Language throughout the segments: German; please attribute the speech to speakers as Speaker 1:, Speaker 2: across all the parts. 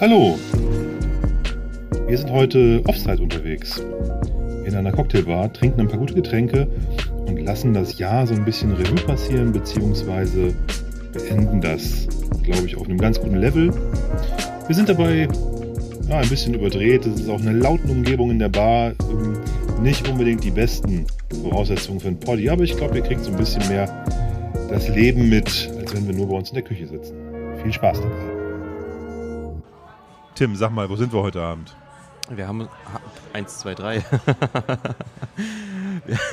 Speaker 1: Hallo! Wir sind heute Offside unterwegs. In einer Cocktailbar, trinken ein paar gute Getränke und lassen das Jahr so ein bisschen Revue passieren, beziehungsweise beenden das, glaube ich, auf einem ganz guten Level. Wir sind dabei ja, ein bisschen überdreht. Es ist auch eine lauten Umgebung in der Bar. Ähm, nicht unbedingt die besten Voraussetzungen für ein Poddy, aber ich glaube, ihr kriegt so ein bisschen mehr das Leben mit, als wenn wir nur bei uns in der Küche sitzen. Viel Spaß dabei.
Speaker 2: Tim, sag mal, wo sind wir heute Abend?
Speaker 3: Wir haben eins, zwei, drei.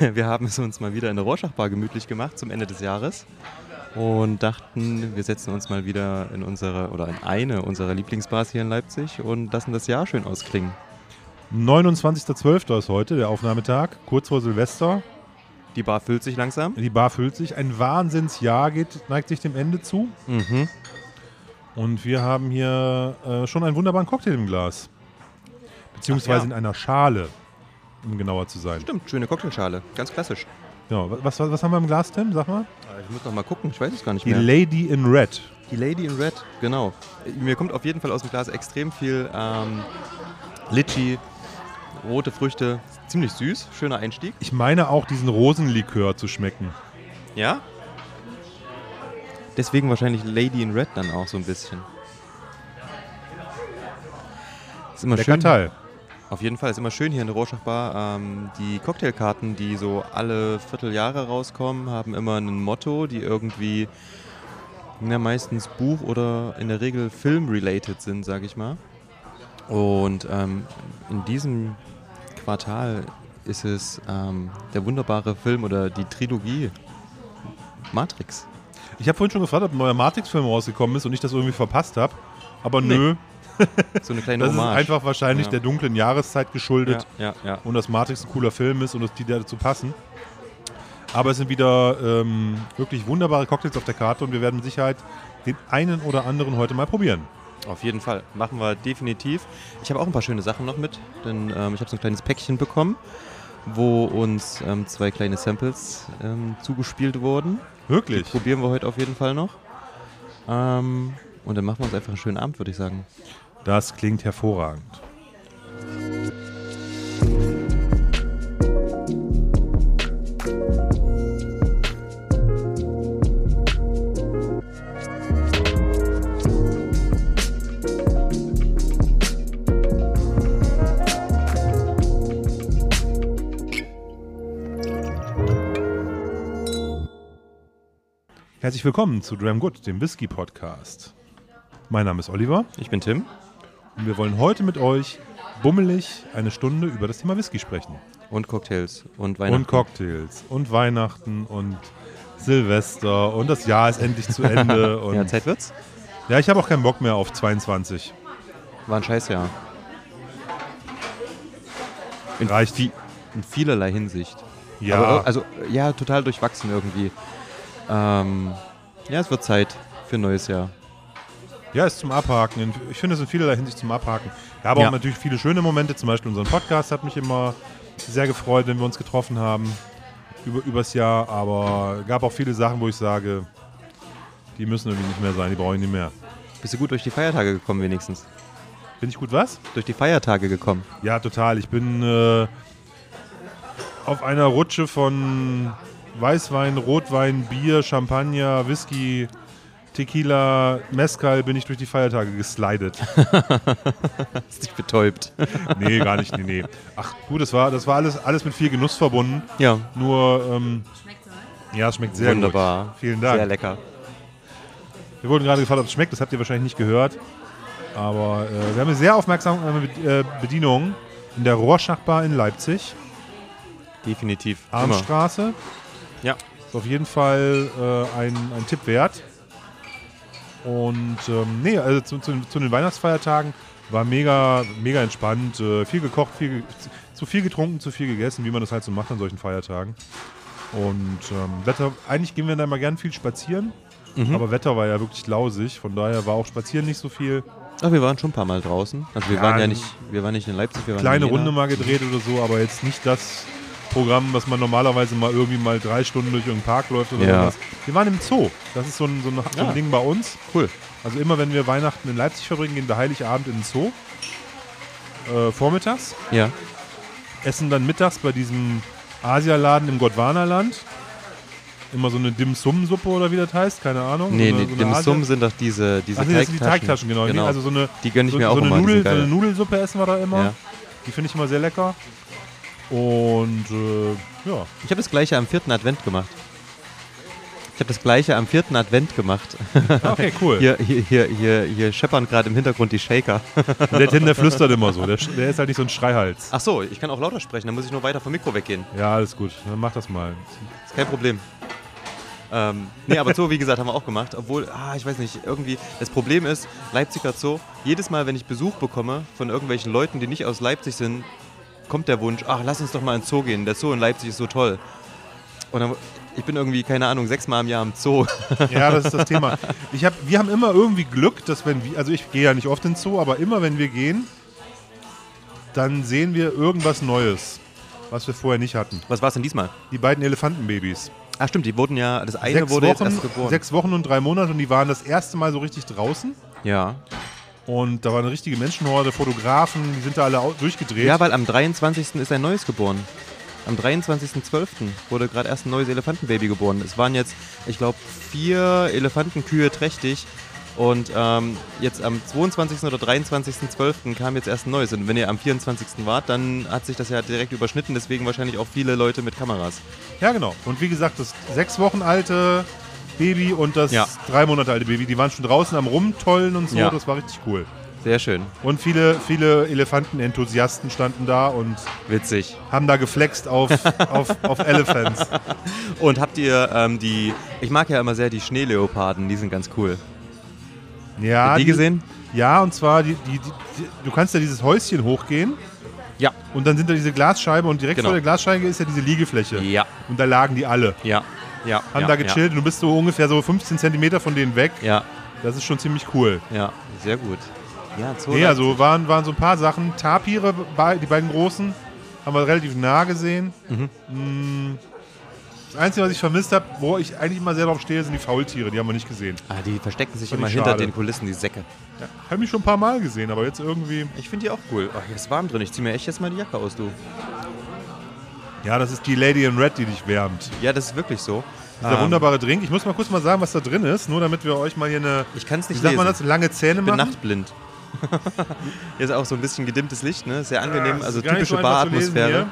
Speaker 3: wir haben es uns mal wieder in der Rorschachbar gemütlich gemacht zum Ende des Jahres und dachten, wir setzen uns mal wieder in unsere oder in eine unserer Lieblingsbars hier in Leipzig und lassen das Jahr schön ausklingen.
Speaker 2: 29.12. ist heute der Aufnahmetag, kurz vor Silvester.
Speaker 3: Die Bar füllt sich langsam.
Speaker 2: Die Bar füllt sich. Ein Wahnsinnsjahr geht, neigt sich dem Ende zu.
Speaker 3: Mhm.
Speaker 2: Und wir haben hier äh, schon einen wunderbaren Cocktail im Glas. Beziehungsweise
Speaker 3: ja.
Speaker 2: in einer Schale, um genauer zu sein.
Speaker 3: Stimmt, schöne Cocktailschale. Ganz klassisch.
Speaker 2: Genau. Was, was, was haben wir im Glas, Tim? Sag mal.
Speaker 3: Ich muss noch mal gucken, ich weiß es gar nicht
Speaker 2: Die
Speaker 3: mehr.
Speaker 2: Lady in Red.
Speaker 3: Die Lady in Red, genau. Mir kommt auf jeden Fall aus dem Glas extrem viel ähm, Litchi, rote Früchte. Ziemlich süß, schöner Einstieg.
Speaker 2: Ich meine auch diesen Rosenlikör zu schmecken.
Speaker 3: Ja? Deswegen wahrscheinlich Lady in Red dann auch so ein bisschen. Ist immer
Speaker 2: Lecker
Speaker 3: schön.
Speaker 2: Teil.
Speaker 3: Auf jeden Fall ist immer schön hier in der Rorschachbar. Ähm, die Cocktailkarten, die so alle Vierteljahre rauskommen, haben immer ein Motto, die irgendwie ja, meistens Buch oder in der Regel Film-related sind, sage ich mal. Und ähm, in diesem Quartal ist es ähm, der wunderbare Film oder die Trilogie Matrix.
Speaker 2: Ich habe vorhin schon gefragt, ob ein neuer Matrix-Film rausgekommen ist und ich das irgendwie verpasst habe. Aber
Speaker 3: Nee.
Speaker 2: nö,
Speaker 3: So eine kleine
Speaker 2: das ist
Speaker 3: Hommage.
Speaker 2: einfach wahrscheinlich
Speaker 3: Ja.
Speaker 2: der dunklen Jahreszeit geschuldet.
Speaker 3: ja, ja, ja.
Speaker 2: und dass Matrix ein cooler Film ist und dass die dazu passen. Aber es sind wieder ähm, wirklich wunderbare Cocktails auf der Karte und wir werden mit Sicherheit den einen oder anderen heute mal probieren.
Speaker 3: Auf jeden Fall. Machen wir definitiv. Ich habe auch ein paar schöne Sachen noch mit, denn ähm, ich habe so ein kleines Päckchen bekommen, wo uns ähm, zwei kleine Samples ähm, zugespielt wurden. Die
Speaker 2: Wirklich?
Speaker 3: probieren wir heute auf jeden Fall noch. Ähm, und dann machen wir uns einfach einen schönen Abend, würde ich sagen.
Speaker 2: Das klingt hervorragend. Herzlich willkommen zu Dram Good, dem Whisky Podcast. Mein Name ist Oliver
Speaker 3: Ich bin Tim
Speaker 2: und wir wollen heute mit euch bummelig eine Stunde über das Thema Whisky sprechen.
Speaker 3: und Cocktails und Weihnachten.
Speaker 2: Und Cocktails und Weihnachten und Silvester und das Jahr ist endlich zu Ende. Und
Speaker 3: ja, Zeit wird's.
Speaker 2: ja, ich habe auch keinen Bock mehr auf 22.
Speaker 3: War ein Scheißjahr. In,
Speaker 2: Reicht.
Speaker 3: in vielerlei Hinsicht.
Speaker 2: Ja,
Speaker 3: Aber, also, ja, total durchwachsen irgendwie. Ähm, ja, es wird Zeit für ein neues Jahr.
Speaker 2: ja, ist zum Abhaken. Ich finde es in vielerlei Hinsicht zum Abhaken. Gab auch
Speaker 3: Ja.
Speaker 2: natürlich viele schöne Momente, zum Beispiel unseren Podcast hat mich immer sehr gefreut, wenn wir uns getroffen haben über, übers Jahr. Aber gab auch viele Sachen, wo ich sage, die müssen irgendwie nicht mehr sein, die brauche ich nicht mehr.
Speaker 3: Bist du gut durch die Feiertage gekommen wenigstens?
Speaker 2: Bin ich gut was?
Speaker 3: Durch die Feiertage gekommen.
Speaker 2: Ja, total. Ich bin äh, auf einer Rutsche von Weißwein, Rotwein, Bier, Champagner, Whisky, Tequila, Mezcal bin ich durch die Feiertage geslidet.
Speaker 3: Hast dich betäubt.
Speaker 2: Nee, gar nicht. Nee, nee. Ach gut, das war, das war alles, alles mit viel Genuss verbunden.
Speaker 3: ja,
Speaker 2: Nur, ähm, ja, es schmeckt sehr
Speaker 3: wunderbar.
Speaker 2: gut. Vielen Dank.
Speaker 3: Sehr lecker.
Speaker 2: Wir wurden gerade gefragt, ob es schmeckt. Das habt ihr wahrscheinlich nicht gehört. Aber äh, wir haben eine sehr aufmerksame äh, Bedienung in der Rorschachbar in Leipzig.
Speaker 3: Definitiv. Immer. Ja.
Speaker 2: Ist auf jeden Fall äh, ein, ein Tipp wert. Und ähm, nee, also zu, zu, zu den Weihnachtsfeiertagen war mega, mega entspannt. Äh, viel gekocht, viel, zu viel getrunken, zu viel gegessen, wie man das halt so macht an solchen Feiertagen. Und ähm, Wetter, eigentlich gehen wir da mal gern viel spazieren.
Speaker 3: Mhm.
Speaker 2: Aber Wetter war ja wirklich lausig, von daher war auch Spazieren nicht so viel.
Speaker 3: Ach, wir waren schon ein paar Mal draußen. Also wir
Speaker 2: Ja,
Speaker 3: waren ja nicht, wir waren nicht in Leipzig, wir waren
Speaker 2: Kleine
Speaker 3: in.
Speaker 2: Runde mal gedreht oder so, aber jetzt nicht das Programm, was man normalerweise mal irgendwie mal drei Stunden durch irgendeinen Park läuft oder
Speaker 3: Ja.
Speaker 2: sowas. Wir waren im Zoo. Das ist so ein, so ein, so ein. Ding bei uns.
Speaker 3: Cool.
Speaker 2: Also immer wenn wir Weihnachten in Leipzig verbringen, gehen wir Heiligabend in den Zoo. Äh, vormittags.
Speaker 3: Ja.
Speaker 2: Essen dann mittags bei diesem Asialaden im Gondwanaland. Immer so eine Dim-Sum-Suppe oder wie das heißt, keine Ahnung.
Speaker 3: Nee,
Speaker 2: so eine,
Speaker 3: nee,
Speaker 2: so eine
Speaker 3: Dim Sum
Speaker 2: Asia-
Speaker 3: sind doch diese, diese
Speaker 2: Ach, nee, sind die
Speaker 3: Teigtaschen.
Speaker 2: Teigtaschen, genau. Nee, also so eine,
Speaker 3: die gönne ich
Speaker 2: so,
Speaker 3: mir auch
Speaker 2: so, eine
Speaker 3: immer.
Speaker 2: Nudel, so eine. Nudelsuppe essen wir da immer.
Speaker 3: Ja.
Speaker 2: Die finde ich immer sehr lecker. Und äh, ja,
Speaker 3: Ich habe das gleiche am vierten Advent gemacht. Ich habe das gleiche am vierten Advent gemacht.
Speaker 2: okay, cool.
Speaker 3: Hier, hier, hier, hier, hier scheppern gerade im Hintergrund die Shaker.
Speaker 2: Der Tim, der flüstert immer so. Der, der ist halt nicht so ein Schreihals.
Speaker 3: Ach so, ich kann auch lauter sprechen, dann muss ich nur weiter vom Mikro weggehen.
Speaker 2: Ja, alles gut. Dann mach das mal.
Speaker 3: Ist kein Problem. Ähm, nee, aber Zoo, wie gesagt, haben wir auch gemacht. Obwohl, ah, ich weiß nicht, irgendwie, das Problem ist, Leipziger Zoo, jedes Mal, wenn ich Besuch bekomme von irgendwelchen Leuten, die nicht aus Leipzig sind, kommt der Wunsch, ach, lass uns doch mal in den Zoo gehen. Der Zoo in Leipzig ist so toll. Und dann, ich bin irgendwie, keine Ahnung, sechsmal im Jahr im Zoo.
Speaker 2: Ja, das ist das Thema. Ich hab, wir haben immer irgendwie Glück, dass wenn wir, also ich gehe ja nicht oft ins Zoo, aber immer wenn wir gehen, dann sehen wir irgendwas Neues, was wir vorher nicht hatten.
Speaker 3: Was war es denn diesmal?
Speaker 2: Die beiden Elefantenbabys.
Speaker 3: Ach stimmt, die wurden ja, das eine
Speaker 2: Sechs
Speaker 3: wurde
Speaker 2: Wochen,
Speaker 3: jetzt erst geboren.
Speaker 2: sechs Wochen und drei Monate und die waren das erste Mal so richtig draußen.
Speaker 3: Ja.
Speaker 2: Und da war eine richtige Menschenhorde, Fotografen, die sind da alle durchgedreht.
Speaker 3: ja, weil am 23. ist ein neues geboren. Am 23.12. wurde gerade erst ein neues Elefantenbaby geboren. Es waren jetzt, ich glaube, vier Elefantenkühe trächtig. Und ähm, jetzt am 22. oder 23.12. kam jetzt erst ein neues. Und wenn ihr am 24. wart, dann hat sich das ja direkt überschnitten. Deswegen wahrscheinlich auch viele Leute mit Kameras.
Speaker 2: Ja, genau. Und wie gesagt, das sechs Wochen alte Baby und das
Speaker 3: Ja.
Speaker 2: drei Monate alte Baby, die waren schon draußen am Rumtollen und so.
Speaker 3: Ja.
Speaker 2: Das war richtig cool.
Speaker 3: Sehr schön.
Speaker 2: Und viele, viele Elefantenenthusiasten standen da und
Speaker 3: Witzig.
Speaker 2: haben da geflext auf, auf, auf Elephants.
Speaker 3: Und habt ihr ähm, die, ich mag ja immer sehr die Schneeleoparden, die sind ganz cool.
Speaker 2: Ja,
Speaker 3: die gesehen?
Speaker 2: Ja, und zwar, die, die, die, du kannst ja dieses Häuschen hochgehen
Speaker 3: Ja.
Speaker 2: und dann sind da diese Glasscheibe und direkt
Speaker 3: Genau.
Speaker 2: vor der Glasscheibe ist ja diese Liegefläche.
Speaker 3: Ja.
Speaker 2: Und da lagen die alle.
Speaker 3: Ja. Ja.
Speaker 2: Haben
Speaker 3: ja,
Speaker 2: da gechillt und du bist so ungefähr so 15 Zentimeter von denen weg.
Speaker 3: Ja.
Speaker 2: Das ist schon ziemlich cool.
Speaker 3: Ja. ja. Sehr gut. Ja, Zoo
Speaker 2: Nee, also waren, waren so ein paar Sachen. Tapire, die beiden großen, haben wir relativ nah gesehen. Mm, Das Einzige, was ich vermisst habe, wo ich eigentlich immer sehr drauf stehe, sind die Faultiere. Die haben wir nicht gesehen.
Speaker 3: Ah, die verstecken sich immer hinter
Speaker 2: schade.
Speaker 3: den Kulissen, die Säcke.
Speaker 2: Ja, habe ich schon ein paar Mal gesehen, aber jetzt irgendwie.
Speaker 3: Ich finde die auch cool. Oh, hier ist warm drin. Ich zieh mir echt jetzt mal die Jacke aus, du.
Speaker 2: Ja, das ist die Lady in Red, die dich wärmt.
Speaker 3: Ja, das ist wirklich so.
Speaker 2: Dieser
Speaker 3: Ähm,
Speaker 2: wunderbare Drink. Ich muss mal kurz mal sagen, was da drin ist, nur damit wir euch mal hier eine.
Speaker 3: Ich kann es
Speaker 2: Wie
Speaker 3: nicht
Speaker 2: sagt
Speaker 3: lesen.
Speaker 2: man das? Lange Zähne
Speaker 3: Ich bin
Speaker 2: machen.
Speaker 3: nachtblind. hier ist auch so ein bisschen gedimmtes Licht, ne? Sehr angenehm.
Speaker 2: das
Speaker 3: also typische
Speaker 2: so
Speaker 3: Baratmosphäre.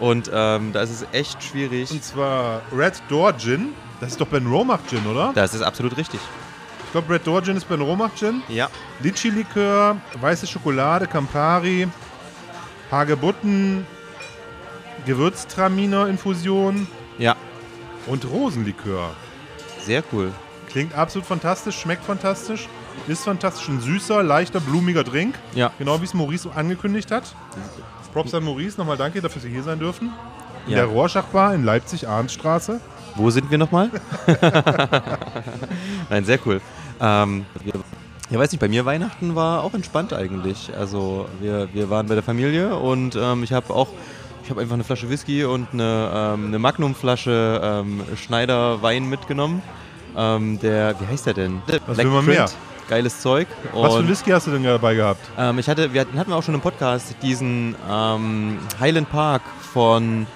Speaker 3: Und ähm, da ist es echt schwierig.
Speaker 2: Und zwar Red Door Gin. Das ist doch Ben Romach Gin, oder?
Speaker 3: Das ist absolut richtig.
Speaker 2: Ich glaube, Red Door Gin ist Ben Romach Gin.
Speaker 3: Ja.
Speaker 2: Litchi-Likör, weiße Schokolade, Campari, Hagebutten, Gewürztraminer-Infusion
Speaker 3: Ja.
Speaker 2: und Rosenlikör.
Speaker 3: Sehr cool.
Speaker 2: Klingt absolut fantastisch, schmeckt fantastisch, ist fantastisch. Ein süßer, leichter, blumiger Drink.
Speaker 3: Ja.
Speaker 2: Genau wie es Maurice angekündigt hat. Props an Maurice, nochmal danke, dafür, dass Sie hier sein dürfen. In
Speaker 3: Ja.
Speaker 2: der Rorschach-Bar in Leipzig-Arndtstraße.
Speaker 3: Wo sind wir nochmal? Nein, sehr cool. Ähm, wir, ja, weiß nicht, bei mir Weihnachten war auch entspannt eigentlich. Also wir, wir waren bei der Familie und ähm, ich habe auch, ich habe einfach eine Flasche Whisky und eine, ähm, eine Magnumflasche ähm, Schneider Wein mitgenommen. Ähm, der, wie heißt der denn?
Speaker 2: Was will man mehr?
Speaker 3: Geiles Zeug.
Speaker 2: Was für
Speaker 3: Und,
Speaker 2: Whisky hast du denn dabei gehabt?
Speaker 3: ähm, ich hatte, wir hatten, hatten wir auch schon im Podcast diesen ähm, Highland Park von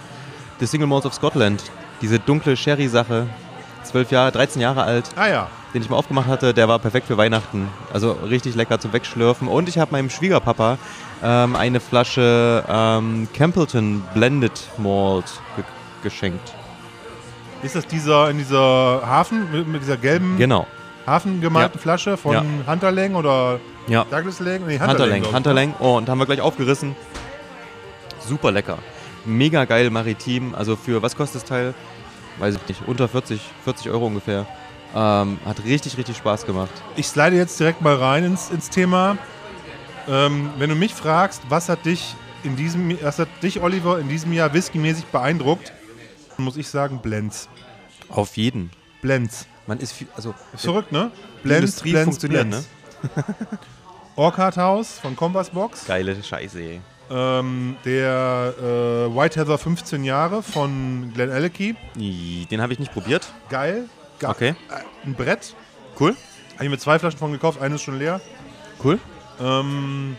Speaker 3: The Single Malls of Scotland. Diese dunkle Sherry-Sache. 12 Jahre, 13 Jahre alt,
Speaker 2: Ah ja,
Speaker 3: den ich mal aufgemacht hatte, der war perfekt für Weihnachten. Also richtig lecker zum Wegschlürfen. Und ich habe meinem Schwiegerpapa ähm, eine Flasche ähm, Campbellton Blended Malt ge geschenkt.
Speaker 2: ist das dieser in dieser Hafen, mit, mit dieser gelben
Speaker 3: Genau.
Speaker 2: hafengemalten
Speaker 3: Ja.
Speaker 2: Flasche von
Speaker 3: Ja.
Speaker 2: Hunter Lang oder
Speaker 3: Ja.
Speaker 2: Douglas Lang? Nee,
Speaker 3: Hunterlang,
Speaker 2: glaub ich.
Speaker 3: Hunterlang. Oh, und haben wir gleich aufgerissen. Super lecker. Mega geil maritim. Also für was kostet das Teil? Weiß ich nicht. Unter 40, 40 Euro ungefähr. Ähm, hat richtig, richtig Spaß gemacht.
Speaker 2: Ich slide jetzt direkt mal rein ins, ins Thema. Ähm, wenn du mich fragst, was hat dich in diesem, was hat dich, Oliver, in diesem Jahr whiskymäßig beeindruckt, dann muss ich sagen Blends.
Speaker 3: Auf jeden.
Speaker 2: Blends.
Speaker 3: Man ist viel, also
Speaker 2: verrückt, ne?
Speaker 3: die Industrie funktioniert, ne?
Speaker 2: Orchard House von Compass Box.
Speaker 3: Geile Scheiße, ey.
Speaker 2: Ähm, der äh, White Heather 15 Jahre von Glenn Alecky.
Speaker 3: I- Den habe ich nicht probiert.
Speaker 2: Geil. Ge
Speaker 3: Okay.
Speaker 2: Äh, ein Brett.
Speaker 3: Cool.
Speaker 2: Habe ich mir zwei Flaschen von gekauft, eine ist schon leer.
Speaker 3: Cool.
Speaker 2: Ähm,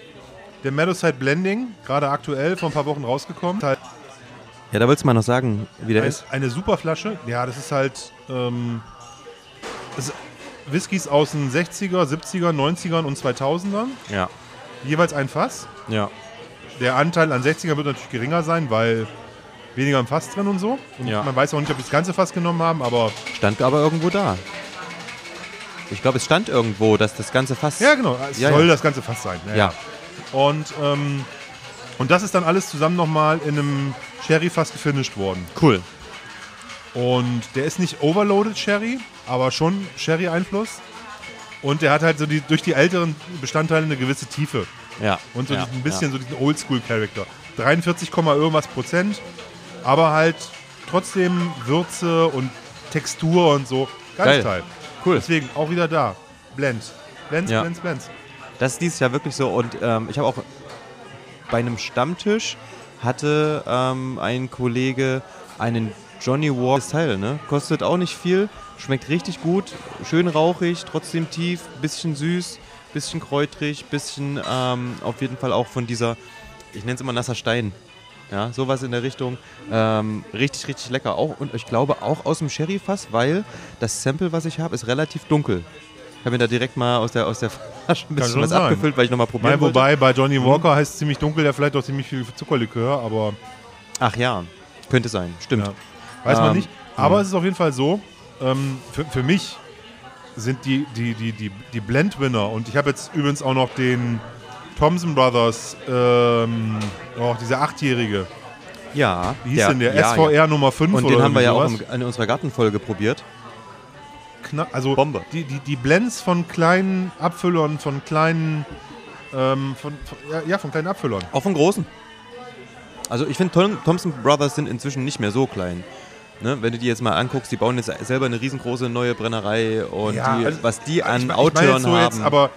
Speaker 2: der Meadowside Blending, gerade aktuell, vor ein paar Wochen rausgekommen.
Speaker 3: Ja, da wolltest du mal noch sagen, wie der
Speaker 2: ein,
Speaker 3: ist.
Speaker 2: eine super Flasche. Ja, das ist halt ähm, das ist Whiskys aus den 60er, 70er, 90ern und 2000ern.
Speaker 3: Ja.
Speaker 2: Jeweils ein Fass.
Speaker 3: Ja.
Speaker 2: Der Anteil an 60er wird natürlich geringer sein, weil weniger im Fass drin und so. Und
Speaker 3: Ja.
Speaker 2: man weiß auch nicht, ob die das ganze Fass genommen haben, aber
Speaker 3: Stand aber irgendwo da. Ich glaube, es stand irgendwo, dass das ganze Fass.
Speaker 2: ja, genau. Es
Speaker 3: Ja,
Speaker 2: soll
Speaker 3: ja.
Speaker 2: das ganze Fass sein.
Speaker 3: Ja.
Speaker 2: Und, ähm, und das ist dann alles zusammen nochmal in einem Sherry-Fass gefinisht worden.
Speaker 3: Cool.
Speaker 2: Und der ist nicht overloaded Sherry, aber schon Sherry-Einfluss. Und der hat halt so die, durch die älteren Bestandteile eine gewisse Tiefe.
Speaker 3: Ja.
Speaker 2: Und so
Speaker 3: ja.
Speaker 2: ein bisschen so diesen Oldschool-Charakter. 43, Komma irgendwas Prozent, aber halt trotzdem Würze und Textur und so. Geiles
Speaker 3: Geil.
Speaker 2: Teil.
Speaker 3: Cool.
Speaker 2: Deswegen auch wieder da. Blend. Blends,
Speaker 3: Ja.
Speaker 2: Blends, Blends.
Speaker 3: Das ist dieses Jahr wirklich so. Und ähm, ich habe auch bei einem Stammtisch hatte ähm, ein Kollege einen Johnny Walker Style, ne? Kostet auch nicht viel, schmeckt richtig gut, schön rauchig, trotzdem tief, bisschen süß, bisschen kräutrig, bisschen ähm, auf jeden Fall auch von dieser, ich nenne es immer nasser Stein. Ja, sowas in der Richtung. Ähm, richtig, richtig lecker. Auch, und ich glaube auch aus dem Sherry-Fass, weil das Sample, was ich habe, ist relativ dunkel. Ich habe mir da direkt mal aus der, aus der Flasche ein bisschen was
Speaker 2: sein.
Speaker 3: abgefüllt, weil ich nochmal probieren
Speaker 2: Mein,
Speaker 3: wollte.
Speaker 2: wobei bei Johnny Walker heißt es ziemlich dunkel, der vielleicht auch ziemlich viel Zuckerlikör, aber
Speaker 3: Ach ja, könnte sein, stimmt.
Speaker 2: Ja. weiß man
Speaker 3: Ähm,
Speaker 2: nicht. Aber es ist auf jeden Fall so, ähm, für, für mich sind die, die, die, die, die Blend-Winner und ich habe jetzt übrigens auch noch den Thompson Brothers, ähm, oh, dieser Achtjährige,
Speaker 3: Ja.
Speaker 2: wie hieß denn der?
Speaker 3: ja,
Speaker 2: SVR
Speaker 3: Ja.
Speaker 2: Nummer 5
Speaker 3: Und
Speaker 2: oder
Speaker 3: den haben wir ja auch in unserer Gartenfolge probiert.
Speaker 2: Kna also
Speaker 3: Bombe.
Speaker 2: Die, die, die Blends von kleinen Abfüllern, von kleinen, ähm, von, von, ja, von kleinen Abfüllern.
Speaker 3: Auch von großen. Also ich finde, Thom- Thompson Brothers sind inzwischen nicht mehr so klein. Ne? Wenn du die jetzt mal anguckst, die bauen jetzt selber eine riesengroße neue Brennerei und
Speaker 2: Ja,
Speaker 3: die,
Speaker 2: also
Speaker 3: was die an
Speaker 2: ich, ich jetzt so
Speaker 3: haben.
Speaker 2: jetzt, aber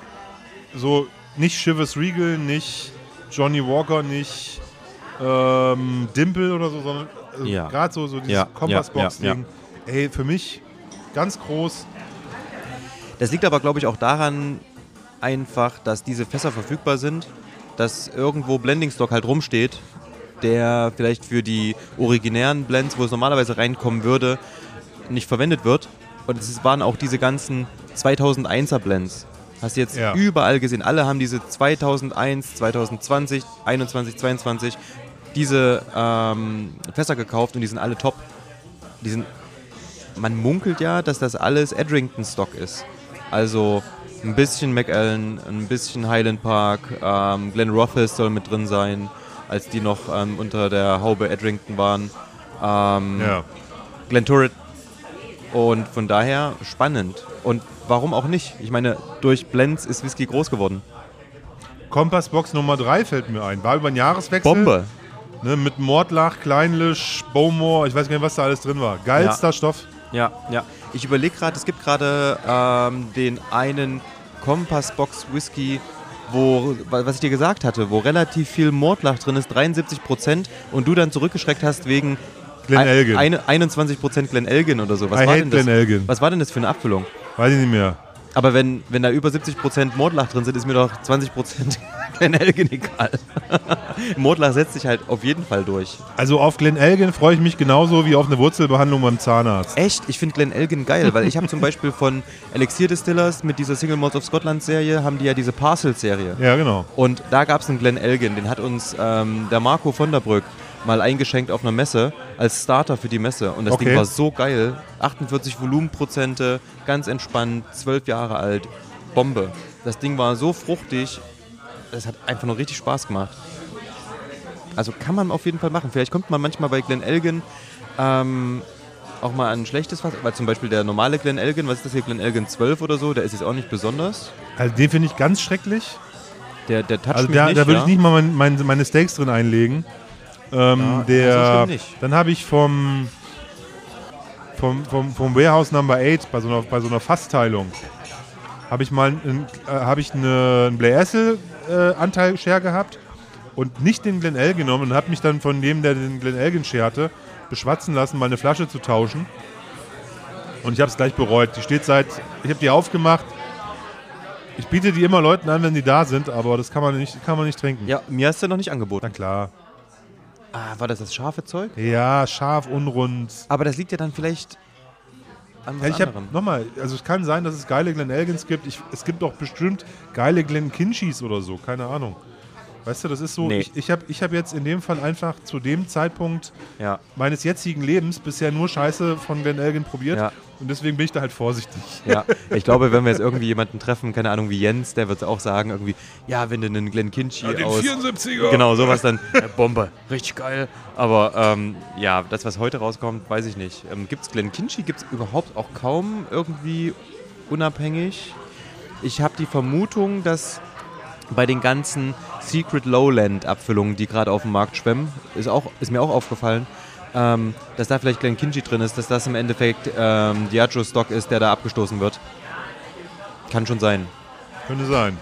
Speaker 2: so nicht Chivas Regal, nicht Johnny Walker, nicht ähm, Dimple oder so, sondern also
Speaker 3: Ja.
Speaker 2: gerade so, so dieses
Speaker 3: Ja,
Speaker 2: Kompassbox-Ding. Ey, für mich ganz groß.
Speaker 3: Das liegt aber, glaube ich, auch daran einfach, dass diese Fässer verfügbar sind, dass irgendwo Blending Stock halt rumsteht, der vielleicht für die originären Blends, wo es normalerweise reinkommen würde, nicht verwendet wird. Und es waren auch diese ganzen 2001er Blends. Hast du jetzt
Speaker 2: Ja.
Speaker 3: überall gesehen. Alle haben diese 2001, 2020, 21, 22 diese ähm, Fässer gekauft und die sind alle top. Die sind man munkelt ja, dass das alles Edrington-Stock ist. Also ein bisschen McAllen, ein bisschen Highland Park, ähm, Glen Rothes soll mit drin sein, als die noch ähm, unter der Haube Edrington waren. Ähm,
Speaker 2: Ja.
Speaker 3: Glen Turret. Und von daher spannend. Und warum auch nicht? Ich meine, durch Blends ist Whisky groß geworden.
Speaker 2: Kompassbox Nummer 3 fällt mir ein. War über den Jahreswechsel.
Speaker 3: Bombe.
Speaker 2: Ne, mit Mordlach, Kleinlisch, Bowmore, ich weiß gar nicht, was da alles drin war. Geilster
Speaker 3: Ja.
Speaker 2: Stoff.
Speaker 3: Ja, ja. Ich überlege gerade, es gibt gerade ähm, den einen Kompassbox Whisky, wo, was ich dir gesagt hatte, wo relativ viel Mordlach drin ist, 73 Prozent, und du dann zurückgeschreckt hast wegen
Speaker 2: Glen
Speaker 3: ein-
Speaker 2: Elgin.
Speaker 3: eine- 21 Prozent Glen Elgin oder so. Was
Speaker 2: I
Speaker 3: war denn das?
Speaker 2: Glen Elgin.
Speaker 3: Was war denn das für eine Abfüllung?
Speaker 2: Weiß ich nicht mehr.
Speaker 3: Aber wenn, wenn da über 70 Prozent Mordlach drin sind, ist mir doch 20 Prozent Glen Elgin egal. Mordlach setzt sich halt auf jeden Fall durch.
Speaker 2: Also auf Glen Elgin freue ich mich genauso wie auf eine Wurzelbehandlung beim Zahnarzt.
Speaker 3: Echt? Ich finde Glen Elgin geil, weil ich habe zum Beispiel von Elixir Distillers mit dieser Single Malts of Scotland Serie, haben die ja diese Parcel-Serie.
Speaker 2: Ja, genau.
Speaker 3: Und da gab es einen Glen Elgin, den hat uns ähm, der Marco von der Brück mal eingeschenkt auf einer Messe als Starter für die Messe. Und das
Speaker 2: Okay.
Speaker 3: Ding war so geil. 48 Volumenprozente, ganz entspannt, 12 Jahre alt, Bombe. Das Ding war so fruchtig, das hat einfach nur richtig Spaß gemacht. Also kann man auf jeden Fall machen. Vielleicht kommt man manchmal bei Glen Elgin ähm, auch mal an ein schlechtes Fass, weil zum Beispiel der normale Glen Elgin, was ist das hier, Glen Elgin 12 oder so, der ist jetzt auch nicht besonders.
Speaker 2: Also den finde ich ganz schrecklich.
Speaker 3: Der, der toucht
Speaker 2: Also
Speaker 3: mich
Speaker 2: da,
Speaker 3: nicht,
Speaker 2: da würde
Speaker 3: ja.
Speaker 2: ich nicht mal mein, mein, meine Steaks drin einlegen. Ähm,
Speaker 3: Ja,
Speaker 2: der,
Speaker 3: so schlimm nicht.
Speaker 2: Dann habe ich vom, vom, vom, vom Warehouse Number 8 bei so einer, bei so einer Fassteilung habe ich mal ein, äh, habe ich eine, einen Blair Essel äh, Anteil Share gehabt und nicht den Glen Elgin genommen und habe mich dann von dem, der den Glen Elgin scherte, beschwatzen lassen, mal eine Flasche zu tauschen. Und ich habe es gleich bereut. Die steht seit, ich habe die aufgemacht, Ich biete die immer Leuten an, wenn die da sind, aber das kann man nicht, kann man nicht trinken.
Speaker 3: Ja, mir hast du noch nicht
Speaker 2: Na
Speaker 3: angeboten.
Speaker 2: klar.
Speaker 3: Ah, war das das scharfe Zeug?
Speaker 2: Ja, scharf, unrund.
Speaker 3: Aber das liegt ja dann vielleicht an was
Speaker 2: Ja, ich
Speaker 3: anderem.
Speaker 2: nochmal, also es kann sein, dass es geile Glen Elgins gibt. Ich, es gibt auch bestimmt geile Glen Kinchis oder so, keine Ahnung. Weißt du, das ist so,
Speaker 3: Nee.
Speaker 2: ich, ich habe ich hab jetzt in dem Fall einfach zu dem Zeitpunkt
Speaker 3: Ja.
Speaker 2: meines jetzigen Lebens bisher nur Scheiße von Glen Elgin probiert
Speaker 3: Ja.
Speaker 2: und deswegen bin ich da halt vorsichtig.
Speaker 3: Ja, ich glaube, wenn wir jetzt irgendwie jemanden treffen, keine Ahnung, wie Jens, der wird auch sagen, irgendwie, ja, wenn du einen Glen Kinchy aus.
Speaker 2: 74er!
Speaker 3: Genau, sowas dann. Äh, Bombe, richtig geil. Aber ähm, ja, das, was heute rauskommt, weiß ich nicht. Ähm, gibt es Glen Kinchy? Gibt es überhaupt auch kaum irgendwie unabhängig? Ich habe die Vermutung, dass bei den ganzen Secret Lowland-Abfüllungen, die gerade auf dem Markt schwemmen, ist, auch, ist mir auch aufgefallen, ähm, dass da vielleicht Glen Kinchy drin ist, dass das im Endeffekt ähm, Diageo Stock ist, der da abgestoßen wird. Kann schon sein.
Speaker 2: Könnte sein.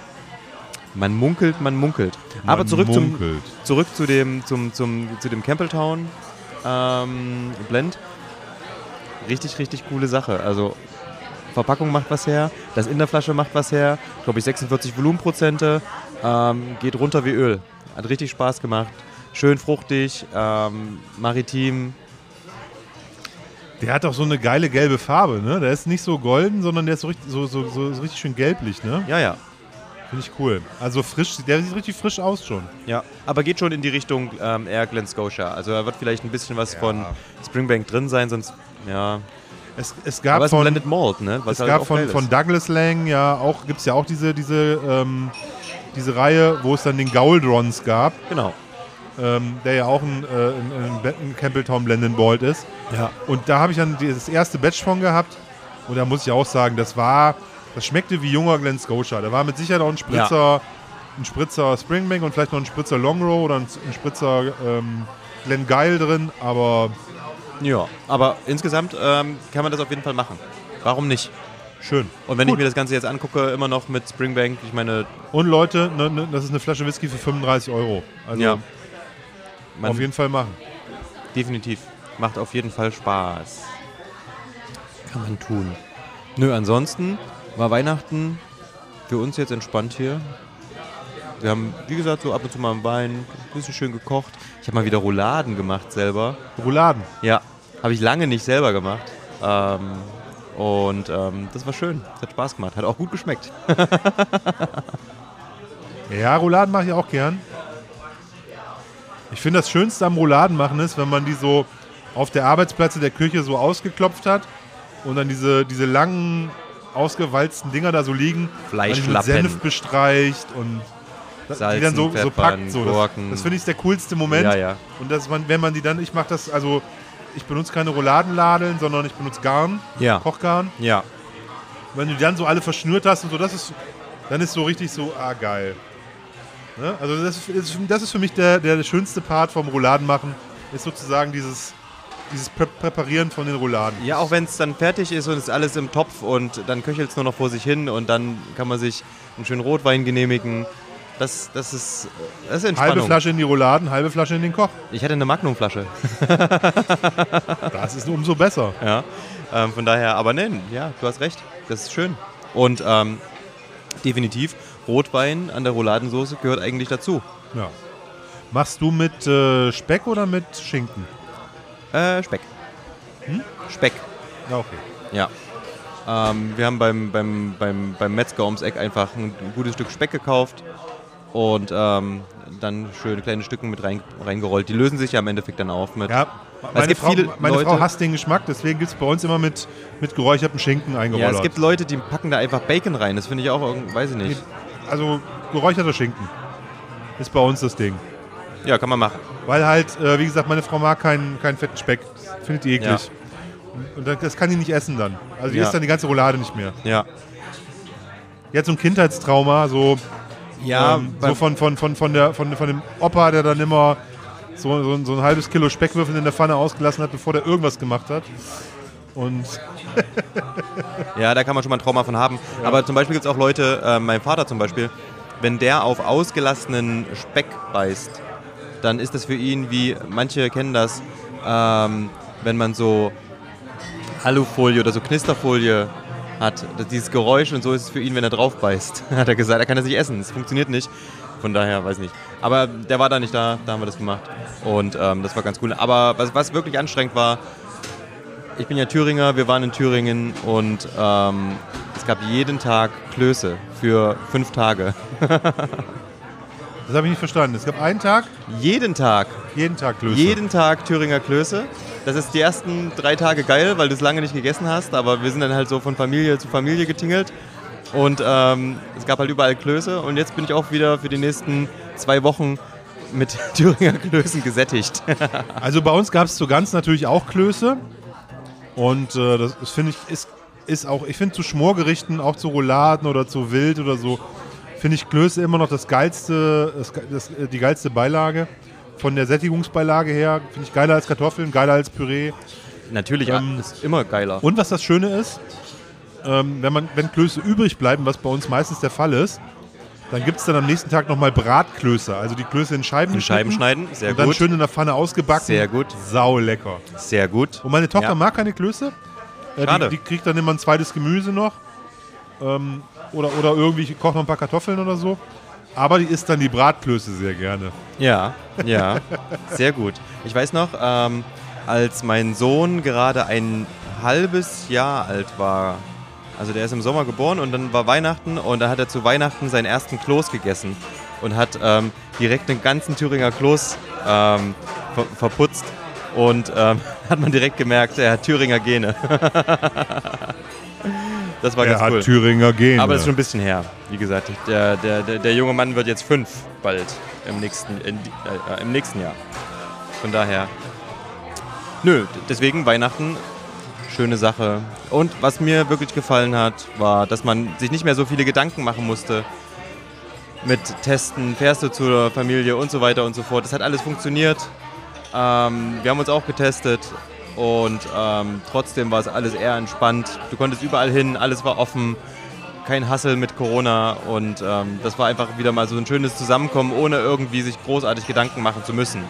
Speaker 3: Man munkelt, man munkelt. Aber zurück zum,
Speaker 2: Munkelt.
Speaker 3: zurück zu dem, zum, zum, zu dem Campbelltown ähm, Blend. Richtig, richtig coole Sache. Also Verpackung macht was her, das in der Flasche macht was her. Glaube ich 46 Volumenprozente. Ähm, geht runter wie Öl. Hat richtig Spaß gemacht. Schön fruchtig, ähm, maritim.
Speaker 2: Der hat auch so eine geile gelbe Farbe, ne? Der ist nicht so golden, sondern der ist so richtig, so, so, so, so richtig schön gelblich, ne?
Speaker 3: Ja, ja.
Speaker 2: Finde ich cool. Also frisch, der sieht richtig frisch aus schon.
Speaker 3: Ja, aber geht schon in die Richtung ähm, eher Glen Scotia. Also da wird vielleicht ein bisschen was von Springbank drin sein, sonst ja.
Speaker 2: Es, es gab
Speaker 3: Aber es
Speaker 2: von,
Speaker 3: Blended Malt, ne? Was
Speaker 2: es
Speaker 3: halt
Speaker 2: gab von, von. Douglas Lang ja auch, gibt es ja auch diese, diese, ähm, diese Reihe, wo es dann den Gauldrons gab,
Speaker 3: Genau.
Speaker 2: ähm, der ja auch ein, äh, ein, ein, ein Campbelltown Blended Bolt ist.
Speaker 3: Ja.
Speaker 2: Und da habe ich dann das erste Batch von gehabt. Und da muss ich auch sagen, das war, das schmeckte wie junger Glen Scotia. Da war mit Sicherheit auch ein Spritzer, ein Spritzer Springbank und vielleicht noch ein Spritzer Longrow oder ein, ein Spritzer ähm, Glen Geil drin. Aber
Speaker 3: Ja, aber insgesamt ähm, kann man das auf jeden Fall machen. Warum nicht?
Speaker 2: schön.
Speaker 3: Und wenn
Speaker 2: Gut.
Speaker 3: ich mir das Ganze jetzt angucke, immer noch mit Springbank, ich meine,
Speaker 2: Und Leute, ne, ne, das ist eine Flasche Whisky für 35 Euro. Also
Speaker 3: ja, man
Speaker 2: auf jeden Fall machen.
Speaker 3: definitiv macht auf jeden Fall Spaß. Kann man tun. Nö, ansonsten war Weihnachten für uns jetzt entspannt hier. Wir haben, wie gesagt, so ab und zu mal einen Wein, ein bisschen schön gekocht. Ich habe mal wieder Rouladen gemacht selber.
Speaker 2: Rouladen.
Speaker 3: Ja, habe ich lange nicht selber gemacht. Ähm, und ähm, das war schön. Das hat Spaß gemacht. Hat auch gut geschmeckt.
Speaker 2: Ja, Rouladen mache ich auch gern. Ich finde, das Schönste am Rouladen machen ist, wenn man die so auf der Arbeitsplätze der Küche so ausgeklopft hat und dann diese, diese langen, ausgewalzten Dinger da so liegen. die mit
Speaker 3: Fleischlappen.
Speaker 2: Senf bestreicht und da- die
Speaker 3: Salzen,
Speaker 2: dann so, so
Speaker 3: Pfeffern,
Speaker 2: packt. So. Das, das finde ich der coolste Moment.
Speaker 3: Ja, ja.
Speaker 2: Und dass man, wenn man die dann, ich mache das, also ich benutze keine Rouladenladeln, sondern ich benutze Garn,
Speaker 3: Ja.
Speaker 2: Kochgarn.
Speaker 3: Ja.
Speaker 2: Wenn du die dann so alle verschnürt hast und so, das ist, dann ist so richtig so, ah geil. Ne? Also das ist, das ist für mich der, der schönste Part vom Rouladenmachen, ist sozusagen dieses, dieses Prä Präparieren von den Rouladen.
Speaker 3: Ja, auch wenn es dann fertig ist und es ist alles im Topf und dann köchelt es nur noch vor sich hin und dann kann man sich einen schönen Rotwein genehmigen. Das, das, ist, das ist
Speaker 2: Halbe
Speaker 3: Entspannung.
Speaker 2: Flasche in die Rouladen, halbe Flasche in den Koch.
Speaker 3: Ich hatte eine Magnumflasche.
Speaker 2: Das ist umso besser.
Speaker 3: Ja. Ähm, von daher, aber nein, ja, du hast recht. Das ist schön. Und ähm, definitiv, Rotwein an der Rouladensoße gehört eigentlich dazu.
Speaker 2: Ja. Machst du mit äh, Speck oder mit Schinken?
Speaker 3: Äh, Speck. Speck.
Speaker 2: Ja, okay.
Speaker 3: Ja. Ähm, wir haben beim, beim, beim, beim Metzger ums Eck einfach ein gutes Stück Speck gekauft und ähm, dann schöne kleine Stücken mit rein, reingerollt. Die lösen sich ja im Endeffekt dann auf mit.
Speaker 2: Ja, meine, Frau, meine Frau
Speaker 3: Leute-
Speaker 2: hasst den Geschmack, deswegen gibt es bei uns immer mit, mit geräuchertem Schinken
Speaker 3: Ja,
Speaker 2: eingerollert.
Speaker 3: es gibt Leute, die packen da einfach Bacon rein. Das finde ich auch, weiß ich nicht.
Speaker 2: also geräucherter Schinken ist bei uns das Ding.
Speaker 3: Ja, kann man machen.
Speaker 2: Weil halt, äh, wie gesagt, meine Frau mag keinen, keinen fetten Speck. Findet die eklig.
Speaker 3: Ja.
Speaker 2: Und das- das kann die nicht essen dann. Also die
Speaker 3: Ja.
Speaker 2: isst dann die ganze Roulade nicht mehr.
Speaker 3: Ja.
Speaker 2: Die hat so ein Kindheitstrauma, so,
Speaker 3: Ja,
Speaker 2: ähm, so von, von, von, von, der, von, von dem Opa, der dann immer so, so, ein- so ein halbes Kilo Speckwürfel in der Pfanne ausgelassen hat, bevor der irgendwas gemacht hat. Und
Speaker 3: Ja, da kann man schon mal ein Trauma von haben. Aber zum Beispiel gibt es auch Leute, äh, mein Vater zum Beispiel, wenn der auf ausgelassenen Speck beißt, dann ist das für ihn wie, manche kennen das, ähm, wenn man so Alufolie oder so Knisterfolie hat. Dieses Geräusch und so ist es für ihn, wenn er drauf beißt. Hat er gesagt, er kann das nicht essen. Es funktioniert nicht. Von daher, weiß nicht. Aber der war da nicht da, da haben wir das gemacht. Und ähm, das war ganz cool. Aber was, was wirklich anstrengend war, ich bin ja Thüringer, wir waren in Thüringen und ähm, es gab jeden Tag Klöße für fünf Tage.
Speaker 2: Das habe ich nicht verstanden. Es gab einen Tag,
Speaker 3: Jeden Tag,
Speaker 2: jeden Tag Klöße.
Speaker 3: jeden Tag Thüringer Klöße. Das ist die ersten drei Tage geil, weil du es lange nicht gegessen hast, aber wir sind dann halt so von Familie zu Familie getingelt. Und ähm, es gab halt überall Klöße und jetzt bin ich auch wieder für die nächsten zwei Wochen mit Thüringer Klößen gesättigt.
Speaker 2: Also bei uns gab es zu ganz natürlich auch Klöße. Und äh, das, das finde ich, ist, ist auch, ich finde zu Schmorgerichten, auch zu Rouladen oder zu Wild oder so, finde ich Klöße immer noch das geilste, das, das, äh, die geilste Beilage. Von der Sättigungsbeilage her finde ich geiler als Kartoffeln, geiler als Püree.
Speaker 3: Natürlich
Speaker 2: Ähm,
Speaker 3: ist immer geiler.
Speaker 2: Und was das Schöne ist, ähm, wenn, man, wenn Klöße übrig bleiben, was bei uns meistens der Fall ist, dann gibt es dann am nächsten Tag nochmal Bratklöße. Also die Klöße in Scheiben
Speaker 3: In Scheiben schneiden, sehr
Speaker 2: und dann
Speaker 3: gut.
Speaker 2: schön in der Pfanne ausgebacken.
Speaker 3: Sehr gut.
Speaker 2: Sau lecker.
Speaker 3: Sehr gut.
Speaker 2: Und meine Tochter
Speaker 3: Ja.
Speaker 2: mag keine Klöße. Äh,
Speaker 3: Schade.
Speaker 2: Die, die kriegt dann immer ein zweites Gemüse noch. Ähm, oder, oder irgendwie, ich koche noch ein paar Kartoffeln oder so. Aber die isst dann die Bratklöße sehr gerne.
Speaker 3: Ja, ja, sehr gut. Ich weiß noch, ähm, als mein Sohn gerade ein halbes Jahr alt war, also der ist im Sommer geboren und dann war Weihnachten und da hat er zu Weihnachten seinen ersten Kloß gegessen und hat ähm, direkt den ganzen Thüringer Kloß ähm, ver verputzt und ähm, hat man direkt gemerkt, er hat Thüringer Gene. das war
Speaker 2: Er
Speaker 3: ganz
Speaker 2: hat
Speaker 3: cool.
Speaker 2: Thüringer Gene.
Speaker 3: Aber das ist schon ein bisschen her. Wie gesagt, der, der, der, der junge Mann wird jetzt fünf bald im nächsten, in, äh, im nächsten Jahr. Von daher. Nö, deswegen Weihnachten, schöne Sache. Und was mir wirklich gefallen hat, war, dass man sich nicht mehr so viele Gedanken machen musste mit Testen, fährst du zur Familie und so weiter und so fort. Das hat alles funktioniert. Ähm, wir haben uns auch getestet und ähm, trotzdem war es alles eher entspannt. Du konntest überall hin, alles war offen, kein Hassel mit Corona und ähm, das war einfach wieder mal so ein schönes Zusammenkommen, ohne irgendwie sich großartig Gedanken machen zu müssen.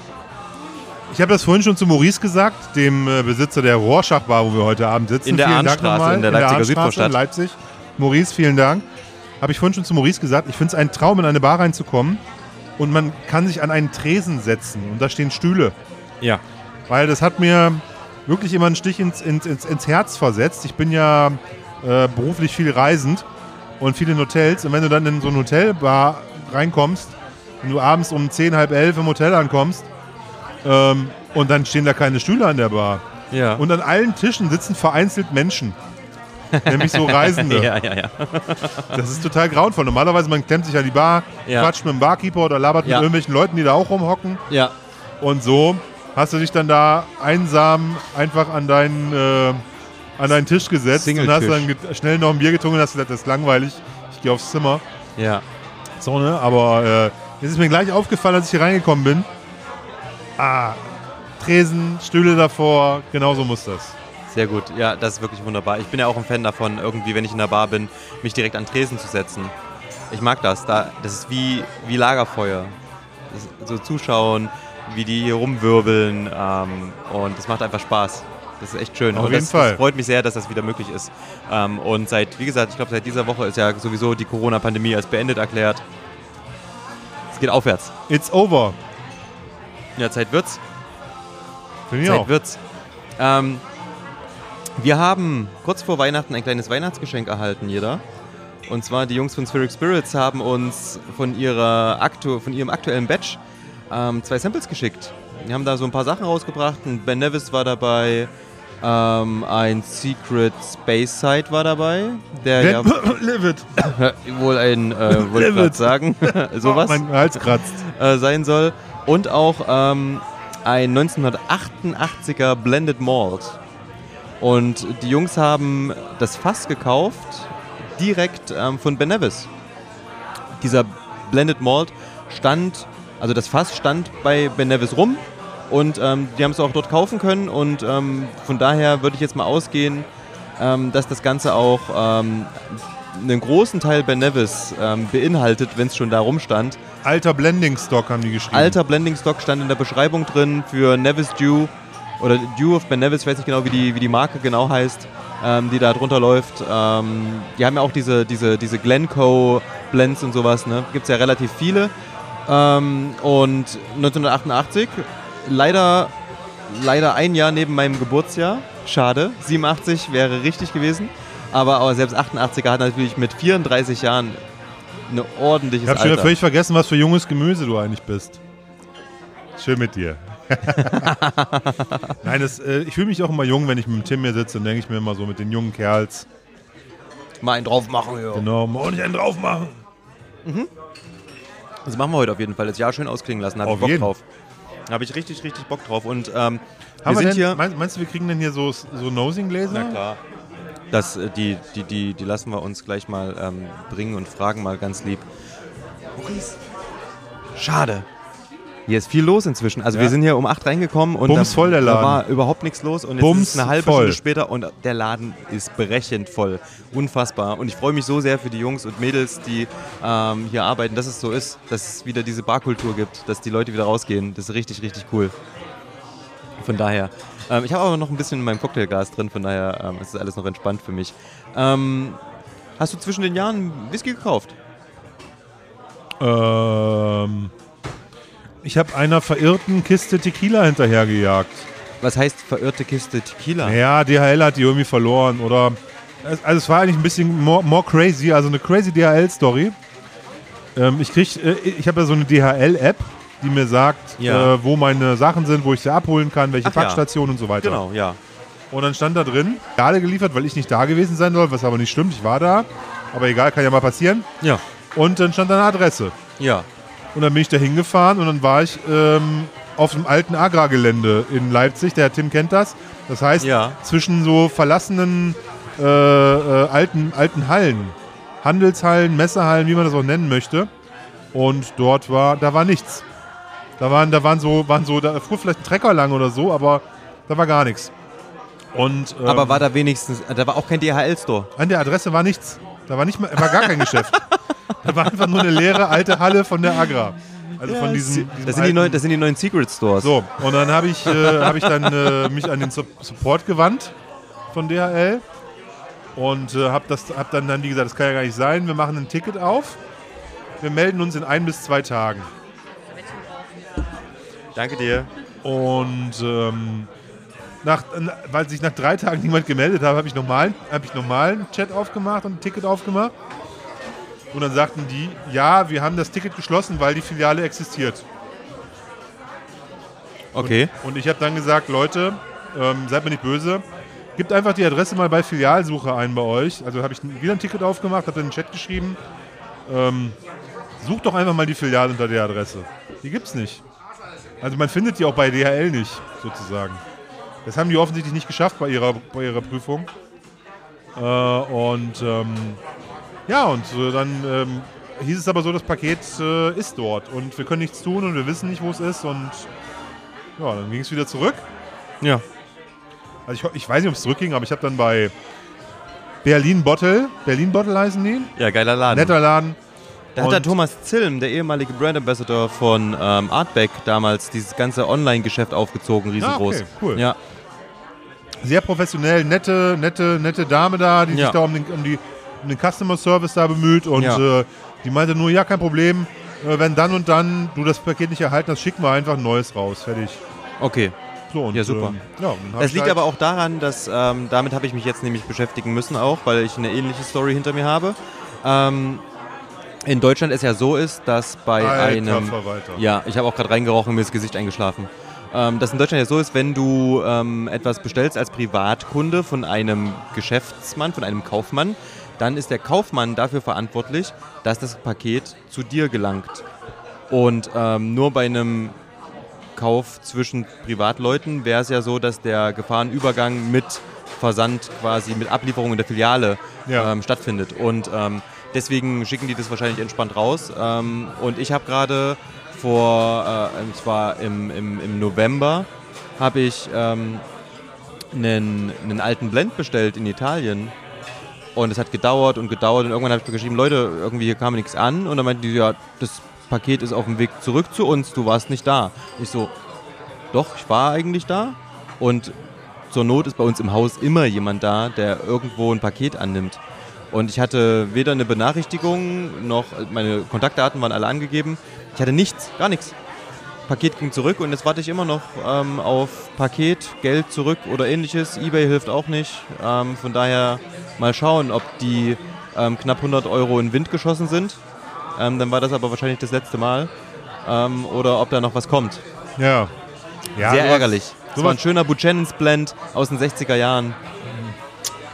Speaker 2: Ich habe das vorhin schon zu Maurice gesagt, dem äh, Besitzer der Rorschach-Bar, wo wir heute Abend sitzen.
Speaker 3: In der
Speaker 2: Vielen Dank
Speaker 3: Arnstraße,
Speaker 2: nochmal.
Speaker 3: in der
Speaker 2: der
Speaker 3: Leipziger Südvorstadt.
Speaker 2: in Leipzig. Maurice, vielen Dank. Habe ich vorhin schon zu Maurice gesagt, ich finde es ein Traum, in eine Bar reinzukommen und man kann sich an einen Tresen setzen und da stehen Stühle.
Speaker 3: Ja.
Speaker 2: Weil das hat mir wirklich immer einen Stich ins, ins, ins, ins Herz versetzt. Ich bin ja äh, beruflich viel reisend und viel in Hotels. Und wenn du dann in so ein Hotelbar reinkommst und du abends um 10, halb elf im Hotel ankommst ähm, und dann stehen da keine Stühle an der Bar.
Speaker 3: Ja.
Speaker 2: Und an allen Tischen sitzen vereinzelt Menschen. Nämlich so Reisende.
Speaker 3: ja, ja, ja.
Speaker 2: Das ist total grauenvoll. Normalerweise, man klemmt sich an die Bar,
Speaker 3: Ja.
Speaker 2: quatscht mit dem Barkeeper oder labert mit irgendwelchen Leuten, die da auch rumhocken.
Speaker 3: Ja.
Speaker 2: Und so hast du dich dann da einsam einfach an deinen, äh, an deinen Tisch gesetzt und hast dann schnell noch ein Bier getrunken und hast gesagt, das ist langweilig, ich gehe aufs Zimmer.
Speaker 3: Ja.
Speaker 2: So, ne? Aber äh, jetzt ist mir gleich aufgefallen, als ich hier reingekommen bin. Ah, Tresen, Stühle davor, genauso muss das.
Speaker 3: Sehr gut, ja, das ist wirklich wunderbar. Ich bin ja auch ein Fan davon, irgendwie, wenn ich in der Bar bin, mich direkt an Tresen zu setzen. Ich mag das. Da, das ist wie, wie Lagerfeuer. Das, so zuschauen, wie die hier rumwirbeln ähm, und das macht einfach Spaß. Das ist echt schön.
Speaker 2: Auf
Speaker 3: und
Speaker 2: jeden
Speaker 3: das,
Speaker 2: Fall.
Speaker 3: das freut mich sehr, dass das wieder möglich ist. Ähm, und seit, wie gesagt, ich glaube, seit dieser Woche ist ja sowieso die Corona-Pandemie als beendet erklärt. Es geht aufwärts.
Speaker 2: It's over.
Speaker 3: Ja, Zeit wird's.
Speaker 2: Finde ich
Speaker 3: Zeit
Speaker 2: auch.
Speaker 3: wird's. Ähm, wir haben kurz vor Weihnachten ein kleines Weihnachtsgeschenk erhalten, jeder. Und zwar die Jungs von Spheric Spirits haben uns von, ihrer aktu von ihrem aktuellen Batch ähm, zwei Samples geschickt. Die haben da so ein paar Sachen rausgebracht. Ein Ben Nevis war dabei, ähm, ein Secret Space Side war dabei, der ja
Speaker 2: Live it.
Speaker 3: wohl ein, äh, wollte ich grad sagen, sowas
Speaker 2: Mein Hals kratzt.
Speaker 3: äh, sein soll. Und auch ähm, ein 1988er Blended Malt. Und die Jungs haben das Fass gekauft, direkt ähm, von Ben Nevis. Dieser Blended Malt stand, also das Fass stand bei Ben Nevis rum und ähm, die haben es auch dort kaufen können und ähm, von daher würde ich jetzt mal ausgehen, ähm, dass das Ganze auch ähm, einen großen Teil Ben Nevis ähm, beinhaltet, wenn es schon da rumstand.
Speaker 2: Alter Blending Stock haben die geschrieben.
Speaker 3: Alter Blending Stock stand in der Beschreibung drin für Nevis Dew oder Dew of Ben Nevis, ich weiß nicht genau, wie die, wie die Marke genau heißt. ähm, die da drunter läuft. Die haben ja auch diese, diese, diese Glencoe Blends und sowas, ne? Gibt es ja relativ viele. Ähm, und 1988, leider, leider ein Jahr neben meinem Geburtsjahr. Schade. 87 wäre richtig gewesen. Aber, aber selbst 88er hat natürlich mit 34 Jahren eine ordentliches
Speaker 2: Ich habe schon wieder völlig vergessen, was für junges Gemüse du eigentlich bist. Schön mit dir. Nein, das, äh, ich fühle mich auch immer jung, wenn ich mit dem Tim hier sitze. Dann denke ich mir immer so mit den jungen Kerls.
Speaker 3: Mal einen drauf machen, ja.
Speaker 2: Genau, mal ordentlich einen drauf machen.
Speaker 3: Das machen wir heute auf jeden Fall. Das Jahr schön ausklingen lassen. Habe ich Bock
Speaker 2: jeden.
Speaker 3: drauf. Habe ich richtig, richtig Bock drauf. Und ähm, wir
Speaker 2: wir
Speaker 3: sind
Speaker 2: denn,
Speaker 3: hier.
Speaker 2: Meinst, meinst du, wir kriegen denn hier so, so Nosing-Gläser?
Speaker 3: Na klar. Das, äh, die, die, die, die lassen wir uns gleich mal ähm, bringen und fragen mal ganz lieb. Maurice. Schade. Hier ist viel los inzwischen. Also
Speaker 2: Ja.
Speaker 3: wir sind hier um 8 reingekommen und
Speaker 2: Bums
Speaker 3: da,
Speaker 2: voll der
Speaker 3: da
Speaker 2: Laden.
Speaker 3: war überhaupt nichts los und jetzt
Speaker 2: Bums
Speaker 3: ist es eine halbe
Speaker 2: voll.
Speaker 3: Stunde später und der Laden ist brechend voll. Unfassbar. Und ich freue mich so sehr für die Jungs und Mädels, die ähm, hier arbeiten, dass es so ist, dass es wieder diese Barkultur gibt, dass die Leute wieder rausgehen. Das ist richtig, richtig cool. Von daher. Ähm, ich habe aber noch ein bisschen in meinem Cocktailglas drin, von daher ähm, ist es alles noch entspannt für mich. Ähm, hast du zwischen den Jahren Whisky gekauft?
Speaker 2: Ähm, ich habe einer verirrten Kiste Tequila hinterhergejagt.
Speaker 3: Was heißt verirrte Kiste Tequila?
Speaker 2: Ja, DHL hat die irgendwie verloren. Oder. es- Also, es war eigentlich ein bisschen more, more crazy. Also, eine crazy DHL-Story. Ähm, ich krieg, äh, ich habe ja so eine DHL-App, die mir sagt,
Speaker 3: Ja.
Speaker 2: äh, wo meine Sachen sind, wo ich sie abholen kann, welche
Speaker 3: Ach ja.
Speaker 2: Packstation und so weiter.
Speaker 3: Genau, ja.
Speaker 2: Und dann stand da drin, gerade geliefert, weil ich nicht da gewesen sein soll, was aber nicht stimmt. Ich war da. Aber egal, kann ja mal passieren.
Speaker 3: Ja.
Speaker 2: Und dann stand da eine Adresse.
Speaker 3: Ja.
Speaker 2: Und dann bin ich da hingefahren und dann war ich ähm, auf dem alten Agrargelände in Leipzig. Der Herr Tim kennt das. Das heißt,
Speaker 3: Ja.
Speaker 2: zwischen so verlassenen äh, äh, alten, alten Hallen, Handelshallen, Messehallen, wie man das auch nennen möchte. Und dort war, da war nichts. Da waren, da waren so, waren so, da fuhr vielleicht ein Trecker lang oder so, aber da war gar nichts. Und ähm,
Speaker 3: Aber war da wenigstens, da war auch kein DHL-Store.
Speaker 2: an der Adresse war nichts. Da war nicht mal, war gar kein Geschäft. Da war einfach nur eine leere alte Halle von der Agra. Also von diesem, diesem
Speaker 3: Das sind, die neuen, das sind die neuen Secret Stores.
Speaker 2: So, und dann habe ich, äh, hab ich dann äh, mich an den Sup- Support gewandt von DHL und äh, habe hab dann, dann die gesagt, das kann ja gar nicht sein, wir machen ein Ticket auf, wir melden uns in ein bis zwei Tagen.
Speaker 3: Danke dir.
Speaker 2: Und ähm, nach, weil sich nach drei Tagen niemand gemeldet hat, habe ich normalen, habe ich normalen Chat aufgemacht und ein Ticket aufgemacht. Und dann sagten die, ja, wir haben das Ticket geschlossen, weil die Filiale existiert.
Speaker 3: Okay.
Speaker 2: Und ich habe dann gesagt, Leute, ähm, seid mir nicht böse, gebt einfach die Adresse mal bei Filialsuche ein bei euch. Also habe ich wieder ein Ticket aufgemacht, habe dann in den Chat geschrieben, ähm, sucht doch einfach mal die Filiale unter der Adresse. Die gibt's nicht. Also man findet die auch bei DHL nicht, sozusagen. Das haben die offensichtlich nicht geschafft bei ihrer, bei ihrer Prüfung. Äh, und ähm, ja, und äh, dann ähm, hieß es aber so, das Paket äh, ist dort und wir können nichts tun und wir wissen nicht, wo es ist und ja, dann ging es wieder zurück.
Speaker 3: Ja.
Speaker 2: Also ich, ich weiß nicht, ob es zurückging, aber ich habe dann bei Berlin Bottle, Berlin Bottle heißen die,
Speaker 3: Ja, geiler Laden.
Speaker 2: netter Laden.
Speaker 3: Da hat der Thomas Zilm, der ehemalige Brand Ambassador von ähm, Artback, damals dieses ganze Online-Geschäft aufgezogen, riesengroß.
Speaker 2: Ah, okay, cool.
Speaker 3: Ja,
Speaker 2: Sehr professionell, nette, nette, nette Dame da, die
Speaker 3: Ja.
Speaker 2: sich da um den, um, die, um den Customer Service da bemüht und
Speaker 3: Ja.
Speaker 2: äh, die meinte nur, ja, kein Problem, äh, wenn dann und dann du das Paket nicht erhalten hast, schicken wir einfach ein neues raus, fertig.
Speaker 3: okay.
Speaker 2: So, und,
Speaker 3: Ja, super.
Speaker 2: Ähm, ja, ich
Speaker 3: liegt
Speaker 2: halt-
Speaker 3: aber auch daran, dass ähm, damit habe ich mich jetzt nämlich beschäftigen müssen auch, weil ich eine ähnliche Story hinter mir habe. Ähm, in Deutschland es ja so ist, dass bei
Speaker 2: Alter
Speaker 3: einem
Speaker 2: Verwalter.
Speaker 3: ja, ich habe auch gerade reingerochen und mir das Gesicht eingeschlafen. Ähm, dass in Deutschland ja so ist, wenn du ähm, etwas bestellst als Privatkunde von einem Geschäftsmann, von einem Kaufmann, dann ist der Kaufmann dafür verantwortlich, dass das Paket zu dir gelangt. Und ähm, nur bei einem Kauf zwischen Privatleuten wäre es ja so, dass der Gefahrenübergang mit Versand quasi, mit Ablieferung in der Filiale
Speaker 2: Ja.
Speaker 3: ähm, stattfindet. Und ähm, deswegen schicken die das wahrscheinlich entspannt raus. Ähm, und ich habe gerade vor, äh, und zwar im, im, im November, habe ich ähm, einen, einen alten Blend bestellt in Italien. Und es hat gedauert und gedauert und irgendwann habe ich geschrieben, Leute, irgendwie hier kam nichts an. Und dann meinten die, ja, das Paket ist auf dem Weg zurück zu uns, du warst nicht da. Ich so, doch, ich war eigentlich da. Und zur Not ist bei uns im Haus immer jemand da, der irgendwo ein Paket annimmt. Und ich hatte weder eine Benachrichtigung noch meine Kontaktdaten waren alle angegeben. Ich hatte nichts, gar nichts. Paket ging zurück und jetzt warte ich immer noch ähm, auf Paket, Geld zurück oder ähnliches. eBay hilft auch nicht. Ähm, von daher mal schauen, ob die ähm, knapp 100 Euro in den Wind geschossen sind. Ähm, dann war das aber wahrscheinlich das letzte Mal. Ähm, oder ob da noch was kommt.
Speaker 2: Ja. ja
Speaker 3: Sehr ärgerlich. Das war ein schöner Buchanan's Blend aus den 60er Jahren.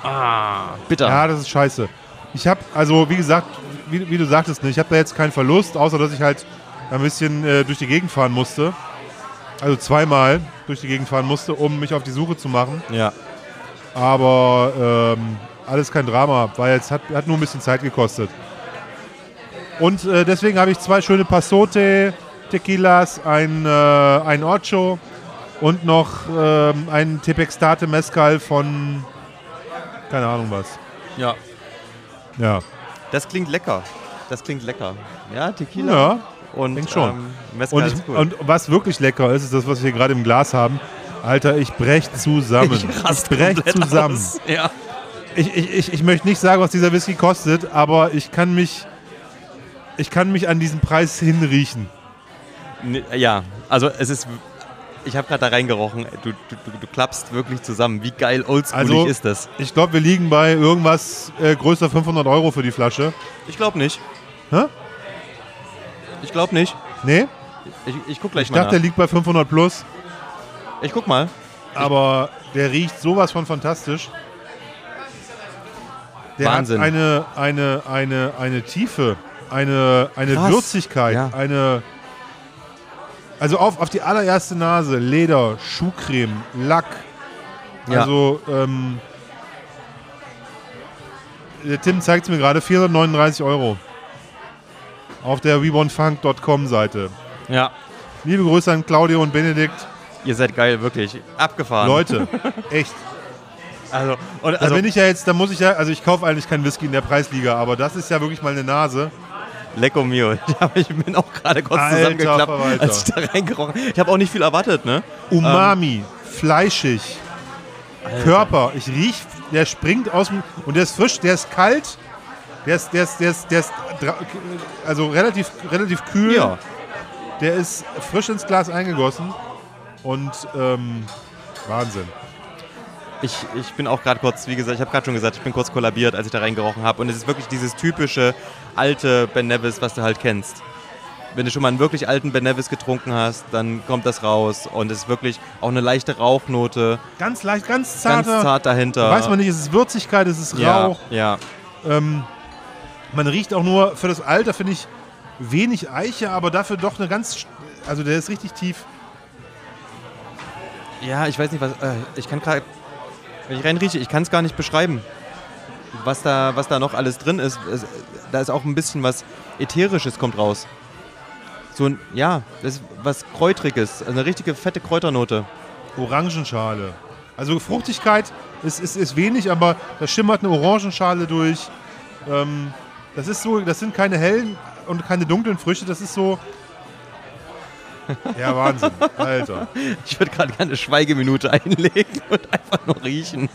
Speaker 3: Ah, bitter.
Speaker 2: Ja, das ist scheiße. Ich habe, also wie gesagt, wie, wie du sagtest, ne, ich habe da jetzt keinen Verlust, außer dass ich halt ein bisschen äh, durch die Gegend fahren musste. Also zweimal durch die Gegend fahren musste, um mich auf die Suche zu machen.
Speaker 3: ja.
Speaker 2: Aber ähm, alles kein Drama, weil es hat, hat nur ein bisschen Zeit gekostet. Und äh, deswegen habe ich zwei schöne Pasote Tequilas, ein, äh, ein Ocho und noch ähm, ein Tepextate Mezcal von keine Ahnung was.
Speaker 3: ja.
Speaker 2: Ja.
Speaker 3: Das klingt lecker. Das klingt lecker. Ja, Tequila.
Speaker 2: Ja.
Speaker 3: Und
Speaker 2: denk schon.
Speaker 3: Ähm,
Speaker 2: Und, ich,
Speaker 3: cool.
Speaker 2: und was wirklich lecker ist, ist das, was wir gerade im Glas haben. Alter, ich brech zusammen.
Speaker 3: ich raste
Speaker 2: brech zusammen.
Speaker 3: Ja.
Speaker 2: Ich, ich, ich, ich möchte nicht sagen, was dieser Whisky kostet, aber ich kann mich, ich kann mich an diesen Preis hinriechen.
Speaker 3: Nee, ja, also es ist. Ich habe gerade da reingerochen. Du, du, du, klappst wirklich zusammen. Wie geil oldschoolig
Speaker 2: Also-
Speaker 3: ist das?
Speaker 2: Ich glaube, wir liegen bei irgendwas äh, größer 500 Euro für die Flasche.
Speaker 3: Ich glaube nicht.
Speaker 2: Hä?
Speaker 3: Ich glaube nicht.
Speaker 2: Nee?
Speaker 3: Ich, ich guck gleich
Speaker 2: Ich
Speaker 3: mal
Speaker 2: dachte, der
Speaker 3: nach.
Speaker 2: liegt bei 500 plus,
Speaker 3: Ich guck mal.
Speaker 2: aber der riecht sowas von fantastisch. Der
Speaker 3: Wahnsinn.
Speaker 2: hat eine, eine, eine, eine Tiefe, eine, eine
Speaker 3: Krass.
Speaker 2: Würzigkeit,
Speaker 3: Ja.
Speaker 2: eine. Also auf, auf die allererste Nase, Leder, Schuhcreme, Lack.
Speaker 3: Ja.
Speaker 2: Also, ähm, der Tim zeigt es mir gerade, 439 Euro. Auf der WeWantFunk.com Seite.
Speaker 3: Ja.
Speaker 2: Liebe Grüße an Claudio und Benedikt.
Speaker 3: Ihr seid geil, wirklich. Abgefahren.
Speaker 2: Leute, echt.
Speaker 3: Also, und,
Speaker 2: Da
Speaker 3: also
Speaker 2: bin ich ja jetzt, da muss ich ja, also ich kaufe eigentlich keinen Whisky in der Preisliga, aber das ist ja wirklich mal eine Nase.
Speaker 3: Lecco mio. Ich, bin auch gerade kurz
Speaker 2: Alter
Speaker 3: zusammengeklappt,
Speaker 2: Verwalter.
Speaker 3: als ich da reingerochen Ich habe auch nicht viel erwartet, ne?
Speaker 2: Umami, fleischig,
Speaker 3: Alter.
Speaker 2: Körper. Ich riech, der springt aus dem, und der ist frisch, der ist kalt, der ist, der ist, der ist, der ist, also relativ, relativ kühl.
Speaker 3: Ja.
Speaker 2: Der ist frisch ins Glas eingegossen und ähm, Wahnsinn.
Speaker 3: Ich, ich bin auch gerade kurz, wie gesagt, ich habe gerade schon gesagt, ich bin kurz kollabiert, als ich da reingerochen habe. Und es ist wirklich dieses typische alte Ben Nevis, was du halt kennst. Wenn du schon mal einen wirklich alten Ben Nevis getrunken hast, dann kommt das raus. Und es ist wirklich auch eine leichte Rauchnote,
Speaker 2: Ganz leicht, ganz
Speaker 3: ganz
Speaker 2: zarter.
Speaker 3: zart dahinter.
Speaker 2: Weiß man nicht, ist es Würzigkeit, ist es
Speaker 3: ja,
Speaker 2: Rauch.
Speaker 3: ja.
Speaker 2: Ähm, man riecht auch nur, für das Alter finde ich wenig Eiche, aber dafür doch eine ganz, also der ist richtig tief.
Speaker 3: Ja, ich weiß nicht, was. Äh, ich kann gerade. Wenn ich reinrieche, ich kann es gar nicht beschreiben. Was da, was da noch alles drin ist. Da ist auch ein bisschen was Ätherisches kommt raus. So ein, ja, das ist was Kräutriges. Also eine richtige fette Kräuternote.
Speaker 2: Orangenschale. Also Fruchtigkeit ist, ist, ist wenig, aber da schimmert eine Orangenschale durch. Ähm, das ist so, das sind keine hellen und keine dunklen Früchte, das ist so. Ja, Wahnsinn, Alter.
Speaker 3: Ich würde gerade gerne eine Schweigeminute einlegen und einfach nur riechen.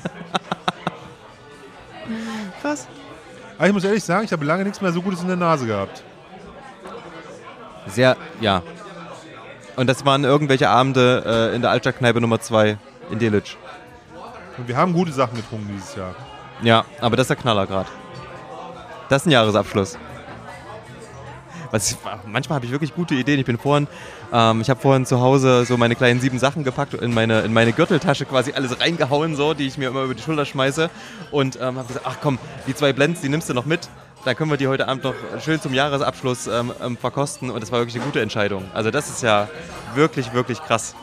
Speaker 3: Krass.
Speaker 2: Aber ich muss ehrlich sagen, ich habe lange nichts mehr so Gutes in der Nase gehabt.
Speaker 3: Sehr, ja. Und das waren irgendwelche Abende äh, in der Altstadtkneipe Nummer 2 in Delitzsch.
Speaker 2: Und wir haben gute Sachen getrunken dieses Jahr.
Speaker 3: Ja, aber das ist der Knaller gerade. Das ist ein Jahresabschluss. Was manchmal habe ich wirklich gute Ideen. Ich bin vorhin, ähm, ich habe vorhin zu Hause so meine kleinen sieben Sachen gepackt und in meine, in meine Gürteltasche quasi alles reingehauen, so, die ich mir immer über die Schulter schmeiße. Und ähm, habe gesagt, ach komm, die zwei Blends, die nimmst du noch mit. Dann können wir die heute Abend noch schön zum Jahresabschluss ähm, ähm, verkosten. Und das war wirklich eine gute Entscheidung. Also das ist ja wirklich, wirklich krass.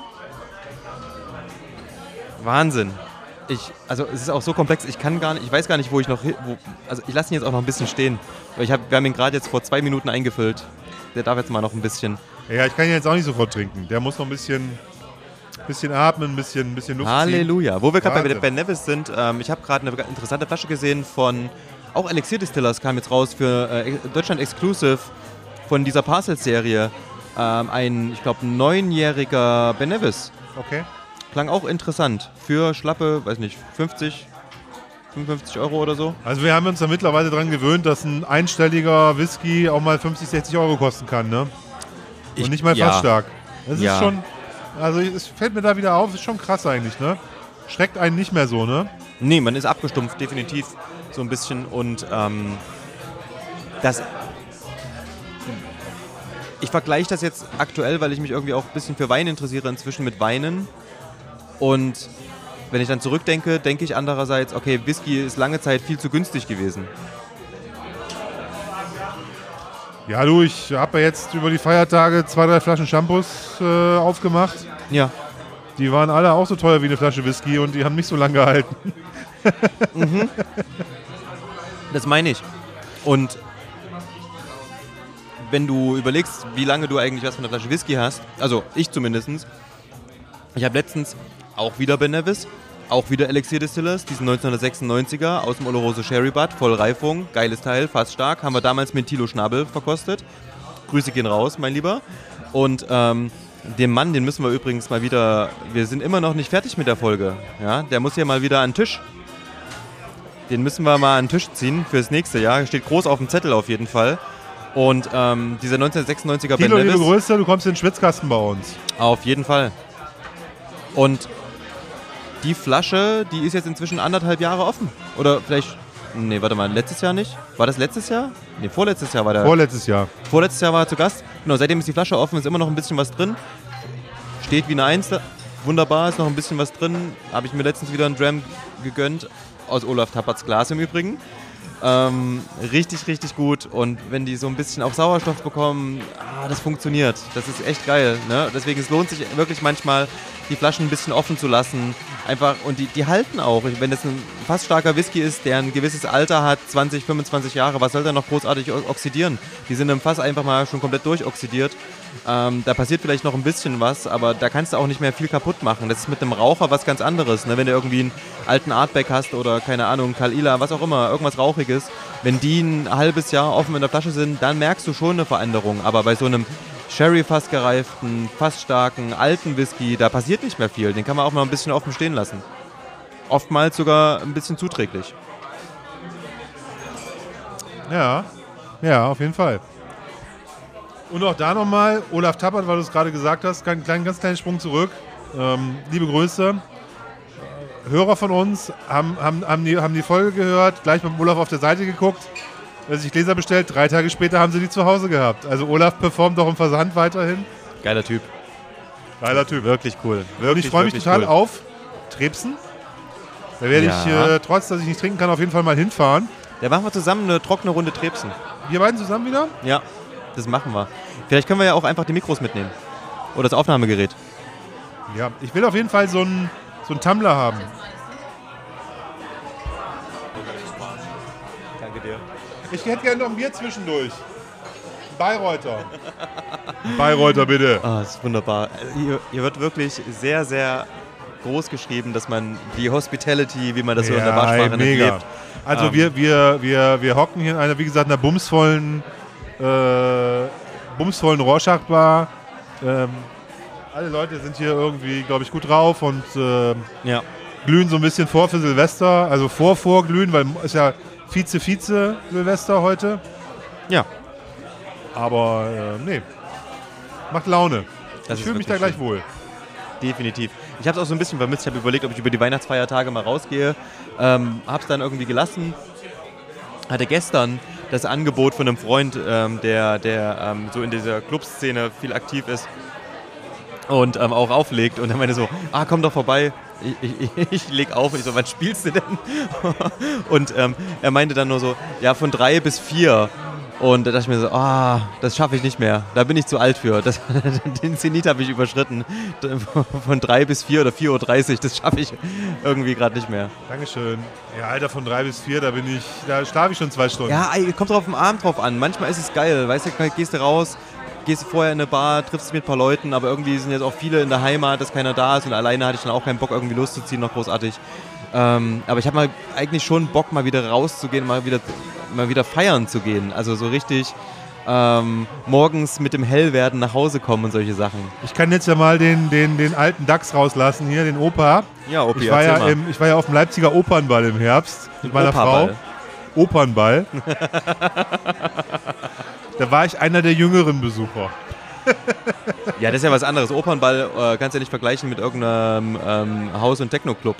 Speaker 3: Wahnsinn. Ich, also es ist auch so komplex, ich kann gar nicht, ich weiß gar nicht, wo ich noch, wo, also ich lasse ihn jetzt auch noch ein bisschen stehen. Ich hab, wir haben ihn gerade jetzt vor zwei Minuten eingefüllt. Der darf jetzt mal noch ein bisschen.
Speaker 2: Ja, ich kann ihn jetzt auch nicht sofort trinken. Der muss noch ein bisschen, bisschen atmen, ein bisschen, ein bisschen Luft ziehen.
Speaker 3: Halleluja. Wo wir gerade bei. Ben Nevis sind, ähm, ich habe gerade eine interessante Flasche gesehen von, auch Elixir Distillers kam jetzt raus für äh, Deutschland Exclusive von dieser Parcel-Serie. Ähm, ein, ich glaube, neunjähriger Ben Nevis.
Speaker 2: Okay.
Speaker 3: Klang auch interessant. Für schlappe, weiß nicht, 50, 55 Euro oder so.
Speaker 2: Also wir haben uns da mittlerweile dran gewöhnt, dass ein einstelliger Whisky auch mal 50, 60 Euro kosten kann, ne?
Speaker 3: Ich-
Speaker 2: Und nicht mal
Speaker 3: ja.
Speaker 2: fast stark. Das
Speaker 3: Ja.
Speaker 2: ist schon, also es fällt mir da wieder auf, ist schon krass eigentlich, ne? Schreckt einen nicht mehr so, ne?
Speaker 3: Nee, man ist abgestumpft, definitiv so ein bisschen. Und ähm, das. Ich vergleiche das jetzt aktuell, weil ich mich irgendwie auch ein bisschen für Wein interessiere, inzwischen mit Weinen. Und wenn ich dann zurückdenke, denke ich andererseits, okay, Whisky ist lange Zeit viel zu günstig gewesen.
Speaker 2: Ja, du, ich habe ja jetzt über die Feiertage zwei, drei Flaschen Shampoos äh, aufgemacht.
Speaker 3: Ja,
Speaker 2: Die waren alle auch so teuer wie eine Flasche Whisky und die haben nicht so lange gehalten.
Speaker 3: Das meine ich. Und wenn du überlegst, wie lange du eigentlich was von der Flasche Whisky hast, also ich zumindest, ich habe letztens auch wieder Ben Nevis, auch wieder Elixir Distillers, diesen 1996er aus dem Oloroso Sherry Butt, voll Reifung, geiles Teil, fast stark, haben wir damals mit Tilo Schnabel verkostet. Grüße gehen raus, mein Lieber. Und ähm, den Mann, den müssen wir übrigens mal wieder, wir sind immer noch nicht fertig mit der Folge. Ja, der muss hier mal wieder an den Tisch. Den müssen wir mal an den Tisch ziehen fürs nächste Jahr. Steht groß auf dem Zettel auf jeden Fall. Und ähm, dieser 1996er Ben
Speaker 2: Tilo, liebe
Speaker 3: Nevis,
Speaker 2: Grüße, du kommst in den Schwitzkasten bei uns.
Speaker 3: auf jeden Fall. Und die Flasche, die ist jetzt inzwischen anderthalb Jahre offen. Oder vielleicht, nee, warte mal, letztes Jahr nicht? War das letztes Jahr? Nee, vorletztes Jahr war der.
Speaker 2: Vorletztes Jahr.
Speaker 3: Vorletztes Jahr war er zu Gast. Genau, seitdem ist die Flasche offen, ist immer noch ein bisschen was drin. Steht wie eine Eins. da. Wunderbar, ist noch ein bisschen was drin. Habe ich mir letztens wieder einen Dram gegönnt. Aus Olaf Tapperts Glas im Übrigen. Ähm, richtig, richtig gut. Und wenn die so ein bisschen auch Sauerstoff bekommen, ah, das funktioniert. Das ist echt geil. Ne? Deswegen es lohnt sich wirklich manchmal, die Flaschen ein bisschen offen zu lassen. Einfach, und die, die halten auch. Wenn das ein fast starker Whisky ist, der ein gewisses Alter hat, 20, 25 Jahre, was soll der noch großartig oxidieren? Die sind im Fass einfach mal schon komplett durchoxidiert. Ähm, da passiert vielleicht noch ein bisschen was, aber da kannst du auch nicht mehr viel kaputt machen. Das ist mit einem Raucher was ganz anderes. Ne? Wenn du irgendwie einen alten Artback hast oder keine Ahnung, Kalila, was auch immer, irgendwas Rauchiges, wenn die ein halbes Jahr offen in der Flasche sind, dann merkst du schon eine Veränderung. Aber bei so einem Sherry-Fass gereiften, fast starken, alten Whisky, da passiert nicht mehr viel. Den kann man auch mal ein bisschen offen stehen lassen. Oftmals sogar ein bisschen zuträglich.
Speaker 2: Ja, ja, auf jeden Fall. Und auch da nochmal, Olaf Tappert, weil du es gerade gesagt hast, einen kleinen, ganz kleinen Sprung zurück. Ähm, liebe Grüße. Hörer von uns haben, haben, haben, die, haben die Folge gehört, gleich beim Olaf auf der Seite geguckt, er sich Gläser bestellt, drei Tage später haben sie die zu Hause gehabt. Also Olaf performt auch im Versand weiterhin.
Speaker 3: Geiler Typ.
Speaker 2: Geiler Typ.
Speaker 3: Wirklich cool.
Speaker 2: Und
Speaker 3: Wirklich,
Speaker 2: ich freue mich total
Speaker 3: cool.
Speaker 2: auf Trebsen. Da werde ich,
Speaker 3: Ja.
Speaker 2: äh, trotz dass ich nicht trinken kann, auf jeden Fall mal hinfahren.
Speaker 3: Da machen wir zusammen eine trockene Runde Trebsen.
Speaker 2: Wir beiden zusammen wieder?
Speaker 3: Ja, das machen wir. Vielleicht können wir ja auch einfach die Mikros mitnehmen. Oder das Aufnahmegerät.
Speaker 2: Ja, ich will auf jeden Fall so einen so einen Tumbler haben. Ich hätte gerne noch ein Bier zwischendurch. Ein Bayreuther. Ein Bayreuther, bitte.
Speaker 3: Ah, das ist wunderbar. Hier, hier wird wirklich sehr, sehr groß geschrieben, dass man die Hospitality, wie man das so in der nennt,
Speaker 2: mega.
Speaker 3: lebt.
Speaker 2: Also
Speaker 3: Ähm.
Speaker 2: wir, wir, wir, wir hocken hier in einer, wie gesagt, einer bumsvollen, äh, bumsvollen Rorschach-Bar. Ähm, alle Leute sind hier irgendwie, glaube ich, gut drauf und ähm,
Speaker 3: Ja.
Speaker 2: glühen so ein bisschen vor für Silvester. Also vor, vor glühen, weil ist ja Vize, Vize Silvester heute.
Speaker 3: Ja.
Speaker 2: Aber äh, nee, macht Laune.
Speaker 3: Das
Speaker 2: ich fühle mich da gleich wohl.
Speaker 3: Definitiv. Ich habe es auch so ein bisschen vermisst. Ich habe überlegt, ob ich über die Weihnachtsfeiertage mal rausgehe. Ähm, habe es dann irgendwie gelassen. Hatte gestern das Angebot von einem Freund, ähm, der, der ähm, so in dieser Clubszene viel aktiv ist und ähm, auch auflegt. Und er meinte so, ah, komm doch vorbei. Ich, ich, ich leg auf. Und ich so, wann spielst du denn? und ähm, er meinte dann nur so, ja, von drei bis vier. Und da dachte ich mir so, ah, das schaffe ich nicht mehr. Da bin ich zu alt für. Das, den Zenit habe ich überschritten. Von drei bis vier oder 4.30 Uhr, das schaffe ich irgendwie gerade nicht mehr.
Speaker 2: Dankeschön. Ja, Alter, von drei bis vier, da bin ich, da schlafe ich schon zwei Stunden.
Speaker 3: Ja, kommt drauf den Abend drauf an. Manchmal ist es geil. Weißt du, gehst du raus, gehst du vorher in eine Bar, triffst dich mit ein paar Leuten, aber irgendwie sind jetzt auch viele in der Heimat, dass keiner da ist und alleine hatte ich dann auch keinen Bock, irgendwie loszuziehen, noch großartig. Ähm, aber ich habe mal eigentlich schon Bock, mal wieder rauszugehen, mal wieder, mal wieder feiern zu gehen. Also so richtig ähm, morgens mit dem Hellwerden nach Hause kommen und solche Sachen.
Speaker 2: Ich kann jetzt ja mal den, den, den alten Dachs rauslassen hier, den Opa.
Speaker 3: Ja, Opi,
Speaker 2: Ich war, ja im, ich war ja auf dem Leipziger Opernball im Herbst mit meiner
Speaker 3: Opaball.
Speaker 2: Frau. Opernball. da war ich einer der jüngeren Besucher.
Speaker 3: Ja, das ist ja was anderes. Opernball äh, kannst du ja nicht vergleichen mit irgendeinem ähm, Haus- und Techno-Club.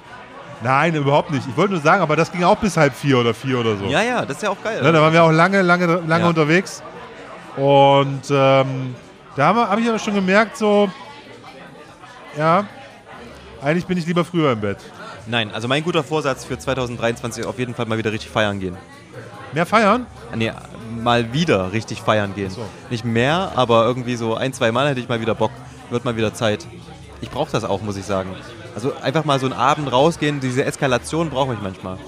Speaker 2: Nein, überhaupt nicht. Ich wollte nur sagen, aber das ging auch bis halb vier oder vier oder so.
Speaker 3: Ja, ja, das ist ja auch geil.
Speaker 2: Ne, da waren wir auch lange, lange, lange
Speaker 3: Ja.
Speaker 2: unterwegs. Und ähm, da habe hab ich aber schon gemerkt, so, ja, eigentlich bin ich lieber früher im Bett.
Speaker 3: Nein, also mein guter Vorsatz für 2023 ist auf jeden Fall mal wieder richtig feiern gehen.
Speaker 2: Mehr feiern?
Speaker 3: Nee, mal wieder richtig feiern gehen.
Speaker 2: so.
Speaker 3: Nicht mehr, aber irgendwie so ein, zwei Mal hätte ich mal wieder Bock. Wird mal wieder Zeit. Ich brauche das auch, muss ich sagen. Also einfach mal so einen Abend rausgehen, diese Eskalation brauche ich manchmal.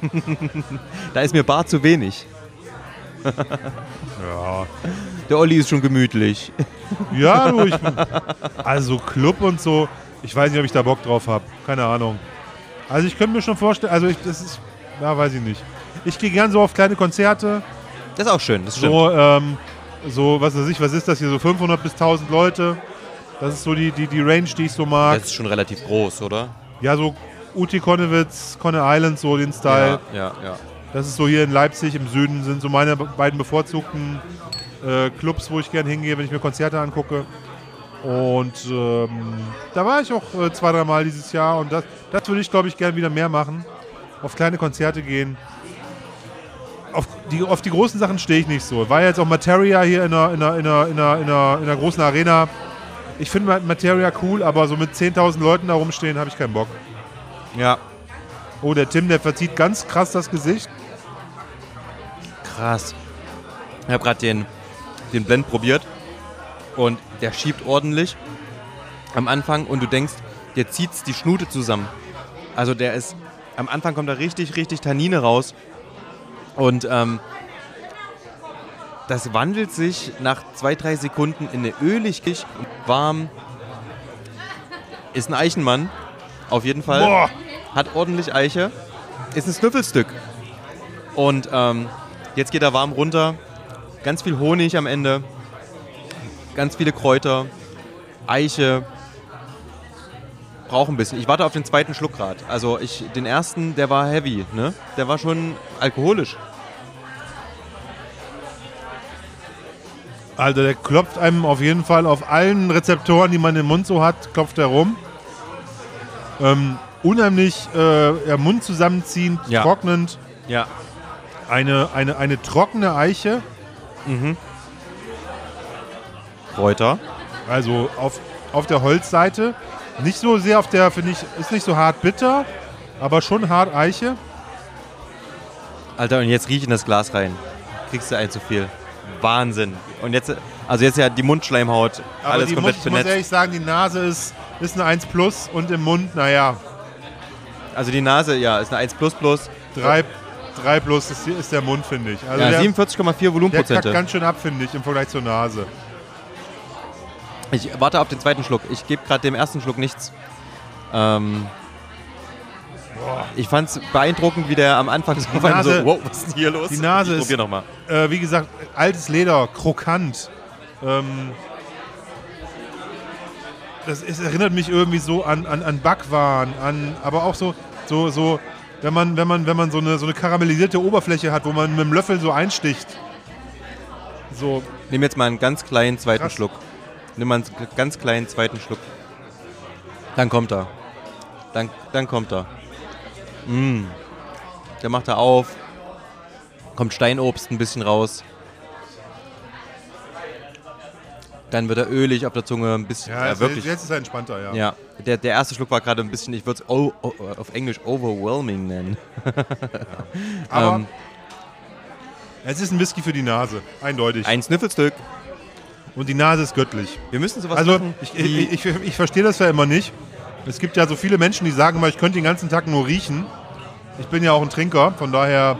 Speaker 3: da ist mir bar zu wenig.
Speaker 2: Ja.
Speaker 3: Der Olli ist schon gemütlich.
Speaker 2: Ja, du, ich, also Club und so, ich weiß nicht, ob ich da Bock drauf habe. Keine Ahnung. Also ich könnte mir schon vorstellen, also ich, das ist, ja, weiß ich nicht. Ich gehe gern so auf kleine Konzerte,
Speaker 3: Das ist auch schön, das stimmt.
Speaker 2: so, ähm, so, was weiß ich, was ist das hier, so 500 bis 1000 Leute. Das ist so die, die, die Range, die ich so mag.
Speaker 3: Das ist schon relativ groß, oder?
Speaker 2: Ja, so Uti Konnewitz, Conne Island, so den Style.
Speaker 3: Ja, ja.
Speaker 2: Das ist so hier in Leipzig im Süden, sind so meine be- beiden bevorzugten äh, Clubs, wo ich gern hingehe, wenn ich mir Konzerte angucke. Und ähm, da war ich auch äh, zwei, dreimal dieses Jahr und das, das würde ich, glaube ich, gern wieder mehr machen. Auf kleine Konzerte gehen. Auf die, auf die großen Sachen stehe ich nicht so. War jetzt auch Materia hier in einer, in einer, in einer, in einer, in einer, in einer großen Arena. Ich finde Materia cool, aber so mit 10.000 Leuten da rumstehen, habe ich keinen Bock.
Speaker 3: Ja,
Speaker 2: Oh, der Tim, der verzieht ganz krass das Gesicht.
Speaker 3: krass. Ich habe gerade den, den Blend probiert und der schiebt ordentlich am Anfang und du denkst, der zieht die Schnute zusammen. Also der ist, am Anfang kommt da richtig, richtig Tannine raus und ähm, das wandelt sich nach zwei, drei Sekunden in eine ölig, warm. Ist ein Eichenmann, auf jeden Fall.
Speaker 2: Boah,
Speaker 3: hat ordentlich Eiche, ist ein Snüffelstück. Und ähm, jetzt geht er warm runter. Ganz viel Honig am Ende. Ganz viele Kräuter. Eiche. Braucht ein bisschen. Ich warte auf den zweiten Schluck gerade. Also ich, den ersten, der war heavy, ne? Der war schon alkoholisch.
Speaker 2: Also der klopft einem auf jeden Fall auf allen Rezeptoren, die man im Mund so hat, klopft er rum. Ähm, unheimlich äh, Mund zusammenziehend,
Speaker 3: Ja.
Speaker 2: trocknend.
Speaker 3: Ja.
Speaker 2: Eine, eine, eine trockene Eiche,
Speaker 3: Kräuter.
Speaker 2: also auf, auf der Holzseite. Nicht so sehr auf der, finde ich, ist nicht so hart bitter, aber schon hart Eiche.
Speaker 3: Alter, und jetzt riech in das Glas rein. Kriegst du ein zu viel. Wahnsinn. Und jetzt, also jetzt ja die Mundschleimhaut,
Speaker 2: Aber
Speaker 3: alles
Speaker 2: die
Speaker 3: komplett
Speaker 2: Mund, ich muss ehrlich sagen, die Nase ist, ist eine 1 plus und im Mund, naja,
Speaker 3: Also die Nase, ja, ist eine 1 plus plus.
Speaker 2: 3, 3 plus ist, ist der Mund, finde ich. Also
Speaker 3: Ja,
Speaker 2: der,
Speaker 3: 47,4
Speaker 2: der kackt
Speaker 3: Volumenprozente.
Speaker 2: ganz schön ab, finde ich, im Vergleich zur Nase.
Speaker 3: Ich warte auf den zweiten Schluck. Ich gebe gerade dem ersten Schluck nichts. Ähm, ich fand es beeindruckend, wie der am Anfang so,
Speaker 2: Nase-
Speaker 3: so wow, was ist denn hier los?
Speaker 2: die Nase
Speaker 3: ich
Speaker 2: ist-
Speaker 3: probier nochmal.
Speaker 2: Äh, wie gesagt, altes Leder, krokant. Ähm, das ist, erinnert mich irgendwie so an, an, an Backwaren, an, aber auch so, so, so wenn man, wenn man, wenn man so eine, so eine karamellisierte Oberfläche hat, wo man mit dem Löffel so einsticht. So,
Speaker 3: Nimm jetzt mal einen ganz kleinen zweiten
Speaker 2: Krass.
Speaker 3: Schluck. Nimm mal einen ganz kleinen zweiten Schluck. Dann kommt er. Dann, dann kommt er. Mm. Der macht er auf. Kommt Steinobst ein bisschen raus. Dann wird er ölig auf der Zunge, ein bisschen,
Speaker 2: ja,
Speaker 3: ja,
Speaker 2: jetzt,
Speaker 3: wirklich.
Speaker 2: jetzt ist er entspannter, ja.
Speaker 3: Ja, der, der erste Schluck war gerade ein bisschen, ich würde es oh, oh, auf Englisch overwhelming nennen.
Speaker 2: Aber
Speaker 3: Ähm.
Speaker 2: es ist ein Whisky für die Nase, eindeutig.
Speaker 3: Ein Sniffelstück.
Speaker 2: Und die Nase ist göttlich.
Speaker 3: Wir müssen sowas
Speaker 2: Also
Speaker 3: machen.
Speaker 2: ich, ich, ich, ich verstehe das ja immer nicht. Es gibt ja so viele Menschen, die sagen immer, ich könnte den ganzen Tag nur riechen. Ich bin ja auch ein Trinker, von daher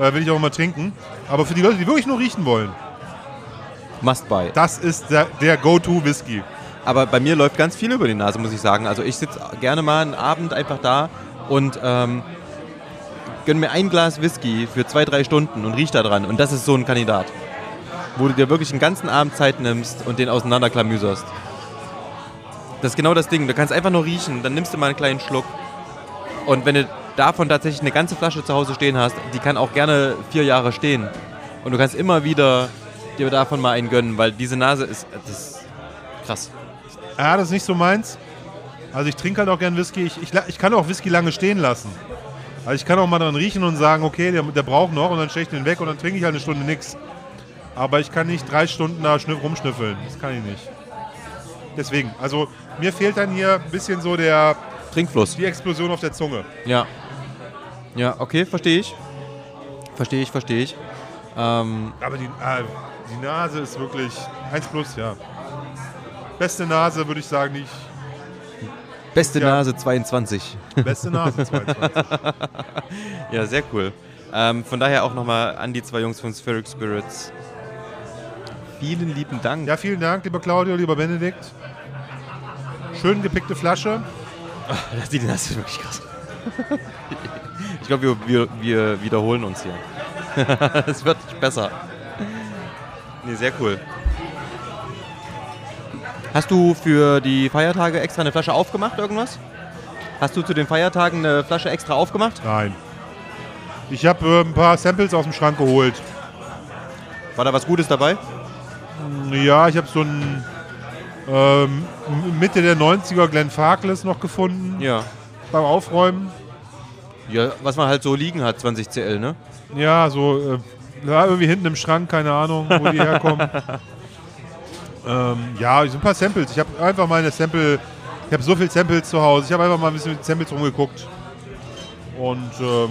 Speaker 2: äh, will ich auch immer trinken. Aber für die Leute, die wirklich nur riechen wollen,
Speaker 3: Must buy.
Speaker 2: das ist der, der Go-To-Whisky.
Speaker 3: Aber bei mir läuft ganz viel über die Nase, muss ich sagen. Also ich sitze gerne mal einen Abend einfach da und ähm, gönne mir ein Glas Whisky für zwei, drei Stunden und riech da dran. Und das ist so ein Kandidat. Wo du dir wirklich einen ganzen Abend Zeit nimmst und den auseinanderklamüserst. Das ist genau das Ding. Du kannst einfach nur riechen, dann nimmst du mal einen kleinen Schluck. Und wenn du davon tatsächlich eine ganze Flasche zu Hause stehen hast, die kann auch gerne vier Jahre stehen. Und du kannst immer wieder dir davon mal einen gönnen, weil diese Nase ist, ist krass.
Speaker 2: Ja, das ist nicht so meins. Also ich trinke halt auch gern Whisky. Ich, ich, ich kann auch Whisky lange stehen lassen. Also ich kann auch mal dran riechen und sagen, okay, der, der braucht noch und dann stelle ich den weg und dann trinke ich halt eine Stunde nichts. Aber ich kann nicht drei Stunden da schnüff, rumschnüffeln. Das kann ich nicht. Deswegen, also mir fehlt dann hier ein bisschen so der,
Speaker 3: Trinkfluss.
Speaker 2: die Explosion auf der Zunge.
Speaker 3: Ja. Ja, okay, verstehe ich. Verstehe ich, verstehe ich. Ähm,
Speaker 2: Aber die, äh, die Nase ist wirklich 1 plus, ja. Beste Nase würde ich sagen, nicht.
Speaker 3: beste
Speaker 2: Ja.
Speaker 3: Nase 22.
Speaker 2: Beste Nase 22.
Speaker 3: Ja, sehr cool. Ähm, von daher auch nochmal an die zwei Jungs von Spheric Spirits. Vielen lieben Dank.
Speaker 2: ja, vielen Dank, lieber Claudio, lieber Benedikt. Schön gepickte Flasche.
Speaker 3: Das, die- das ist wirklich krass. Ich glaube, wir, wir, wir wiederholen uns hier. Es wird nicht besser. Nee, sehr cool. Hast du für die Feiertage extra eine Flasche aufgemacht, irgendwas? Hast du zu den Feiertagen eine Flasche extra aufgemacht?
Speaker 2: Nein. Ich habe äh, ein paar Samples aus dem Schrank geholt.
Speaker 3: War da was Gutes dabei?
Speaker 2: Ja, ich habe so ein ähm, Mitte der 90er Glenn Farkless noch gefunden
Speaker 3: Ja.
Speaker 2: beim Aufräumen.
Speaker 3: Ja, was man halt so liegen hat, 20 CL, ne?
Speaker 2: Ja, so äh, ja, irgendwie hinten im Schrank, keine Ahnung, wo die herkommen. ähm, ja, so ein paar Samples. Ich habe einfach meine Sample, ich habe so viel Samples zu Hause. Ich habe einfach mal ein bisschen mit Samples rumgeguckt und ähm,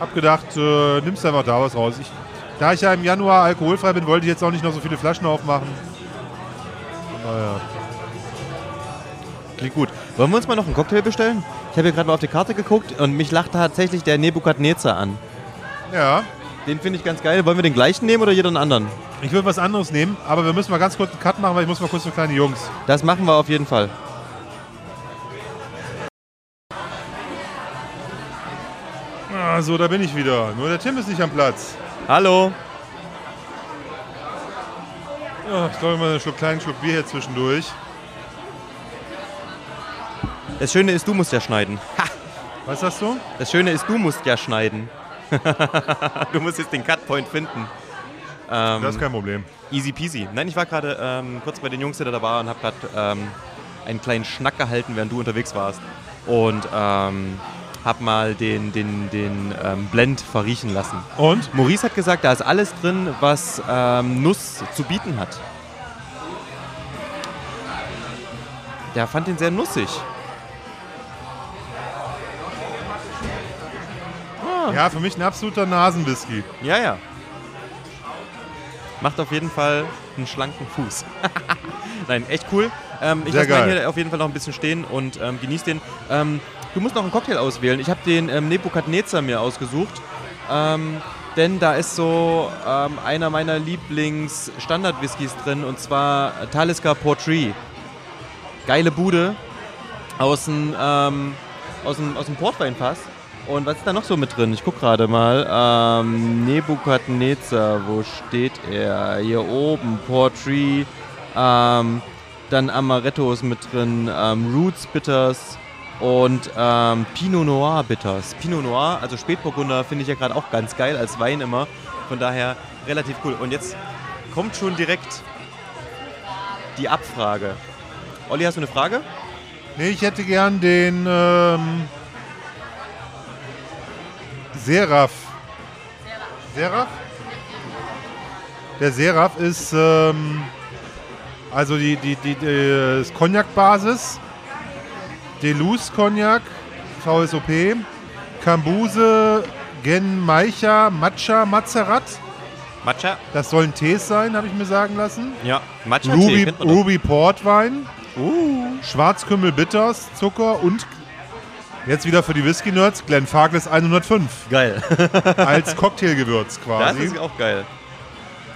Speaker 2: habe gedacht, äh, nimmst einfach da was raus. Ich, da ich ja im Januar alkoholfrei bin, wollte ich jetzt auch nicht noch so viele Flaschen aufmachen. Naja.
Speaker 3: Klingt gut. Wollen wir uns mal noch einen Cocktail bestellen? Ich habe hier gerade mal auf die Karte geguckt und mich lacht tatsächlich der Nebukadnezar an.
Speaker 2: Ja,
Speaker 3: Den finde ich ganz geil. Wollen wir den gleichen nehmen oder jeder einen anderen?
Speaker 2: ich würde was anderes nehmen, aber wir müssen mal ganz kurz einen Cut machen, weil ich muss mal kurz für kleine Jungs.
Speaker 3: Das machen wir auf jeden Fall.
Speaker 2: Ah, so, da bin ich wieder. Nur der Tim ist nicht am Platz.
Speaker 3: Hallo.
Speaker 2: Ja, ich glaube mal einen Schluck, kleinen Schluck Bier hier zwischendurch.
Speaker 3: Das Schöne ist, du musst ja schneiden. Ha!
Speaker 2: Was hast du?
Speaker 3: Das Schöne ist, du musst ja schneiden. du musst jetzt den Cutpoint finden. Ähm,
Speaker 2: Das ist kein Problem.
Speaker 3: easy peasy. Nein, ich war gerade ähm, kurz bei den Jungs, die da waren und habe gerade ähm, einen kleinen Schnack gehalten, während du unterwegs warst. Und ähm, habe mal den, den, den ähm, Blend verriechen lassen.
Speaker 2: Und?
Speaker 3: Maurice hat gesagt, da ist alles drin, was ähm, Nuss zu bieten hat. Der fand den sehr nussig.
Speaker 2: Ja, für mich ein absoluter Nasenwhisky.
Speaker 3: Ja, ja. Macht auf jeden Fall einen schlanken Fuß. Nein, echt cool. Ähm, ich lasse meinen hier auf jeden Fall noch ein bisschen stehen und ähm, genieß den. Ähm, du musst noch einen Cocktail auswählen. Ich habe den ähm, Nebukadnezar mir ausgesucht. Ähm, denn da ist so ähm, einer meiner Lieblings-Standard-Whiskys drin und zwar Talisker Portree. Geile Bude aus dem, ähm, aus dem, aus dem Portweinfass. Und was ist da noch so mit drin? Ich guck gerade mal. Ähm, Nebukadnezar, wo steht er? Hier oben, Portree. Ähm, dann Amaretto ist mit drin, ähm, Roots Bitters und ähm, Pinot Noir Bitters. Pinot Noir, also Spätburgunder, finde ich ja gerade auch ganz geil als Wein immer. Von daher relativ cool. Und jetzt kommt schon direkt die Abfrage. Olli, hast du eine Frage?
Speaker 2: Nee, ich hätte gern den ähm, Seraph. Seraph? Der Seraph ist ähm, also die, die, die, die das Cognac-Basis, Deluz Cognac, VSOP, Kambuse, Genmaicha, Matcha, Mazerat.
Speaker 3: Matcha?
Speaker 2: Das sollen Tees sein, habe ich mir sagen lassen.
Speaker 3: Ja. Matcha
Speaker 2: Ruby. Ruby Portwein.
Speaker 3: Uh.
Speaker 2: Schwarzkümmel Bitters, Zucker und jetzt wieder für die Whisky-Nerds Glen Farkless 105
Speaker 3: Geil.
Speaker 2: als Cocktailgewürz
Speaker 3: Das
Speaker 2: quasi.
Speaker 3: ist auch geil.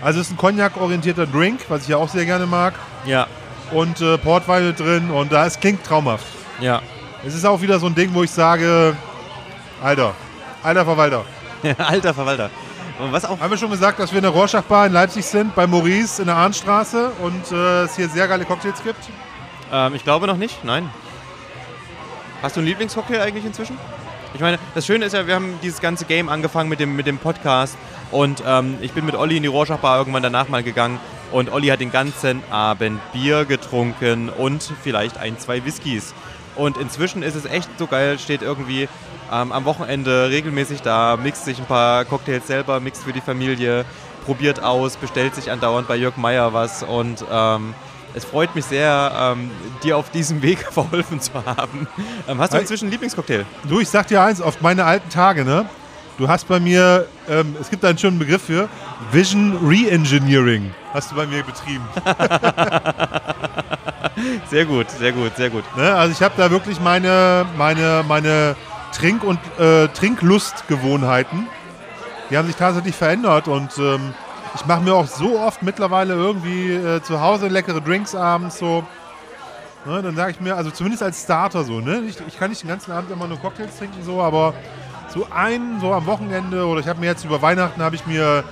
Speaker 2: Also es ist ein Cognac-orientierter Drink, was ich ja auch sehr gerne mag.
Speaker 3: Ja.
Speaker 2: Und äh, Portwein drin und da es klingt traumhaft.
Speaker 3: Ja.
Speaker 2: Es ist auch wieder so ein Ding, wo ich sage, Alter, alter Verwalter.
Speaker 3: Alter Verwalter. Und was auch
Speaker 2: Haben wir schon gesagt, dass wir in der Rorschach-Bar in Leipzig sind, bei Maurice in der Arnstraße und äh, es hier sehr geile Cocktails gibt?
Speaker 3: Ähm, ich glaube noch nicht, nein. Hast du einen Lieblingscocktail eigentlich inzwischen? Ich meine, das Schöne ist ja, wir haben dieses ganze Game angefangen mit dem, mit dem Podcast und ähm, ich bin mit Olli in die Rorschach-Bar irgendwann danach mal gegangen und Olli hat den ganzen Abend Bier getrunken und vielleicht ein, zwei Whiskys. Und inzwischen ist es echt so geil, steht irgendwie ähm, am Wochenende regelmäßig da, mixt sich ein paar Cocktails selber, mixt für die Familie, probiert aus, bestellt sich andauernd bei Jörg Meier was und ähm, es freut mich sehr, ähm, dir auf diesem Weg verholfen zu haben. Ähm, hast du inzwischen einen Lieblingscocktail?
Speaker 2: Du, ich sag dir eins, auf meine alten Tage, ne? Du hast bei mir, ähm, es gibt da einen schönen Begriff für, Vision Reengineering hast du bei mir betrieben.
Speaker 3: Sehr gut, sehr gut, sehr gut.
Speaker 2: Ne? Also ich habe da wirklich meine, meine, meine Trink- und äh, Trinklustgewohnheiten, die haben sich tatsächlich verändert und ähm, ich mache mir auch so oft mittlerweile irgendwie äh, zu Hause leckere Drinks abends so. Ne? Dann sage ich mir, also zumindest als Starter so, ne? Ich, ich kann nicht den ganzen Abend immer nur Cocktails trinken so, aber so einen so am Wochenende oder ich habe mir jetzt über Weihnachten habe ich mir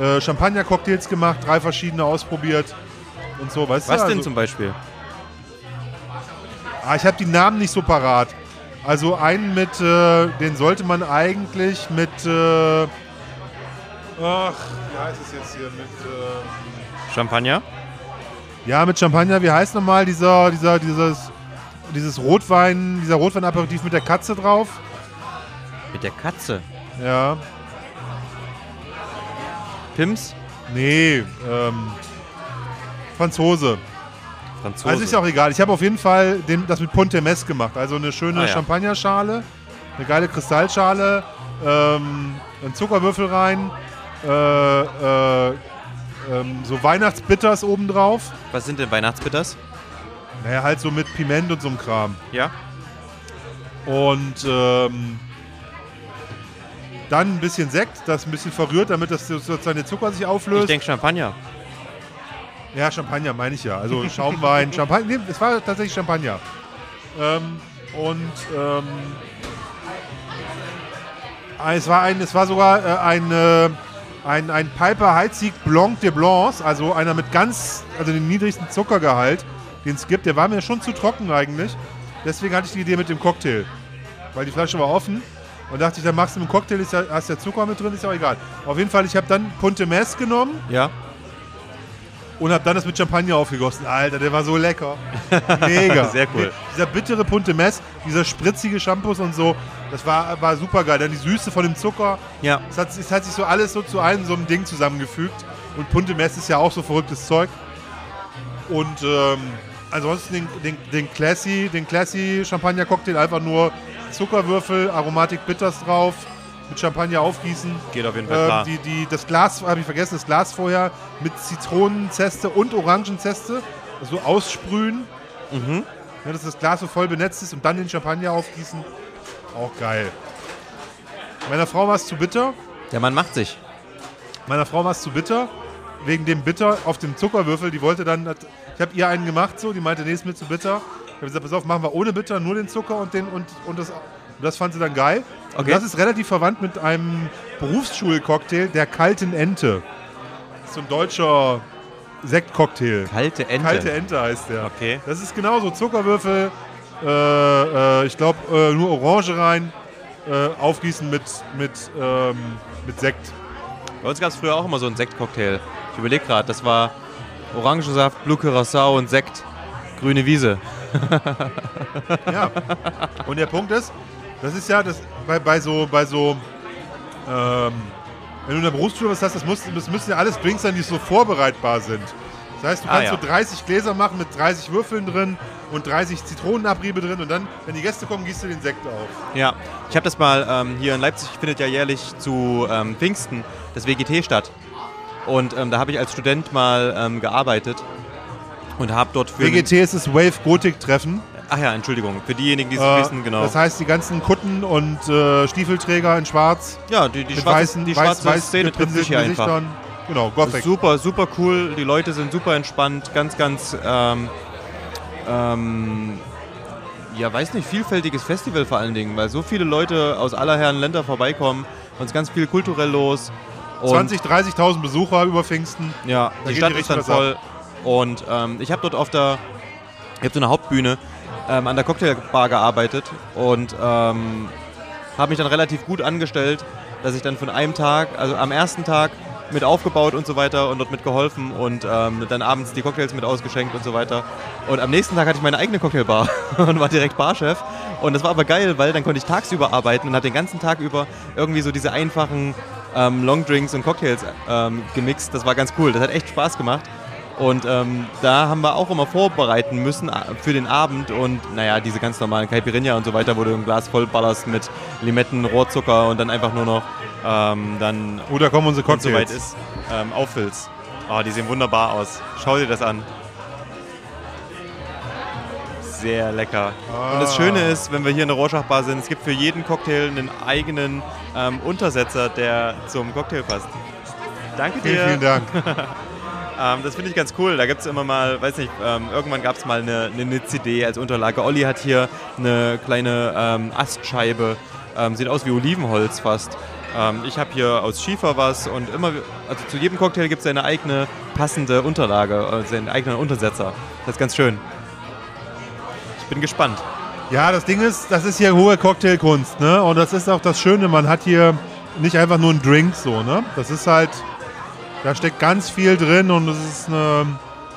Speaker 2: äh, Champagner-Cocktails gemacht, drei verschiedene ausprobiert und so, weißt
Speaker 3: Was
Speaker 2: du?
Speaker 3: denn
Speaker 2: also,
Speaker 3: zum Beispiel?
Speaker 2: Ah, ich habe die Namen nicht so parat. Also einen mit, äh, den sollte man eigentlich mit, äh, ach, wie heißt es jetzt hier, mit, äh,
Speaker 3: Champagner?
Speaker 2: ja, mit Champagner, wie heißt nochmal dieser, dieser, dieses, dieses Rotwein, dieser Rotweinaperitif mit der Katze drauf?
Speaker 3: Mit der Katze.
Speaker 2: Ja,
Speaker 3: Pims?
Speaker 2: nee, ähm, Franzose.
Speaker 3: Franzose.
Speaker 2: Also ist ja auch egal. Ich habe auf jeden Fall den, das mit Pontemess gemacht. Also eine schöne
Speaker 3: Ah, ja.
Speaker 2: Champagnerschale, eine geile Kristallschale, ähm, ein Zuckerwürfel rein, äh, äh, ähm, so Weihnachtsbitters obendrauf.
Speaker 3: Was sind denn Weihnachtsbitters?
Speaker 2: Naja, halt so mit Piment und so einem Kram.
Speaker 3: Ja.
Speaker 2: Und ähm, dann ein bisschen Sekt, das ein bisschen verrührt, damit das sozusagen der Zucker sich
Speaker 3: Ich
Speaker 2: auflöst.
Speaker 3: denke Champagner.
Speaker 2: Ja, Champagner meine ich ja. Also Schaumwein, Champagner. Nee, es war tatsächlich Champagner. Ähm, und ähm, ah, es war ein, es war sogar äh, ein, äh, ein, ein Piper Heizig Blanc de Blancs, also einer mit ganz, also den niedrigsten Zuckergehalt, den es gibt. Der war mir schon zu trocken eigentlich. Deswegen hatte ich die Idee mit dem Cocktail. Weil die Flasche war offen. Und dachte ich, dann machst du mit dem Cocktail, ist ja, hast ja Zucker mit drin, ist ja auch egal. Auf jeden Fall, ich habe dann Punte Mess genommen
Speaker 3: Ja.
Speaker 2: Und habe dann das mit Champagner aufgegossen. Alter, der war so lecker. Mega.
Speaker 3: Sehr cool.
Speaker 2: Dieser bittere Punte Mess, dieser spritzige Shampoos und so, das war, war super geil. Dann die Süße von dem Zucker.
Speaker 3: Ja.
Speaker 2: Es hat, es hat sich so alles so zu einem so einem Ding zusammengefügt. Und Punte Mess ist ja auch so verrücktes Zeug. Und ähm, ansonsten den, den, den Classy, den Classy Champagner Cocktail einfach nur Zuckerwürfel, Aromatik Bitters drauf, mit Champagner aufgießen.
Speaker 3: Geht auf jeden Fall
Speaker 2: Ähm,
Speaker 3: klar.
Speaker 2: die, die, das Glas, habe ich vergessen, das Glas vorher mit Zitronenzeste und Orangenzeste so aussprühen.
Speaker 3: Mhm.
Speaker 2: Ja, dass das Glas so voll benetzt ist und dann den Champagner aufgießen. Auch geil. Meiner Frau war es zu bitter.
Speaker 3: Der Mann macht sich.
Speaker 2: Meiner Frau war es zu bitter. Wegen dem Bitter auf dem Zuckerwürfel. Die wollte dann, ich habe ihr einen gemacht so, die meinte, nee, ist mir zu bitter. Ich habe gesagt, pass auf, machen wir ohne Bitter, nur den Zucker und, den, und, und, das, das fand sie dann geil.
Speaker 3: Okay.
Speaker 2: das ist relativ verwandt mit einem Berufsschulcocktail der kalten Ente. Das ist so ein deutscher Sektcocktail.
Speaker 3: Kalte Ente.
Speaker 2: Kalte Ente heißt der.
Speaker 3: Okay.
Speaker 2: Das ist genauso Zuckerwürfel, äh, äh, ich glaube äh, nur Orange rein, äh, aufgießen mit, mit, ähm, mit Sekt.
Speaker 3: Bei uns gab es früher auch immer so einen Sektcocktail. Ich überlege gerade, das war Orangensaft, Blue Curacao und Sekt. Grüne Wiese.
Speaker 2: Ja. Und der Punkt ist, das ist ja das bei, bei so, bei so, ähm, wenn du in der Berufsschule was hast, das, muss, das müssen ja alles Drinks sein, die so vorbereitbar sind. Das heißt, du
Speaker 3: Ah,
Speaker 2: kannst
Speaker 3: ja.
Speaker 2: so 30 Gläser machen mit 30 Würfeln drin und 30 Zitronenabriebe drin und dann, wenn die Gäste kommen, gießt du den Sekt auf.
Speaker 3: Ja, ich habe das mal ähm, hier in Leipzig, findet ja jährlich zu ähm, Pfingsten das WGT statt. Und ähm, da habe ich als Student mal ähm, gearbeitet und habe dort für.
Speaker 2: WGT ist das Wave Gothic Treffen.
Speaker 3: Ach ja, Entschuldigung, für diejenigen, die es
Speaker 2: Äh,
Speaker 3: wissen, genau.
Speaker 2: Das heißt, die ganzen Kutten und äh, Stiefelträger in Schwarz
Speaker 3: ja, die, die schwarze,
Speaker 2: weißen,
Speaker 3: die
Speaker 2: weiß,
Speaker 3: schwarze
Speaker 2: weiß
Speaker 3: Szene trifft sich hier einfach.
Speaker 2: Genau, Gothic.
Speaker 3: super, super cool. Die Leute sind super entspannt, ganz, ganz, ähm, ähm, ja, weiß nicht, vielfältiges Festival vor allen Dingen, weil so viele Leute aus aller Herren Länder vorbeikommen, uns ganz viel kulturell los Und
Speaker 2: 20, 30.000 Besucher über Pfingsten.
Speaker 3: Ja,
Speaker 2: Da
Speaker 3: die Stadt
Speaker 2: die
Speaker 3: ist dann voll. Und ähm, ich habe dort auf der, ich habe so eine Hauptbühne ähm, an der Cocktailbar gearbeitet und ähm, habe mich dann relativ gut angestellt, dass ich dann von einem Tag, also am ersten Tag mit aufgebaut und so weiter und dort mit geholfen und ähm, dann abends die Cocktails mit ausgeschenkt und so weiter. Und am nächsten Tag hatte ich meine eigene Cocktailbar und war direkt Barchef. Und das war aber geil, weil dann konnte ich tagsüber arbeiten und habe den ganzen Tag über irgendwie so diese einfachen ähm, Longdrinks und Cocktails ähm, gemixt. Das war ganz cool. Das hat echt Spaß gemacht. Und ähm, da haben wir auch immer vorbereiten müssen äh, für den Abend und naja, diese ganz normalen Caipirinha und so weiter, wo du ein Glas voll ballerst mit Limetten, Rohrzucker und dann einfach nur noch ähm, dann,
Speaker 2: Oh, da kommen unsere
Speaker 3: wenn es soweit
Speaker 2: Cocktails.
Speaker 3: ist, ähm, auffüllst. Oh, die sehen wunderbar aus. Schau dir das an. Sehr lecker. Und das Schöne ist, wenn wir hier in der Rorschach-Bar sind, es gibt für jeden Cocktail einen eigenen ähm, Untersetzer, der zum Cocktail passt. Danke dir.
Speaker 2: Vielen, vielen Dank.
Speaker 3: Ähm, das finde ich ganz cool. Da gibt es immer mal, weiß nicht, ähm, irgendwann gab es mal eine, eine CD als Unterlage. Olli hat hier eine kleine ähm, Astscheibe. Ähm, sieht aus wie Olivenholz fast. Ähm, ich habe hier aus Schiefer was und immer, also zu jedem Cocktail gibt es eine eigene passende Unterlage, also einen eigenen Untersetzer. Das ist ganz schön. Ich bin gespannt.
Speaker 2: Ja, das Ding ist, das ist hier hohe Cocktailkunst, ne? Und das ist auch das Schöne, man hat hier nicht einfach nur einen Drink so, ne? Das ist halt, da steckt ganz viel drin und es ist eine,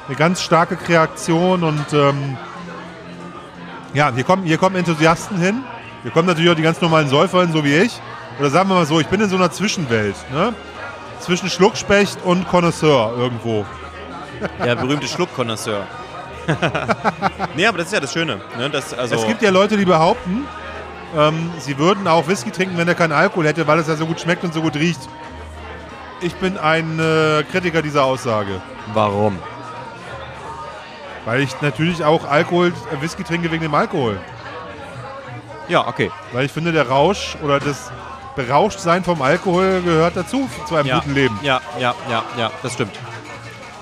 Speaker 2: eine ganz starke Kreation und ähm, ja, hier kommen, hier kommen Enthusiasten hin. Hier kommen natürlich auch die ganz normalen Säufer hin, so wie ich. Oder sagen wir mal so, ich bin in so einer Zwischenwelt, ne? Zwischen Schluckspecht und Connoisseur irgendwo.
Speaker 3: Der berühmte Schluckkonnoisseur. nee, aber das ist ja das Schöne. Ne? Das, also,
Speaker 2: Es gibt ja Leute, die behaupten, ähm, sie würden auch Whisky trinken, wenn er keinen Alkohol hätte, weil es ja so gut schmeckt und so gut riecht. Ich bin ein äh, Kritiker dieser Aussage.
Speaker 3: warum?
Speaker 2: Weil ich natürlich auch Alkohol, äh, Whisky trinke wegen dem Alkohol.
Speaker 3: Ja, okay.
Speaker 2: Weil ich finde, der Rausch oder das Berauschtsein vom Alkohol gehört dazu, zu einem
Speaker 3: ja,
Speaker 2: guten Leben.
Speaker 3: Ja, ja, ja, ja, das stimmt.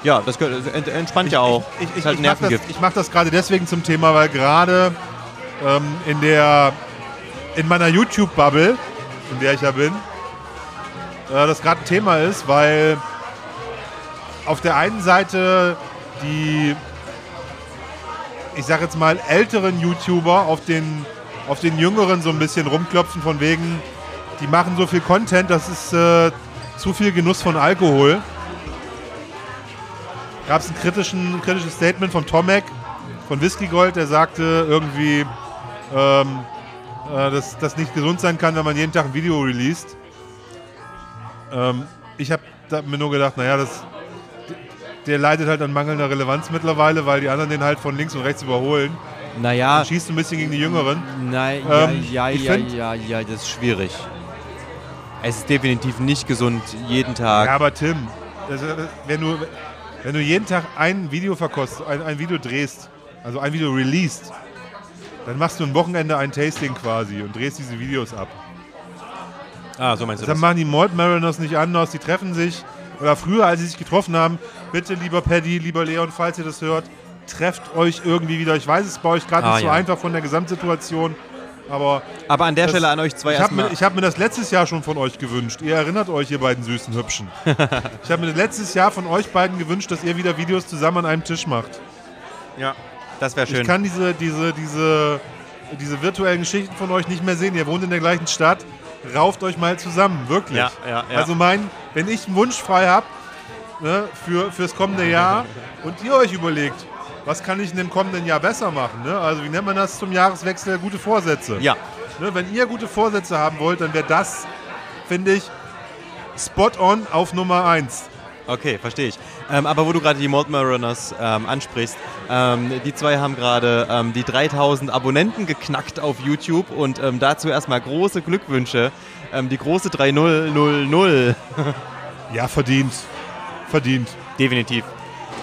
Speaker 3: Ja, das ent- entspannt ja auch.
Speaker 2: Ich, ich,
Speaker 3: halt
Speaker 2: ich, mache das, ich mach das gerade deswegen zum Thema, weil gerade ähm, in der in meiner YouTube-Bubble, in der ich ja bin, äh, das gerade ein Thema ist, weil auf der einen Seite die, ich sag jetzt mal, älteren YouTuber auf den, auf den jüngeren so ein bisschen rumklopfen von wegen, die machen so viel Content, das ist äh, zu viel Genuss von Alkohol gab es ein kritischen, kritisches Statement von Tomek von Whisky Gold, der sagte irgendwie, ähm, äh, dass das nicht gesund sein kann, wenn man jeden Tag ein Video released. Ähm, ich habe mir nur gedacht, naja, das, der leidet halt an mangelnder Relevanz mittlerweile, weil die anderen den halt von links und rechts überholen.
Speaker 3: Naja,
Speaker 2: Und schießt ein bisschen gegen die Jüngeren.
Speaker 3: nein,
Speaker 2: Ähm,
Speaker 3: ja, ja, ja, ja, ja, das ist schwierig. Es ist definitiv nicht gesund, jeden Tag.
Speaker 2: Ja, aber Tim, das, äh, wenn, du, wenn du jeden Tag ein Video verkostest, ein, ein Video drehst, also ein Video released, dann machst du ein Wochenende ein Tasting quasi und drehst diese Videos ab.
Speaker 3: Ah, so meinst du
Speaker 2: Dann
Speaker 3: das?
Speaker 2: machen die Malt Mariners nicht anders, die treffen sich, oder früher, als sie sich getroffen haben, bitte, lieber Paddy, lieber Leon, falls ihr das hört, trefft euch irgendwie wieder. Ich weiß, es ist bei euch gerade
Speaker 3: Ah,
Speaker 2: nicht so
Speaker 3: ja.
Speaker 2: einfach von der Gesamtsituation, aber
Speaker 3: Aber an der
Speaker 2: das-
Speaker 3: Stelle an euch zwei
Speaker 2: ich habe mir, ich hab mir das letztes Jahr schon von euch gewünscht. Ihr erinnert euch, ihr beiden süßen Hübschen. ich habe mir letztes Jahr von euch beiden gewünscht, dass ihr wieder Videos zusammen an einem Tisch macht.
Speaker 3: Ja, das wäre schön.
Speaker 2: Ich kann diese, diese, diese, diese virtuellen Geschichten von euch nicht mehr sehen. Ihr wohnt in der gleichen Stadt. Rauft euch mal zusammen, wirklich.
Speaker 3: Ja, ja, ja.
Speaker 2: Also mein, wenn ich einen Wunsch frei habe ne, für, fürs kommende Jahr und ihr euch überlegt, was kann ich in dem kommenden Jahr besser machen? Ne? Also wie nennt man das zum Jahreswechsel? Gute Vorsätze.
Speaker 3: ja,
Speaker 2: Ne, wenn ihr gute Vorsätze haben wollt, dann wäre das, finde ich, spot on auf Nummer 1.
Speaker 3: okay, verstehe ich. Ähm, aber wo du gerade die Malt Mariners ähm, ansprichst, ähm, die zwei haben gerade ähm, die 3000 Abonnenten geknackt auf YouTube und ähm, dazu erstmal große Glückwünsche. Ähm, die große 3000.
Speaker 2: Ja, verdient. Verdient.
Speaker 3: Definitiv.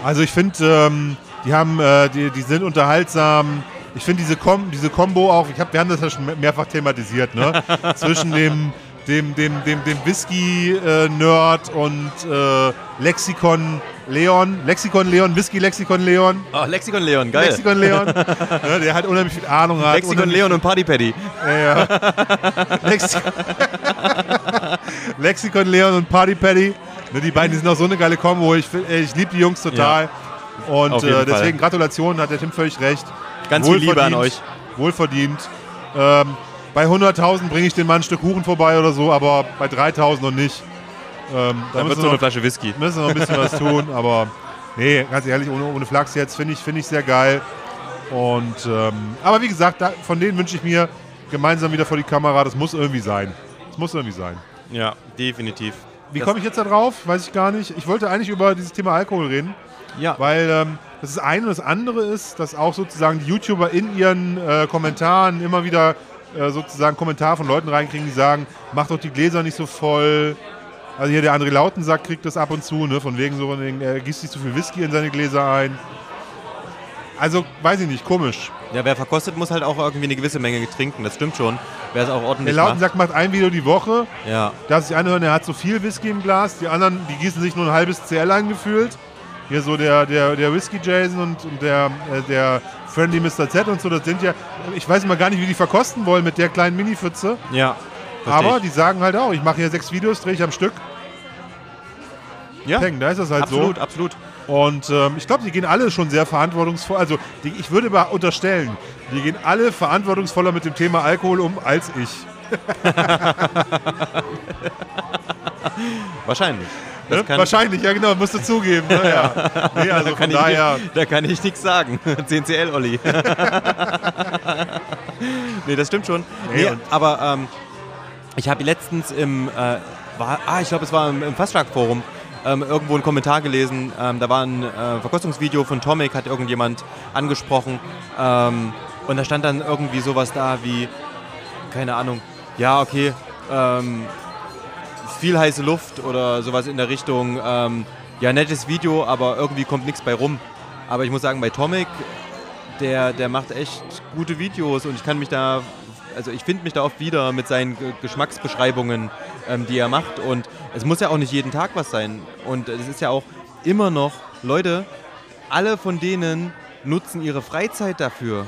Speaker 2: Also ich finde, die haben, äh, die, die sind unterhaltsam. Ich finde diese, Kom diese Kombo auch, ich hab, wir haben das ja schon mehrfach thematisiert, ne? Zwischen dem, dem, dem, dem, dem Whisky-Nerd und äh, Lexikon Leon. Lexikon Leon, Whisky-Lexikon Leon.
Speaker 3: Oh, Lexikon Leon, geil.
Speaker 2: Lexikon Leon, ne, der halt unheimlich viel Ahnung hat.
Speaker 3: Lexikon Leon und Party Paddy.
Speaker 2: Ja, ja. Lexikon, Lexikon Leon und Party Paddy. Ne, die beiden die sind auch so eine geile Kombo. Ich, ich liebe die Jungs total. Und
Speaker 3: Auf jeden
Speaker 2: äh, deswegen
Speaker 3: Fall.
Speaker 2: Gratulation, hat der Tim völlig recht.
Speaker 3: Ganz viel Liebe an euch.
Speaker 2: Wohlverdient. Ähm, bei 100.000 bringe ich den Mann ein Stück Kuchen vorbei oder so, aber bei 3.000 noch nicht. Ähm, da
Speaker 3: Dann wird
Speaker 2: müssen
Speaker 3: so
Speaker 2: wir
Speaker 3: eine Flasche Whisky.
Speaker 2: müssen wir noch ein bisschen was tun, aber nee, ganz ehrlich, ohne, ohne Flachs jetzt finde ich, find ich sehr geil. Und ähm, aber wie gesagt, da, von denen wünsche ich mir gemeinsam wieder vor die Kamera. Das muss irgendwie sein. Das muss irgendwie sein.
Speaker 3: Ja, definitiv.
Speaker 2: Wie komme ich jetzt da drauf? Weiß ich gar nicht. Ich wollte eigentlich über dieses Thema Alkohol reden,
Speaker 3: Ja,
Speaker 2: weil ähm, das ist eine und das andere ist, dass auch sozusagen die YouTuber in ihren äh, Kommentaren immer wieder äh, sozusagen Kommentare von Leuten reinkriegen, die sagen, mach doch die Gläser nicht so voll. Also hier der André Lautensack kriegt das ab und zu, ne? von wegen so, von wegen, er gießt nicht zu viel Whisky in seine Gläser ein. Also, weiß ich nicht, komisch.
Speaker 3: ja, wer verkostet, muss halt auch irgendwie eine gewisse Menge trinken. Das stimmt schon. Wer es auch
Speaker 2: Der
Speaker 3: ordentlich macht.
Speaker 2: Lautensack macht ein Video die Woche,
Speaker 3: Ja,
Speaker 2: darf sich anhören, er hat so viel Whisky im Glas. Die anderen, die gießen sich nur ein halbes CL eingefühlt. Hier so der, der, der Whisky Jason und, und der, äh, der Friendly Mr. Z und so, das sind ja, ich weiß mal gar nicht, wie die verkosten wollen mit der kleinen Mini-Pfütze.
Speaker 3: ja.
Speaker 2: Aber
Speaker 3: ich.
Speaker 2: die sagen halt auch, ich mache hier sechs Videos, drehe ich am Stück.
Speaker 3: ja,
Speaker 2: Peng, da ist das halt
Speaker 3: absolut,
Speaker 2: so.
Speaker 3: absolut.
Speaker 2: Und ähm, ich glaube, die gehen alle schon sehr verantwortungsvoll. Also die, ich würde aber unterstellen, die gehen alle verantwortungsvoller mit dem Thema Alkohol um als ich.
Speaker 3: Wahrscheinlich.
Speaker 2: Ne? Wahrscheinlich, ja genau, musst du zugeben. Ne? Ja. Nee, also
Speaker 3: da, kann
Speaker 2: daher.
Speaker 3: ich, da kann ich nichts sagen. 10CL, Olli. nee, das stimmt schon.
Speaker 2: Nee,
Speaker 3: Nee, aber ähm, ich habe letztens im, äh, war, ah, ich glaube, es war im, im Fasttrack-Forum, ähm, irgendwo einen Kommentar gelesen. Ähm, da war ein äh, Verkostungsvideo von Tomic, hat irgendjemand angesprochen. Ähm, und da stand dann irgendwie sowas da wie, keine Ahnung, ja, okay, ähm, viel heiße Luft oder sowas in der Richtung. Ähm, ja, nettes Video, aber irgendwie kommt nichts bei rum. Aber ich muss sagen, bei Tomic, der, der macht echt gute Videos und ich kann mich da, also ich finde mich da oft wieder mit seinen Ge- Geschmacksbeschreibungen, ähm, die er macht. Und es muss ja auch nicht jeden Tag was sein. Und es ist ja auch immer noch, Leute, alle von denen nutzen ihre Freizeit dafür.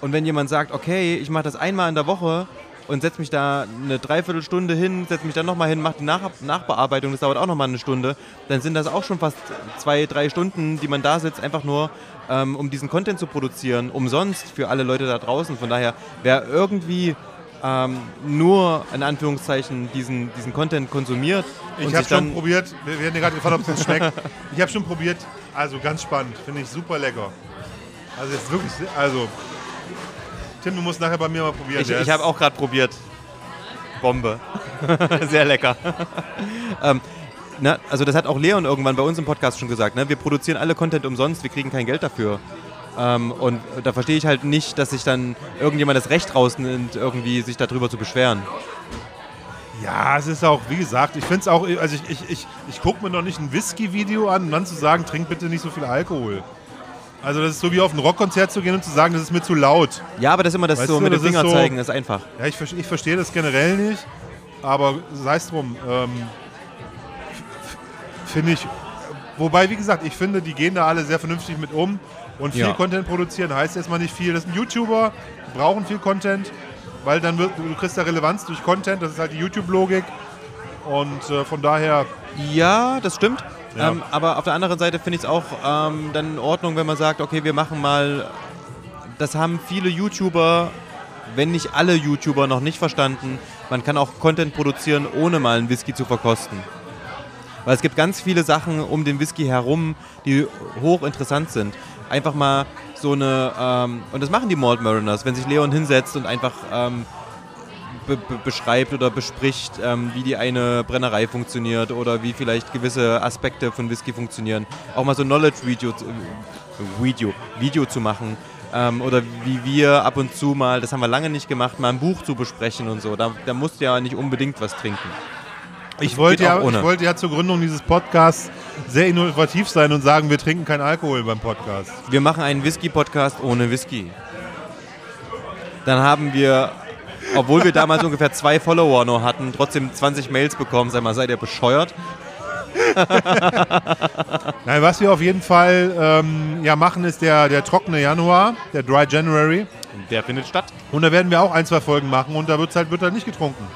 Speaker 3: Und wenn jemand sagt, okay, ich mache das einmal in der Woche und setze mich da eine Dreiviertelstunde hin, setze mich dann nochmal hin, mache die Nach Nachbearbeitung, das dauert auch nochmal eine Stunde, dann sind das auch schon fast zwei, drei Stunden, die man da sitzt, einfach nur, ähm, um diesen Content zu produzieren, umsonst für alle Leute da draußen. Von daher, wer irgendwie ähm, nur in Anführungszeichen diesen, diesen Content konsumiert
Speaker 2: Ich habe schon probiert, wir werden ja gerade gefragt, ob es uns schmeckt. Ich habe schon probiert, also ganz spannend, finde ich super lecker. Also jetzt wirklich, also Tim, du musst nachher bei mir mal probieren.
Speaker 3: Ich, ich habe auch gerade probiert. Bombe. Sehr lecker. ähm, na, also das hat auch Leon irgendwann bei uns im Podcast schon gesagt. Ne? Wir produzieren alle Content umsonst, wir kriegen kein Geld dafür. Ähm, und da verstehe ich halt nicht, dass sich dann irgendjemand das Recht rausnimmt, irgendwie sich darüber zu beschweren.
Speaker 2: Ja, es ist auch, wie gesagt, ich finde es auch, also ich, ich, ich, ich gucke mir noch nicht ein Whisky-Video an und dann zu sagen, trink bitte nicht so viel Alkohol. Also das ist so wie auf ein Rockkonzert zu gehen und zu sagen, das ist mir zu laut.
Speaker 3: Ja, aber das ist immer das
Speaker 2: Weißt
Speaker 3: so
Speaker 2: du,
Speaker 3: mit dem
Speaker 2: das ist
Speaker 3: Finger
Speaker 2: so-
Speaker 3: zeigen, ist einfach.
Speaker 2: Ja, ich, ich verstehe das generell nicht, aber sei es drum. Ähm, finde ich, wobei, wie gesagt, ich finde, die gehen da alle sehr vernünftig mit um und viel
Speaker 3: Ja.
Speaker 2: Content produzieren heißt erstmal nicht viel. Das sind YouTuber, die brauchen viel Content, weil dann wird, du kriegst da Relevanz durch Content, das ist halt die YouTube-Logik und äh, von daher,
Speaker 3: Ja, das stimmt.
Speaker 2: Ja.
Speaker 3: Ähm, aber auf der anderen Seite finde ich es auch ähm, dann in Ordnung, wenn man sagt, okay, wir machen mal. Das haben viele YouTuber, wenn nicht alle YouTuber, noch nicht verstanden. Man kann auch Content produzieren, ohne mal einen Whisky zu verkosten. Weil es gibt ganz viele Sachen um den Whisky herum, die hochinteressant sind. Einfach mal so eine, ähm, und das machen die Malt Mariners, wenn sich Leon hinsetzt und einfach ähm, be be beschreibt oder bespricht, ähm, wie die eine Brennerei funktioniert oder wie vielleicht gewisse Aspekte von Whisky funktionieren. Auch mal so ein Knowledge-Video zu- äh, Video, Video zu machen. Ähm, oder wie wir ab und zu mal, das haben wir lange nicht gemacht, mal ein Buch zu besprechen und so. Da, da musst du ja nicht unbedingt was trinken.
Speaker 2: ich wollte, ja, ich wollte ja zur Gründung dieses Podcasts sehr innovativ sein und sagen, wir trinken keinen Alkohol beim Podcast.
Speaker 3: Wir machen einen Whisky-Podcast ohne Whisky. Dann haben wir, obwohl wir damals ungefähr zwei Follower nur hatten, trotzdem 20 Mails bekommen. Sag mal, seid ihr bescheuert?
Speaker 2: Nein, was wir auf jeden Fall ähm, ja, machen, ist der, der trockene Januar, der Dry January.
Speaker 3: Der findet statt.
Speaker 2: Und da werden wir auch ein, zwei Folgen machen und da wird's halt, wird halt nicht getrunken.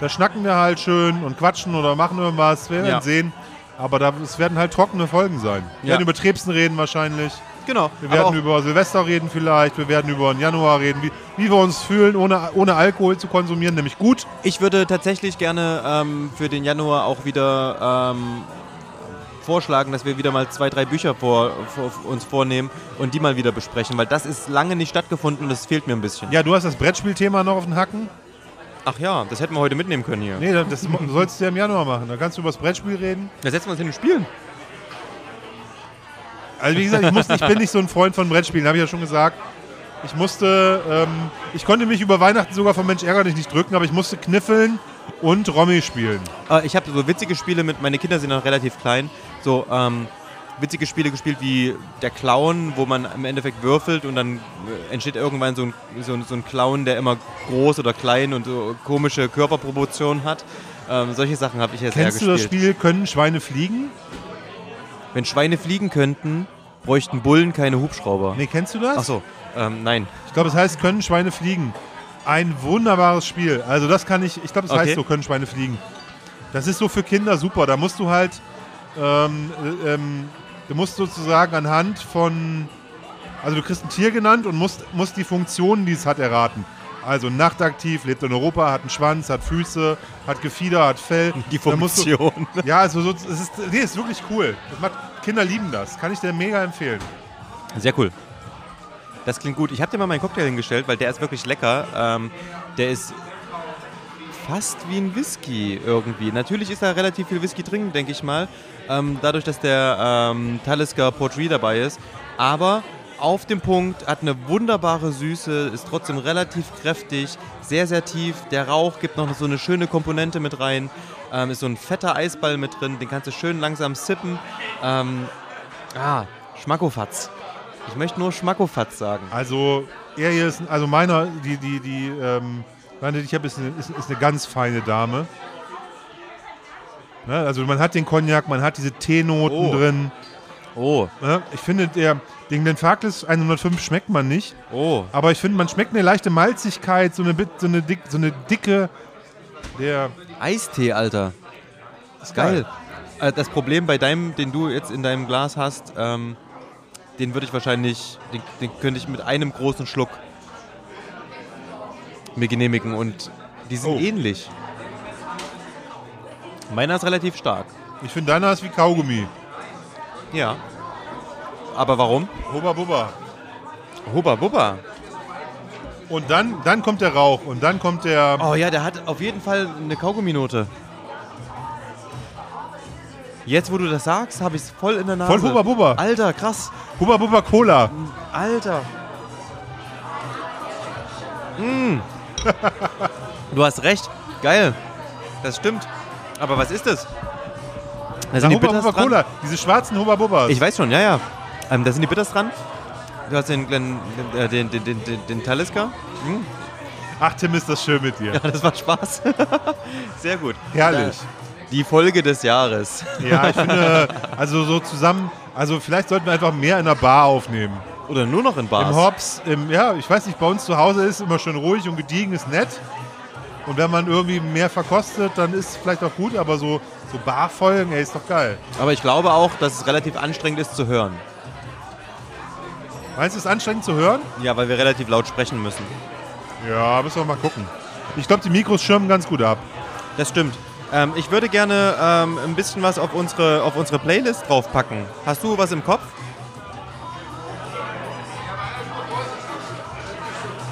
Speaker 2: Da schnacken wir halt schön und quatschen oder machen irgendwas. Wir werden
Speaker 3: Ja.
Speaker 2: sehen. Aber da, es werden halt trockene Folgen sein. Wir
Speaker 3: Ja.
Speaker 2: werden über Trebsen reden wahrscheinlich.
Speaker 3: Genau.
Speaker 2: Wir werden über Silvester reden vielleicht. Wir werden über den Januar reden, wie, wie wir uns fühlen, ohne, ohne Alkohol zu konsumieren, nämlich gut.
Speaker 3: Ich würde tatsächlich gerne ähm, für den Januar auch wieder ähm, vorschlagen, dass wir wieder mal zwei, drei Bücher vor, vor, uns vornehmen und die mal wieder besprechen, weil das ist lange nicht stattgefunden und das fehlt mir ein bisschen.
Speaker 2: Ja, du hast das Brettspielthema noch auf den Hacken.
Speaker 3: Ach ja, das hätten wir heute mitnehmen können hier.
Speaker 2: Nee, das, das sollst du ja im Januar machen. Da kannst du über das Brettspiel reden.
Speaker 3: Da setzen wir uns hin und spielen.
Speaker 2: Also wie gesagt, ich, muss, ich bin nicht so ein Freund von Brettspielen, habe ich ja schon gesagt. Ich musste, ähm, ich konnte mich über Weihnachten sogar von Mensch ärger dich nicht drücken, aber ich musste kniffeln und Romy spielen.
Speaker 3: Äh, ich habe so witzige Spiele mit, meine Kinder sind noch relativ klein, so ähm, witzige Spiele gespielt wie der Clown, wo man im Endeffekt würfelt und dann äh, entsteht irgendwann so ein, so, ein- so ein Clown, der immer groß oder klein und so komische Körperproportionen hat. Ähm, solche Sachen habe ich jetzt
Speaker 2: Kennst du
Speaker 3: sehr
Speaker 2: das
Speaker 3: gespielt.
Speaker 2: Spiel Können Schweine fliegen?
Speaker 3: Wenn Schweine fliegen könnten, bräuchten Bullen keine Hubschrauber.
Speaker 2: Nee, kennst du das?
Speaker 3: Achso, ähm, nein.
Speaker 2: Ich glaube, es heißt Können Schweine fliegen. Ein wunderbares Spiel. Also das kann ich, ich glaube, es
Speaker 3: Okay.
Speaker 2: heißt so Können Schweine fliegen. Das ist so für Kinder super. Da musst du halt, ähm, äh, ähm, du musst sozusagen anhand von, also du kriegst ein Tier genannt und musst, musst die Funktionen, die es hat, erraten. Also nachtaktiv, lebt in Europa, hat einen Schwanz, hat Füße, hat Gefieder, hat Fell.
Speaker 3: Die
Speaker 2: musst du-
Speaker 3: Funktion.
Speaker 2: Ja, also so, es ist, nee, ist wirklich cool. Das macht, Kinder lieben das. Kann ich dir mega empfehlen.
Speaker 3: Sehr cool. Das klingt gut. Ich habe dir mal meinen Cocktail hingestellt, weil der ist wirklich lecker. Ähm, der ist fast wie ein Whisky irgendwie. Natürlich ist da relativ viel Whisky drin, denke ich mal. Ähm, dadurch, dass der ähm, Talisker Portree dabei ist. Aber auf dem Punkt, hat eine wunderbare Süße, ist trotzdem relativ kräftig, sehr, sehr tief. Der Rauch gibt noch so eine schöne Komponente mit rein. Ähm, ist so ein fetter Eisball mit drin, den kannst du schön langsam sippen. Ähm, ah, Schmackofatz. Ich möchte nur Schmackofatz sagen.
Speaker 2: Also, er hier ist, also meiner, die, die, die, ähm, meine, die ich habe, ist, eine- ist, ist eine ganz feine Dame. Ne? Also man hat den Cognac, man hat diese Teenoten
Speaker 3: Oh.
Speaker 2: drin.
Speaker 3: Oh,
Speaker 2: Ne? Ich finde, der, den Glenfarclas 105 schmeckt man nicht,
Speaker 3: oh.
Speaker 2: aber ich finde, man schmeckt eine leichte Malzigkeit, so eine, so eine, dick, so eine dicke, der,
Speaker 3: Eistee, Alter.
Speaker 2: ist
Speaker 3: Geil. Äh, das Problem bei deinem, den du jetzt in deinem Glas hast, ähm, den würde ich wahrscheinlich, den, den könnte ich mit einem großen Schluck mir genehmigen und die sind
Speaker 2: Oh.
Speaker 3: ähnlich. Meiner ist relativ stark.
Speaker 2: Ich finde, deiner ist wie Kaugummi.
Speaker 3: Ja. Aber warum?
Speaker 2: Hubba bubba.
Speaker 3: Hubba Bubba.
Speaker 2: Und dann, dann kommt der Rauch und dann kommt der,
Speaker 3: Oh ja, der hat auf jeden Fall eine Kaugumminote. Jetzt, wo du das sagst, habe ich es voll in der Nase.
Speaker 2: voll Hubba bubba.
Speaker 3: Alter, krass.
Speaker 2: Hubba bubba Cola.
Speaker 3: Alter. Mm. Du hast recht. Geil. Das stimmt. Aber was ist das? Da
Speaker 2: Na,
Speaker 3: sind die
Speaker 2: Hubba bubba. Cola. Diese schwarzen Hubba bubbas.
Speaker 3: Ich weiß schon, ja, ja. Ähm, da sind die Bitters dran. Du hast den, Glen, äh, den, den, den, den, Talisker. Mm.
Speaker 2: Ach, Tim, ist das schön mit dir.
Speaker 3: Ja, das war Spaß. Sehr gut.
Speaker 2: Herrlich.
Speaker 3: Die Folge des Jahres.
Speaker 2: Ja, ich finde, also so zusammen, also vielleicht sollten wir einfach mehr in der Bar aufnehmen.
Speaker 3: Oder nur noch in Bars.
Speaker 2: Im Hops, im, ja, ich weiß nicht, bei uns zu Hause ist immer schön ruhig und gediegen, ist nett. Und wenn man irgendwie mehr verkostet, dann ist es vielleicht auch gut, aber so, so Barfolgen, ey, ist doch geil.
Speaker 3: Aber ich glaube auch, dass es relativ anstrengend ist zu hören.
Speaker 2: Meinst du, es ist anstrengend zu hören?
Speaker 3: Ja, weil wir relativ laut sprechen müssen.
Speaker 2: Ja, müssen wir mal gucken. Ich glaube, die Mikros schirmen ganz gut ab.
Speaker 3: Das stimmt. Ähm, ich würde gerne ähm, ein bisschen was auf unsere, auf unsere Playlist draufpacken. Hast du was im Kopf?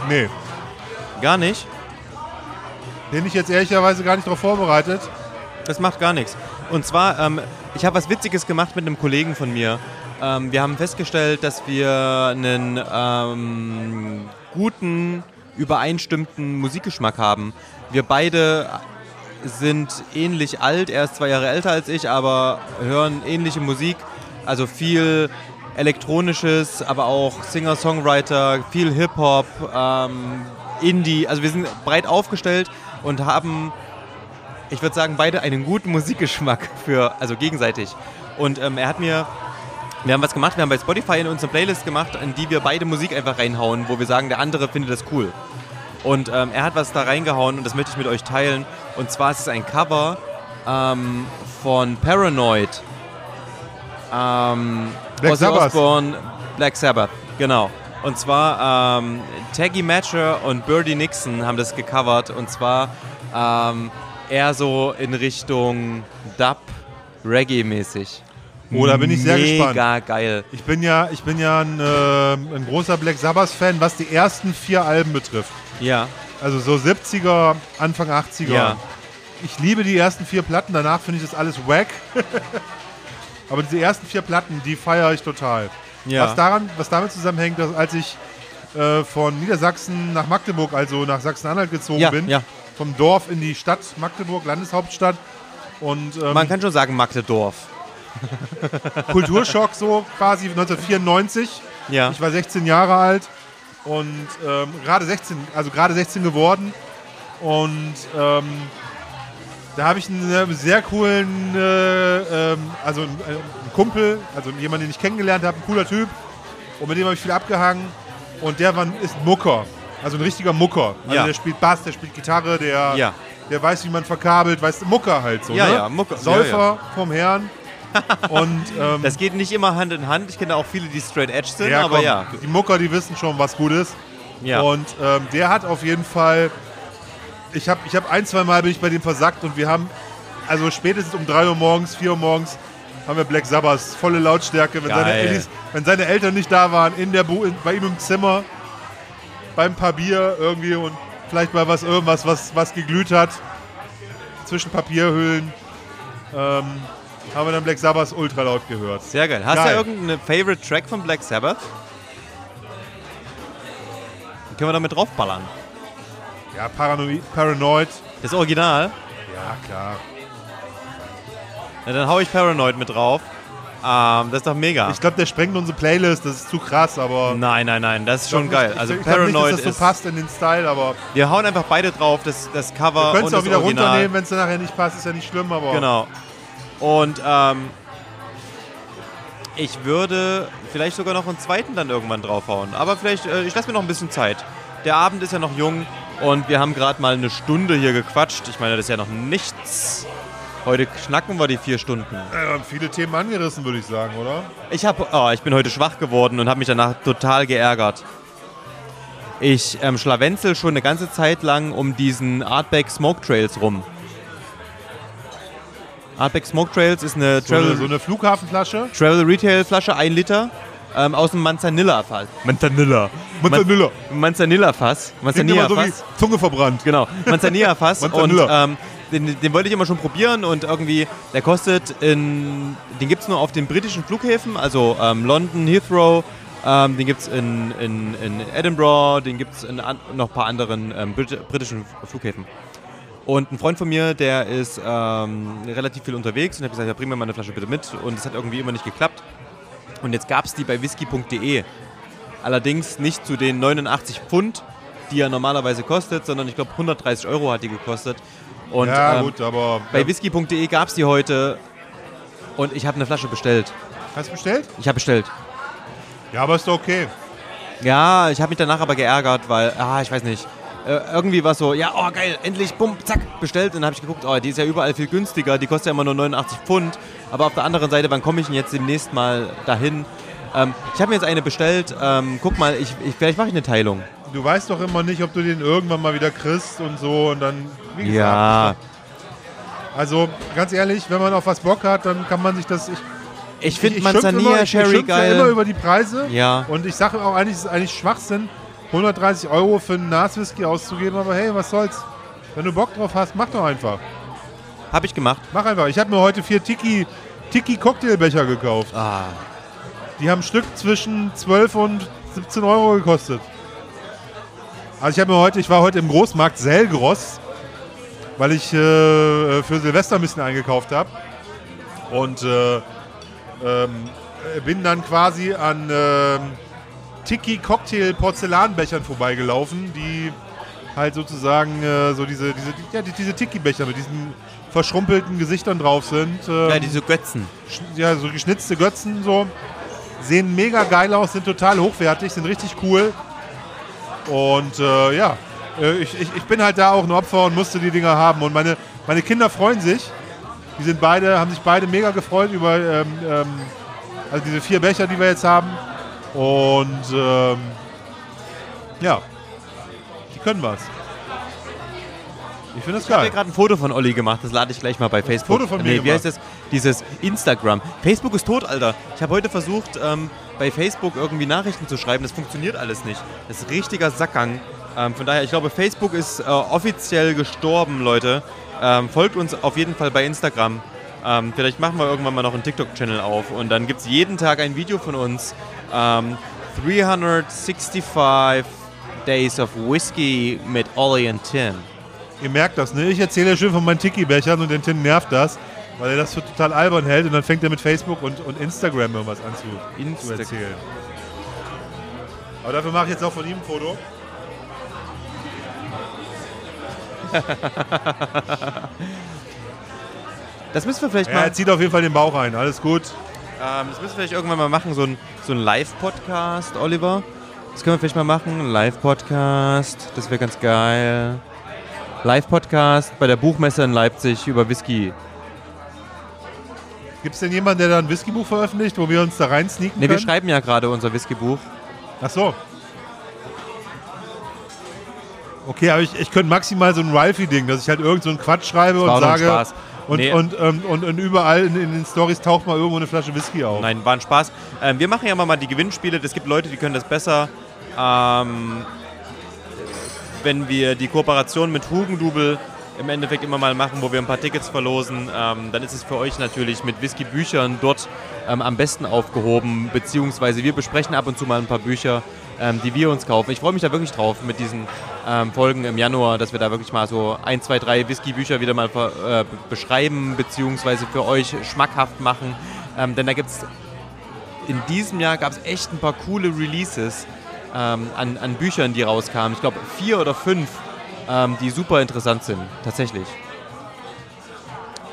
Speaker 2: Nee,
Speaker 3: Gar nicht.
Speaker 2: bin ich jetzt ehrlicherweise gar nicht darauf vorbereitet.
Speaker 3: Das macht gar nichts. Und zwar, ähm, ich habe was Witziges gemacht mit einem Kollegen von mir. Ähm, wir haben festgestellt, dass wir einen ähm, guten, übereinstimmten Musikgeschmack haben. Wir beide sind ähnlich alt, er ist zwei Jahre älter als ich, aber hören ähnliche Musik. Also viel elektronisches, aber auch Singer-Songwriter, viel Hip-Hop, ähm, Indie. Also wir sind breit aufgestellt und haben ich würde sagen, beide einen guten Musikgeschmack für, also gegenseitig. Und ähm, er hat mir, wir haben was gemacht, wir haben bei Spotify in unsere Playlist gemacht, in die wir beide Musik einfach reinhauen, wo wir sagen, der andere findet das cool. Und ähm, er hat was da reingehauen und das möchte ich mit euch teilen. Und zwar ist es ein Cover ähm, von Paranoid. Ähm,
Speaker 2: Black
Speaker 3: Ozzy
Speaker 2: Sabbath.
Speaker 3: Osbourne, Black Sabbath, genau. Und zwar ähm, Taggy Matcher und Birdie Nixon haben das gecovert. Und zwar ähm, eher so in Richtung Dub, Reggae-mäßig.
Speaker 2: Oh, da bin ich sehr gespannt.
Speaker 3: Mega geil.
Speaker 2: Ich bin ja, ich bin ja ein, äh, ein großer Black Sabbath-Fan, was die ersten vier Alben betrifft.
Speaker 3: Ja,
Speaker 2: Also so 70er, Anfang 80er.
Speaker 3: Ja.
Speaker 2: Ich liebe die ersten vier Platten, danach finde ich das alles wack. Aber diese ersten vier Platten, die feiere ich total.
Speaker 3: ja.
Speaker 2: Was, daran, was damit zusammenhängt, dass als ich äh, von Niedersachsen nach Magdeburg, also nach Sachsen-Anhalt gezogen
Speaker 3: ja,
Speaker 2: bin,
Speaker 3: ja.
Speaker 2: vom Dorf in die Stadt Magdeburg, Landeshauptstadt. Und ähm,
Speaker 3: Man kann schon sagen Magdedorf.
Speaker 2: Kulturschock so quasi 1994.
Speaker 3: Ja.
Speaker 2: Ich war 16 Jahre alt und ähm, gerade 16, also gerade 16 geworden. Und ähm, da habe ich einen sehr coolen, äh, ähm, also einen, äh, einen Kumpel, also jemanden, den ich kennengelernt habe, ein cooler Typ. Und mit dem habe ich viel abgehangen. Und der war, ist Mucker, also ein richtiger Mucker. Also
Speaker 3: Ja.
Speaker 2: der spielt Bass, der spielt Gitarre, der,
Speaker 3: Ja.
Speaker 2: der weiß, wie man verkabelt, weiß, Mucker halt so.
Speaker 3: Ja,
Speaker 2: ne?
Speaker 3: ja, Mucker.
Speaker 2: Säufer
Speaker 3: ja.
Speaker 2: vom Herrn. Und ähm,
Speaker 3: Das geht nicht immer Hand in Hand. Ich kenne auch viele, die straight edge sind,
Speaker 2: Ja,
Speaker 3: aber
Speaker 2: komm,
Speaker 3: ja.
Speaker 2: Die Mucker, die wissen schon, was gut ist.
Speaker 3: ja.
Speaker 2: Und ähm, der hat auf jeden Fall. Ich habe ich hab ein, zwei Mal bin ich bei dem versackt und wir haben, also spätestens um 3 Uhr morgens, 4 Uhr morgens, haben wir Black Sabbath, volle Lautstärke. Wenn, seine. Ellis, wenn seine Eltern nicht da waren, in der Bu in, bei ihm im Zimmer, beim paar Bier irgendwie und vielleicht mal was, irgendwas, was, was geglüht hat, zwischen Papierhüllen, ähm, haben wir dann Black Sabbath ultra laut gehört.
Speaker 3: Sehr geil. Hast
Speaker 2: Geil.
Speaker 3: du irgendeinen Favorite Track von Black Sabbath? Den können wir damit draufballern.
Speaker 2: Ja, Paranoid, Paranoid.
Speaker 3: Das Original?
Speaker 2: Ja, klar.
Speaker 3: Na, dann hau ich Paranoid mit drauf. Ähm, das ist doch mega.
Speaker 2: Ich glaube, der sprengt unsere Playlist, das ist zu krass, aber.
Speaker 3: nein, nein, nein, das ist schon
Speaker 2: Ich
Speaker 3: geil.
Speaker 2: glaub
Speaker 3: Also
Speaker 2: ich
Speaker 3: Paranoid
Speaker 2: nicht, dass das so passt in den Style, aber
Speaker 3: Wir hauen einfach beide drauf, das, das Cover
Speaker 2: wir können es auch wieder
Speaker 3: Original.
Speaker 2: runternehmen, wenn es dann nachher nicht passt, ist ja nicht schlimm, aber
Speaker 3: Genau. Und ähm, ich würde vielleicht sogar noch einen zweiten dann irgendwann draufhauen. Aber vielleicht, äh, ich lasse mir noch ein bisschen Zeit. Der Abend ist ja noch jung und wir haben gerade mal eine Stunde hier gequatscht. Ich meine, das ist ja noch nichts. Heute schnacken wir die vier Stunden.
Speaker 2: äh, viele Themen angerissen, würde ich sagen, oder?
Speaker 3: Ich, hab, oh, ich bin heute schwach geworden und habe mich danach total geärgert. Ich ähm, schlawenzel schon eine ganze Zeit lang um diesen Artback Smoke Trails rum. Artback Smoke Trails ist eine
Speaker 2: So
Speaker 3: Travel,
Speaker 2: eine, so eine Flughafenflasche.
Speaker 3: Travel Retail Flasche, 1 Liter, ähm, aus dem Manzanilla-Fass. Manzanilla.
Speaker 2: Manzanilla.
Speaker 3: Manzanilla-Fass.
Speaker 2: Immer so
Speaker 3: Manzanilla-Fass.
Speaker 2: Zunge verbrannt.
Speaker 3: Genau, Manzanilla-Fass. und
Speaker 2: Manzanilla.
Speaker 3: ähm, den, den wollte ich immer schon probieren und irgendwie, der kostet in, den gibt es nur auf den britischen Flughäfen, also ähm, London, Heathrow, ähm, den gibt es in, in, in Edinburgh, den gibt es in an, noch ein paar anderen ähm, Brit britischen Flughäfen. Und ein Freund von mir, der ist ähm, relativ viel unterwegs und hat gesagt, ja, bring mir mal eine Flasche bitte mit. Und es hat irgendwie immer nicht geklappt. Und jetzt gab es die bei whisky.de. Allerdings nicht zu den 89 Pfund, die er normalerweise kostet, sondern ich glaube 130 Euro hat die gekostet. Und
Speaker 2: ja,
Speaker 3: ähm,
Speaker 2: gut, aber.
Speaker 3: bei whisky.de gab es die heute und ich habe eine Flasche bestellt.
Speaker 2: Hast du bestellt?
Speaker 3: Ich habe bestellt.
Speaker 2: Ja, aber ist doch okay.
Speaker 3: Ja, ich habe mich danach aber geärgert, weil, ah, ich weiß nicht. Äh, irgendwie war es so, ja, oh geil, endlich, bumm, zack, bestellt. Und dann habe ich geguckt, oh, die ist ja überall viel günstiger, die kostet ja immer nur 89 Pfund. Aber auf der anderen Seite, wann komme ich denn jetzt demnächst mal dahin? Ähm, ich habe mir jetzt eine bestellt. Ähm, guck mal, ich, ich, vielleicht mache ich eine Teilung.
Speaker 2: Du weißt doch immer nicht, ob du den irgendwann mal wieder kriegst und so und dann. Wie gesagt,
Speaker 3: Ja,
Speaker 2: Also, ganz ehrlich, wenn man auf was Bock hat, dann kann man sich das. Ich,
Speaker 3: ich finde
Speaker 2: schimpf immer,
Speaker 3: Manzanilla
Speaker 2: ich
Speaker 3: Sherry
Speaker 2: schimpf ja immer
Speaker 3: geil.
Speaker 2: über die Preise.
Speaker 3: Ja,
Speaker 2: Und ich sage auch eigentlich, es ist eigentlich Schwachsinn, 130 Euro für einen Naswhisky auszugeben, aber hey, was soll's? Wenn du Bock drauf hast, mach doch einfach.
Speaker 3: habe ich gemacht.
Speaker 2: Mach einfach. Ich habe mir heute vier Tiki, Tiki Cocktailbecher gekauft.
Speaker 3: Ah,
Speaker 2: Die haben ein Stück zwischen 12 und 17 Euro gekostet. Also ich habe mir heute, ich war heute im Großmarkt Selgross, weil ich äh, für Silvester ein bisschen eingekauft habe. Und äh, ähm, bin dann quasi an ähm, Tiki Cocktail Porzellanbechern vorbeigelaufen, die halt sozusagen äh, so diese, diese, ja, die- diese Tiki-Becher mit diesen verschrumpelten Gesichtern drauf sind. Ähm,
Speaker 3: ja, diese Götzen.
Speaker 2: ja, so geschnitzte Götzen so. Sehen mega geil aus, sind total hochwertig, sind richtig cool. Und äh, ja, äh, ich, ich, ich bin halt da auch ein Opfer und musste die Dinger haben. Und meine, meine Kinder freuen sich. Die sind beide, haben sich beide mega gefreut über ähm, ähm, also diese vier Becher, die wir jetzt haben. Und ähm, ja, die können was. Ich finde das
Speaker 3: Ich habe
Speaker 2: geil.
Speaker 3: gerade ein Foto von Olli gemacht, das lade ich gleich mal bei Facebook.
Speaker 2: Foto von mir
Speaker 3: nee, wie heißt das? Dieses Instagram. Facebook ist tot, Alter. Ich habe heute versucht, ähm, bei Facebook irgendwie Nachrichten zu schreiben. Das funktioniert alles nicht. Das ist richtiger Sackgang. Ähm, von daher, ich glaube, Facebook ist äh, offiziell gestorben, Leute. Ähm, folgt uns auf jeden Fall bei Instagram. Ähm, vielleicht machen wir irgendwann mal noch einen TikTok-Channel auf und dann gibt es jeden Tag ein Video von uns. Ähm, 365 Days of Whiskey mit Ollie und Tim.
Speaker 2: Ihr merkt das, ne? Ich erzähle ja schön von meinen Tiki-Bechern und den Tim nervt das, weil er das für total albern hält und dann fängt er mit Facebook und, und Instagram irgendwas an zu, zu
Speaker 3: Insta
Speaker 2: erzählen. Aber dafür mache ich jetzt auch von ihm ein Foto.
Speaker 3: Das müssen wir vielleicht
Speaker 2: Ja,
Speaker 3: mal.
Speaker 2: er zieht auf jeden Fall den Bauch ein, alles gut.
Speaker 3: Ähm, das müssen wir vielleicht irgendwann mal machen, so ein, so ein Live-Podcast, Oliver. Das können wir vielleicht mal machen. Live-Podcast, das wäre ganz geil. Live-Podcast bei der Buchmesse in Leipzig über Whisky.
Speaker 2: Gibt es denn jemanden, der da ein Whiskybuch veröffentlicht, wo wir uns da rein sneaken
Speaker 3: Ne, wir
Speaker 2: können?
Speaker 3: schreiben ja gerade unser Whisky-Buch.
Speaker 2: Ach so. Okay, aber ich, ich könnte maximal so ein Ralphie-Ding, dass ich halt irgend so einen Quatsch schreibe
Speaker 3: war
Speaker 2: und
Speaker 3: auch noch ein
Speaker 2: sage.
Speaker 3: Spaß.
Speaker 2: Und,
Speaker 3: Nee.
Speaker 2: und, ähm, und, und überall in, in den Stories taucht mal irgendwo eine Flasche Whisky auf.
Speaker 3: Nein, war ein Spaß. Ähm, wir machen ja mal die Gewinnspiele. Es gibt Leute, die können das besser. Ähm, wenn wir die Kooperation mit Hugendubel im Endeffekt immer mal machen, wo wir ein paar Tickets verlosen, ähm, dann ist es für euch natürlich mit Whisky-Büchern dort ähm, am besten aufgehoben. Beziehungsweise wir besprechen ab und zu mal ein paar Bücher, ähm, die wir uns kaufen. Ich freue mich da wirklich drauf mit diesen ähm, Folgen im Januar, dass wir da wirklich mal so ein, zwei, drei Whisky-Bücher wieder mal äh, be- beschreiben, beziehungsweise für euch schmackhaft machen. Ähm, denn da gibt es in diesem Jahr gab es echt ein paar coole Releases ähm, an, an Büchern, die rauskamen. Ich glaube vier oder fünf, ähm, die super interessant sind, tatsächlich.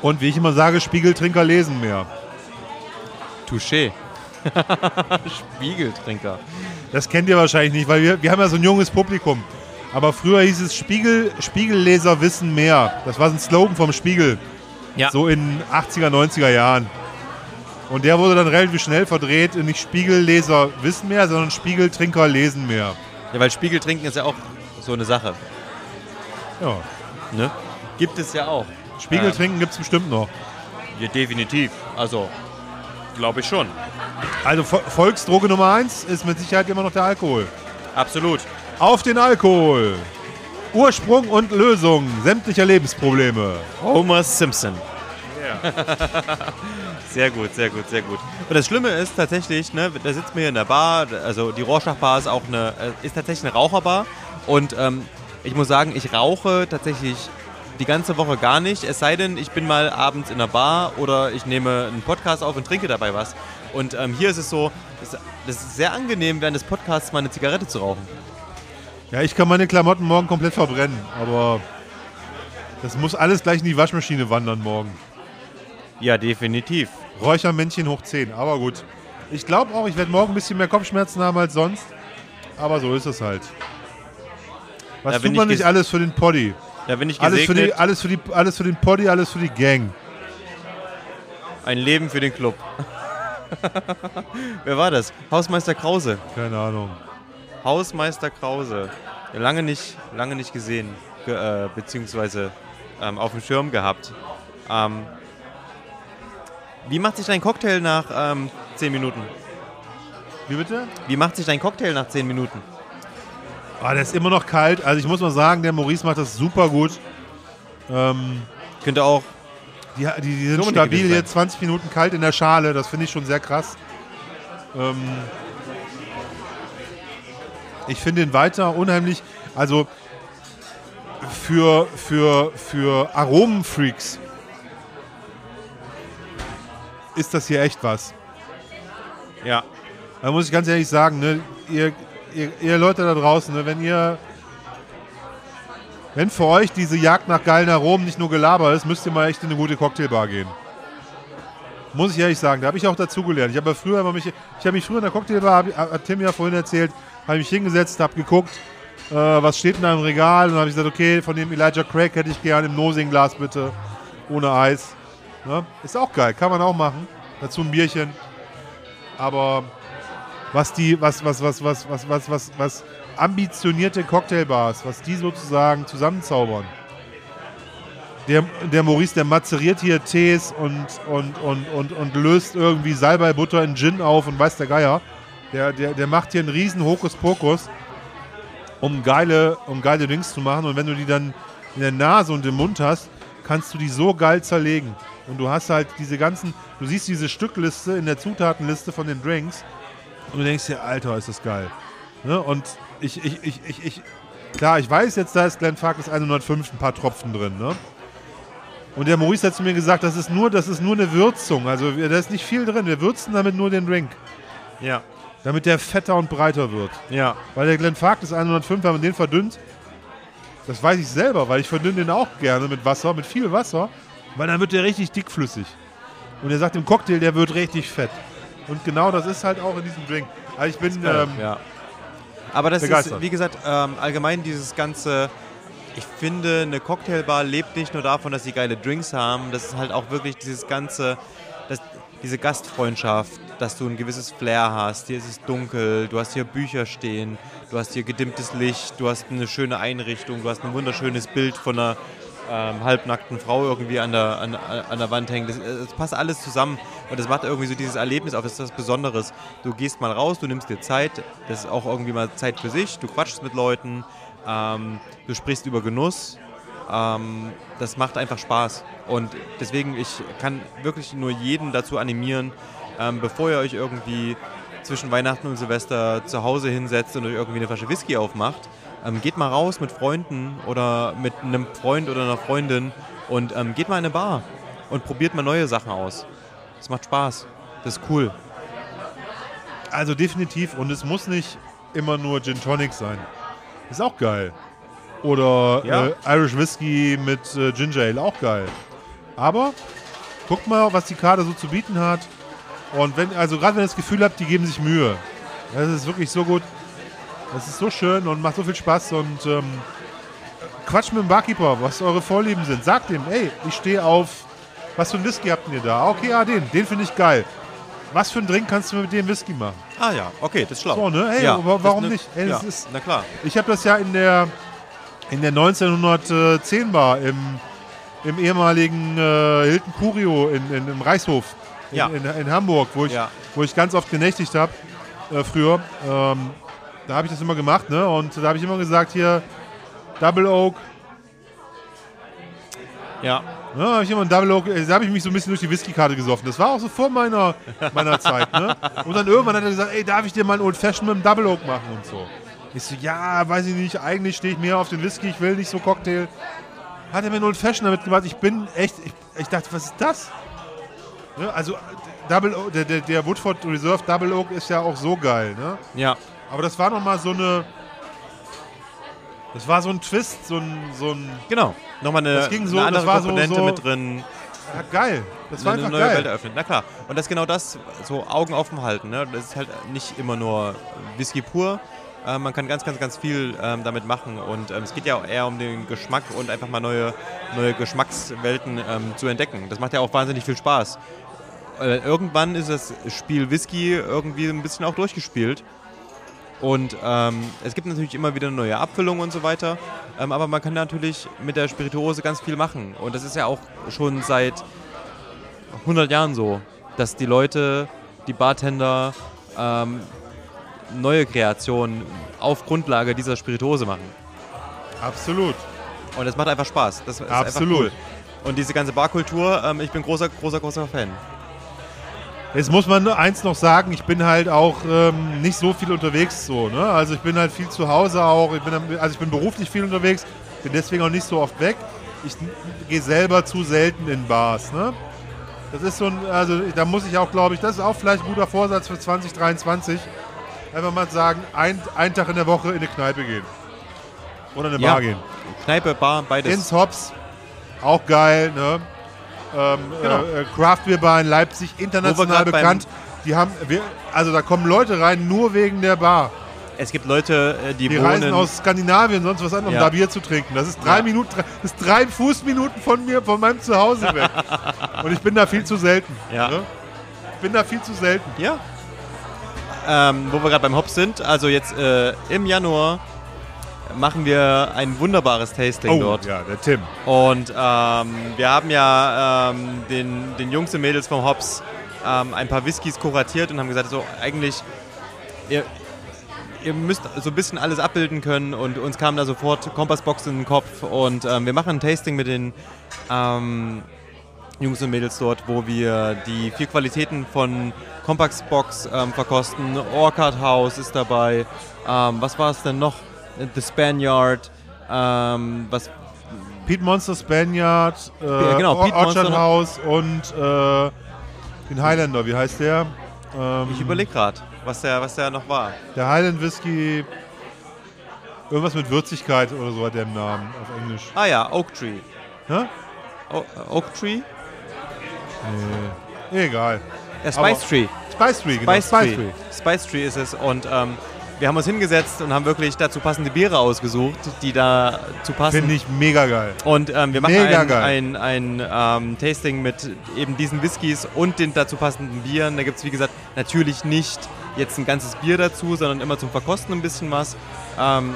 Speaker 2: Und wie ich immer sage, Spiegeltrinker lesen mehr.
Speaker 3: Touché. Spiegeltrinker.
Speaker 2: Das kennt ihr wahrscheinlich nicht, weil wir, wir haben ja so ein junges Publikum. Aber früher hieß es Spiegel, Spiegelleser wissen mehr. Das war so ein Slogan vom Spiegel.
Speaker 3: Ja.
Speaker 2: So in 80er, 90er Jahren. Und der wurde dann relativ schnell verdreht in nicht Spiegelleser wissen mehr, sondern Spiegeltrinker lesen mehr.
Speaker 3: Ja, weil Spiegeltrinken ist ja auch so eine Sache.
Speaker 2: Ja.
Speaker 3: Ne? Gibt es ja auch.
Speaker 2: Spiegeltrinken gibt es bestimmt noch.
Speaker 3: Ja, definitiv. Also, glaube ich schon.
Speaker 2: Also Vo- Volksdroge Nummer 1 ist mit Sicherheit immer noch der Alkohol.
Speaker 3: Absolut.
Speaker 2: Auf den Alkohol! Ursprung und Lösung sämtlicher Lebensprobleme.
Speaker 3: Homer Simpson. sehr gut, sehr gut, sehr gut. Und das Schlimme ist tatsächlich, ne, da sitzen wir hier in der Bar, also die Rorschach-Bar ist auch eine, äh, ist tatsächlich eine Raucherbar. Und ähm, ich muss sagen, ich rauche tatsächlich die ganze Woche gar nicht, es sei denn, ich bin mal abends in der Bar oder ich nehme einen Podcast auf und trinke dabei was. Und ähm, hier ist es so, das, das ist sehr angenehm, während des Podcasts mal eine Zigarette zu rauchen.
Speaker 2: Ja, ich kann meine Klamotten morgen komplett verbrennen, aber das muss alles gleich in die Waschmaschine wandern morgen.
Speaker 3: Ja, definitiv.
Speaker 2: Räuchermännchen hoch 10, aber gut. Ich glaube auch, ich werde morgen ein bisschen mehr Kopfschmerzen haben als sonst. Aber so ist es halt. Was
Speaker 3: Da
Speaker 2: tut man
Speaker 3: ich
Speaker 2: nicht alles für den Poddy?
Speaker 3: Da bin ich
Speaker 2: Alles für, die, alles, für die, alles für den Poddy, alles für die Gang.
Speaker 3: Ein Leben für den Club. Wer war das? Hausmeister Krause.
Speaker 2: Keine Ahnung.
Speaker 3: Hausmeister Krause. Lange nicht, lange nicht gesehen, ge äh, beziehungsweise ähm, auf dem Schirm gehabt. Ähm, wie macht sich dein Cocktail nach ähm, 10 Minuten?
Speaker 2: Wie bitte?
Speaker 3: Wie macht sich dein Cocktail nach 10 Minuten?
Speaker 2: Ah, der ist immer noch kalt. Also ich muss mal sagen, der Maurice macht das super gut. Ähm,
Speaker 3: Könnte auch
Speaker 2: die, die, die sind
Speaker 3: Dominik
Speaker 2: stabil jetzt 20 Minuten kalt in der Schale. Das finde ich schon sehr krass. Ähm, ich finde ihn weiter unheimlich. Also für, für, für Aromenfreaks ist das hier echt was.
Speaker 3: Ja.
Speaker 2: Da muss ich ganz ehrlich sagen, ne, ihr, ihr, ihr Leute da draußen, ne, wenn ihr, wenn für euch diese Jagd nach geilen Aromen nicht nur Gelaber ist, müsst ihr mal echt in eine gute Cocktailbar gehen. Muss ich ehrlich sagen, da habe ich auch dazugelernt. Ich habe früher immer mich, ich habe mich früher in der Cocktailbar, hat Tim ja vorhin erzählt, habe mich hingesetzt, habe geguckt, Äh, was steht in deinem Regal? Und habe ich gesagt, okay, von dem Elijah Craig hätte ich gerne im Nosing-Glas bitte. Ohne Eis. Ne? Ist auch geil, kann man auch machen. Dazu ein Bierchen. Aber was die, was, was, was, was, was, was, was, was ambitionierte Cocktailbars, was die sozusagen zusammenzaubern. Der, der Maurice, der mazeriert hier Tees und, und, und, und, und löst irgendwie Salbei-Butter in Gin auf und weiß der Geier. Der, der, der macht hier einen riesen Hokuspokus, um geile, um geile Drinks zu machen. Und wenn du die dann in der Nase und im Mund hast, kannst du die so geil zerlegen. Und du hast halt diese ganzen, du siehst diese Stückliste in der Zutatenliste von den Drinks und du denkst dir, Alter, ist das geil. Ne? Und ich, ich, ich, ich, ich, klar, ich weiß jetzt, da ist Glenn Farkas 105 ein paar Tropfen drin, ne? Und der Maurice hat zu mir gesagt, das ist nur, das ist nur eine Würzung. Also da ist nicht viel drin. Wir würzen damit nur den Drink.
Speaker 3: Ja.
Speaker 2: Damit der fetter und breiter wird.
Speaker 3: Ja.
Speaker 2: Weil der Glenn Farkas 105, wenn man den verdünnt, das weiß ich selber, weil ich verdünne den auch gerne mit Wasser, mit viel Wasser, weil dann wird der richtig dickflüssig. Und er sagt im Cocktail, der wird richtig fett. Und genau das ist halt auch in diesem Drink. Also ich bin, ähm,
Speaker 3: ja. Aber das
Speaker 2: begeistert.
Speaker 3: ist, wie gesagt, ähm, allgemein dieses ganze. Ich finde, eine Cocktailbar lebt nicht nur davon, dass sie geile Drinks haben. Das ist halt auch wirklich dieses ganze, das, diese Gastfreundschaft, dass du ein gewisses Flair hast. Hier ist es dunkel, du hast hier Bücher stehen, du hast hier gedimmtes Licht, du hast eine schöne Einrichtung, du hast ein wunderschönes Bild von einer ähm, halbnackten Frau irgendwie an der, an, an der Wand. Das, das passt alles zusammen und das macht irgendwie so dieses Erlebnis auf. Das ist was Besonderes. Du gehst mal raus, du nimmst dir Zeit. Das ist auch irgendwie mal Zeit für sich. Du quatschst mit Leuten, ähm, du sprichst über Genuss. Ähm, das macht einfach Spaß. Und deswegen, ich kann wirklich nur jeden dazu animieren, ähm, bevor ihr euch irgendwie zwischen Weihnachten und Silvester zu Hause hinsetzt und euch irgendwie eine Flasche Whisky aufmacht, ähm, geht mal raus mit Freunden oder mit einem Freund oder einer Freundin und ähm, geht mal in eine Bar und probiert mal neue Sachen aus. Das macht Spaß. Das ist cool.
Speaker 2: also definitiv. Und es muss nicht immer nur Gin Tonic sein. Ist auch geil. Oder
Speaker 3: Ja.
Speaker 2: äh, Irish Whiskey mit äh, Ginger Ale, auch geil. Aber guckt mal, was die Karte so zu bieten hat. Und wenn, also gerade wenn ihr das Gefühl habt, die geben sich Mühe. Das ist wirklich so gut. Das ist so schön und macht so viel Spaß und ähm, quatscht mit dem Barkeeper, was eure Vorlieben sind. Sagt ihm, ey, ich stehe auf, was für einen Whisky habt ihr da? Okay, ja, den, den finde ich geil. Was für einen Drink kannst du mit dem Whisky machen?
Speaker 3: Ah ja, okay, das ist schlau.
Speaker 2: So, ne? Hey,
Speaker 3: ja,
Speaker 2: warum
Speaker 3: ne-
Speaker 2: nicht? Ey,
Speaker 3: ja,
Speaker 2: ist-
Speaker 3: na klar.
Speaker 2: Ich habe das ja in der, in der 1910 Bar im, im ehemaligen äh, Hilton Curio in, in, im Reichshof in,
Speaker 3: Ja.
Speaker 2: in, in Hamburg, wo ich,
Speaker 3: Ja.
Speaker 2: wo ich ganz oft genächtigt habe äh, früher. Ähm, da habe ich das immer gemacht, ne? Und da habe ich immer gesagt, hier Double Oak.
Speaker 3: Ja,
Speaker 2: Ne, da habe ich immer ein Double Oak, äh, da habe ich mich so ein bisschen durch die Whiskykarte gesoffen. Das war auch so vor meiner, meiner Zeit, ne? Und dann irgendwann hat er gesagt, ey, darf ich dir mal einen Old Fashioned mit dem Double Oak machen und so. Ich so, ja, weiß ich nicht, eigentlich stehe ich mehr auf den Whisky, ich will nicht so Cocktail. Hat er mir einen Old Fashioned damit gemacht, ich bin echt, ich, ich dachte, was ist das? Ne, also, äh, Double Oak, der, der, der Woodford Reserve Double Oak ist ja auch so geil, ne?
Speaker 3: ja,
Speaker 2: Aber das war nochmal so eine, das war so ein Twist, so ein, so ein,
Speaker 3: genau. Nochmal eine,
Speaker 2: Das ging so-
Speaker 3: eine andere
Speaker 2: das war so-
Speaker 3: Komponente
Speaker 2: so-
Speaker 3: mit drin.
Speaker 2: ja, geil. Das war
Speaker 3: eine
Speaker 2: einfach
Speaker 3: neue
Speaker 2: geil.
Speaker 3: Welt eröffnet. Na klar. Und das ist genau das, so Augen offen halten. Ne? Das ist halt nicht immer nur Whisky pur. Äh, man kann ganz, ganz, ganz viel ähm, damit machen. Und ähm, es geht ja auch eher um den Geschmack und einfach mal neue, neue Geschmackswelten ähm, zu entdecken. Das macht ja auch wahnsinnig viel Spaß. Äh, irgendwann ist das Spiel Whisky irgendwie ein bisschen auch durchgespielt. Und ähm, es gibt natürlich immer wieder neue Abfüllungen und so weiter. Ähm, aber man kann natürlich mit der Spirituose ganz viel machen. Und das ist ja auch schon seit 100 Jahren so, dass die Leute, die Bartender, ähm, neue Kreationen auf Grundlage dieser Spirituose machen.
Speaker 2: Absolut.
Speaker 3: Und das macht einfach Spaß. Das ist
Speaker 2: Absolut.
Speaker 3: cool. Und diese ganze Barkultur, ähm, ich bin großer, großer, großer Fan.
Speaker 2: Jetzt muss man eins noch sagen, ich bin halt auch ähm, nicht so viel unterwegs so, ne? Also ich bin halt viel zu Hause auch, ich bin, also ich bin beruflich viel unterwegs, bin deswegen auch nicht so oft weg. Ich gehe selber zu selten in Bars, ne? Das ist so ein, also da muss ich auch, glaube ich, das ist auch vielleicht ein guter Vorsatz für 2023. Einfach mal sagen, ein, einen Tag in der Woche in eine Kneipe gehen. Oder in eine
Speaker 3: Ja.
Speaker 2: Bar gehen.
Speaker 3: Kneipe, Bar, beides.
Speaker 2: Ins Hops, auch geil, ne? Ähm,
Speaker 3: Genau.
Speaker 2: äh, äh, Craft Beer Bar in Leipzig, international bekannt. Die haben, wir, also da kommen Leute rein nur wegen der Bar.
Speaker 3: Es gibt Leute, äh, die,
Speaker 2: Die reisen aus Skandinavien, sonst was anderes, um
Speaker 3: Ja.
Speaker 2: da Bier zu trinken. Das ist drei
Speaker 3: Ja.
Speaker 2: Minuten, drei, das ist drei Fußminuten von mir, von meinem Zuhause weg. Und ich bin da viel zu selten.
Speaker 3: Ja.
Speaker 2: Ne? Ich bin da viel zu selten.
Speaker 3: Ja. Ähm, wo wir gerade beim Hops sind, also jetzt äh, im Januar machen wir ein wunderbares Tasting
Speaker 2: Oh,
Speaker 3: dort.
Speaker 2: ja, der Tim.
Speaker 3: Und ähm, wir haben ja ähm, den, den Jungs und Mädels vom Hops ähm, ein paar Whiskys kuratiert und haben gesagt, so eigentlich, ihr, ihr müsst so ein bisschen alles abbilden können und uns kam da sofort Kompassbox in den Kopf und ähm, wir machen ein Tasting mit den ähm, Jungs und Mädels dort, wo wir die vier Qualitäten von Compassbox ähm, verkosten. Orchard House ist dabei. Was war es denn noch? The Spaniard. Ähm, was
Speaker 2: Pete Monster Spaniard, äh,
Speaker 3: genau, Pete
Speaker 2: Orchard
Speaker 3: Monster.
Speaker 2: House und äh, den Highlander, wie heißt der? Ähm,
Speaker 3: Ich überlege gerade, was der, was der noch war.
Speaker 2: Der Highland Whisky, irgendwas mit Würzigkeit oder so hat der im Namen auf Englisch.
Speaker 3: Ah ja, Oak Tree.
Speaker 2: Ne?
Speaker 3: Oak Tree?
Speaker 2: Nee. Egal.
Speaker 3: Ja, Spice
Speaker 2: Aber-
Speaker 3: Tree.
Speaker 2: Spice Tree, genau.
Speaker 3: Spice, Tree. Spice Tree ist es. Und ähm, wir haben uns hingesetzt und haben wirklich dazu passende Biere ausgesucht, die da zu passen.
Speaker 2: Finde ich mega geil.
Speaker 3: Und ähm, wir machen
Speaker 2: Mega
Speaker 3: ein, ein, ein ähm, Tasting mit eben diesen Whiskys und den dazu passenden Bieren. Da gibt es, wie gesagt, natürlich nicht jetzt ein ganzes Bier dazu, sondern immer zum Verkosten ein bisschen was. Ähm,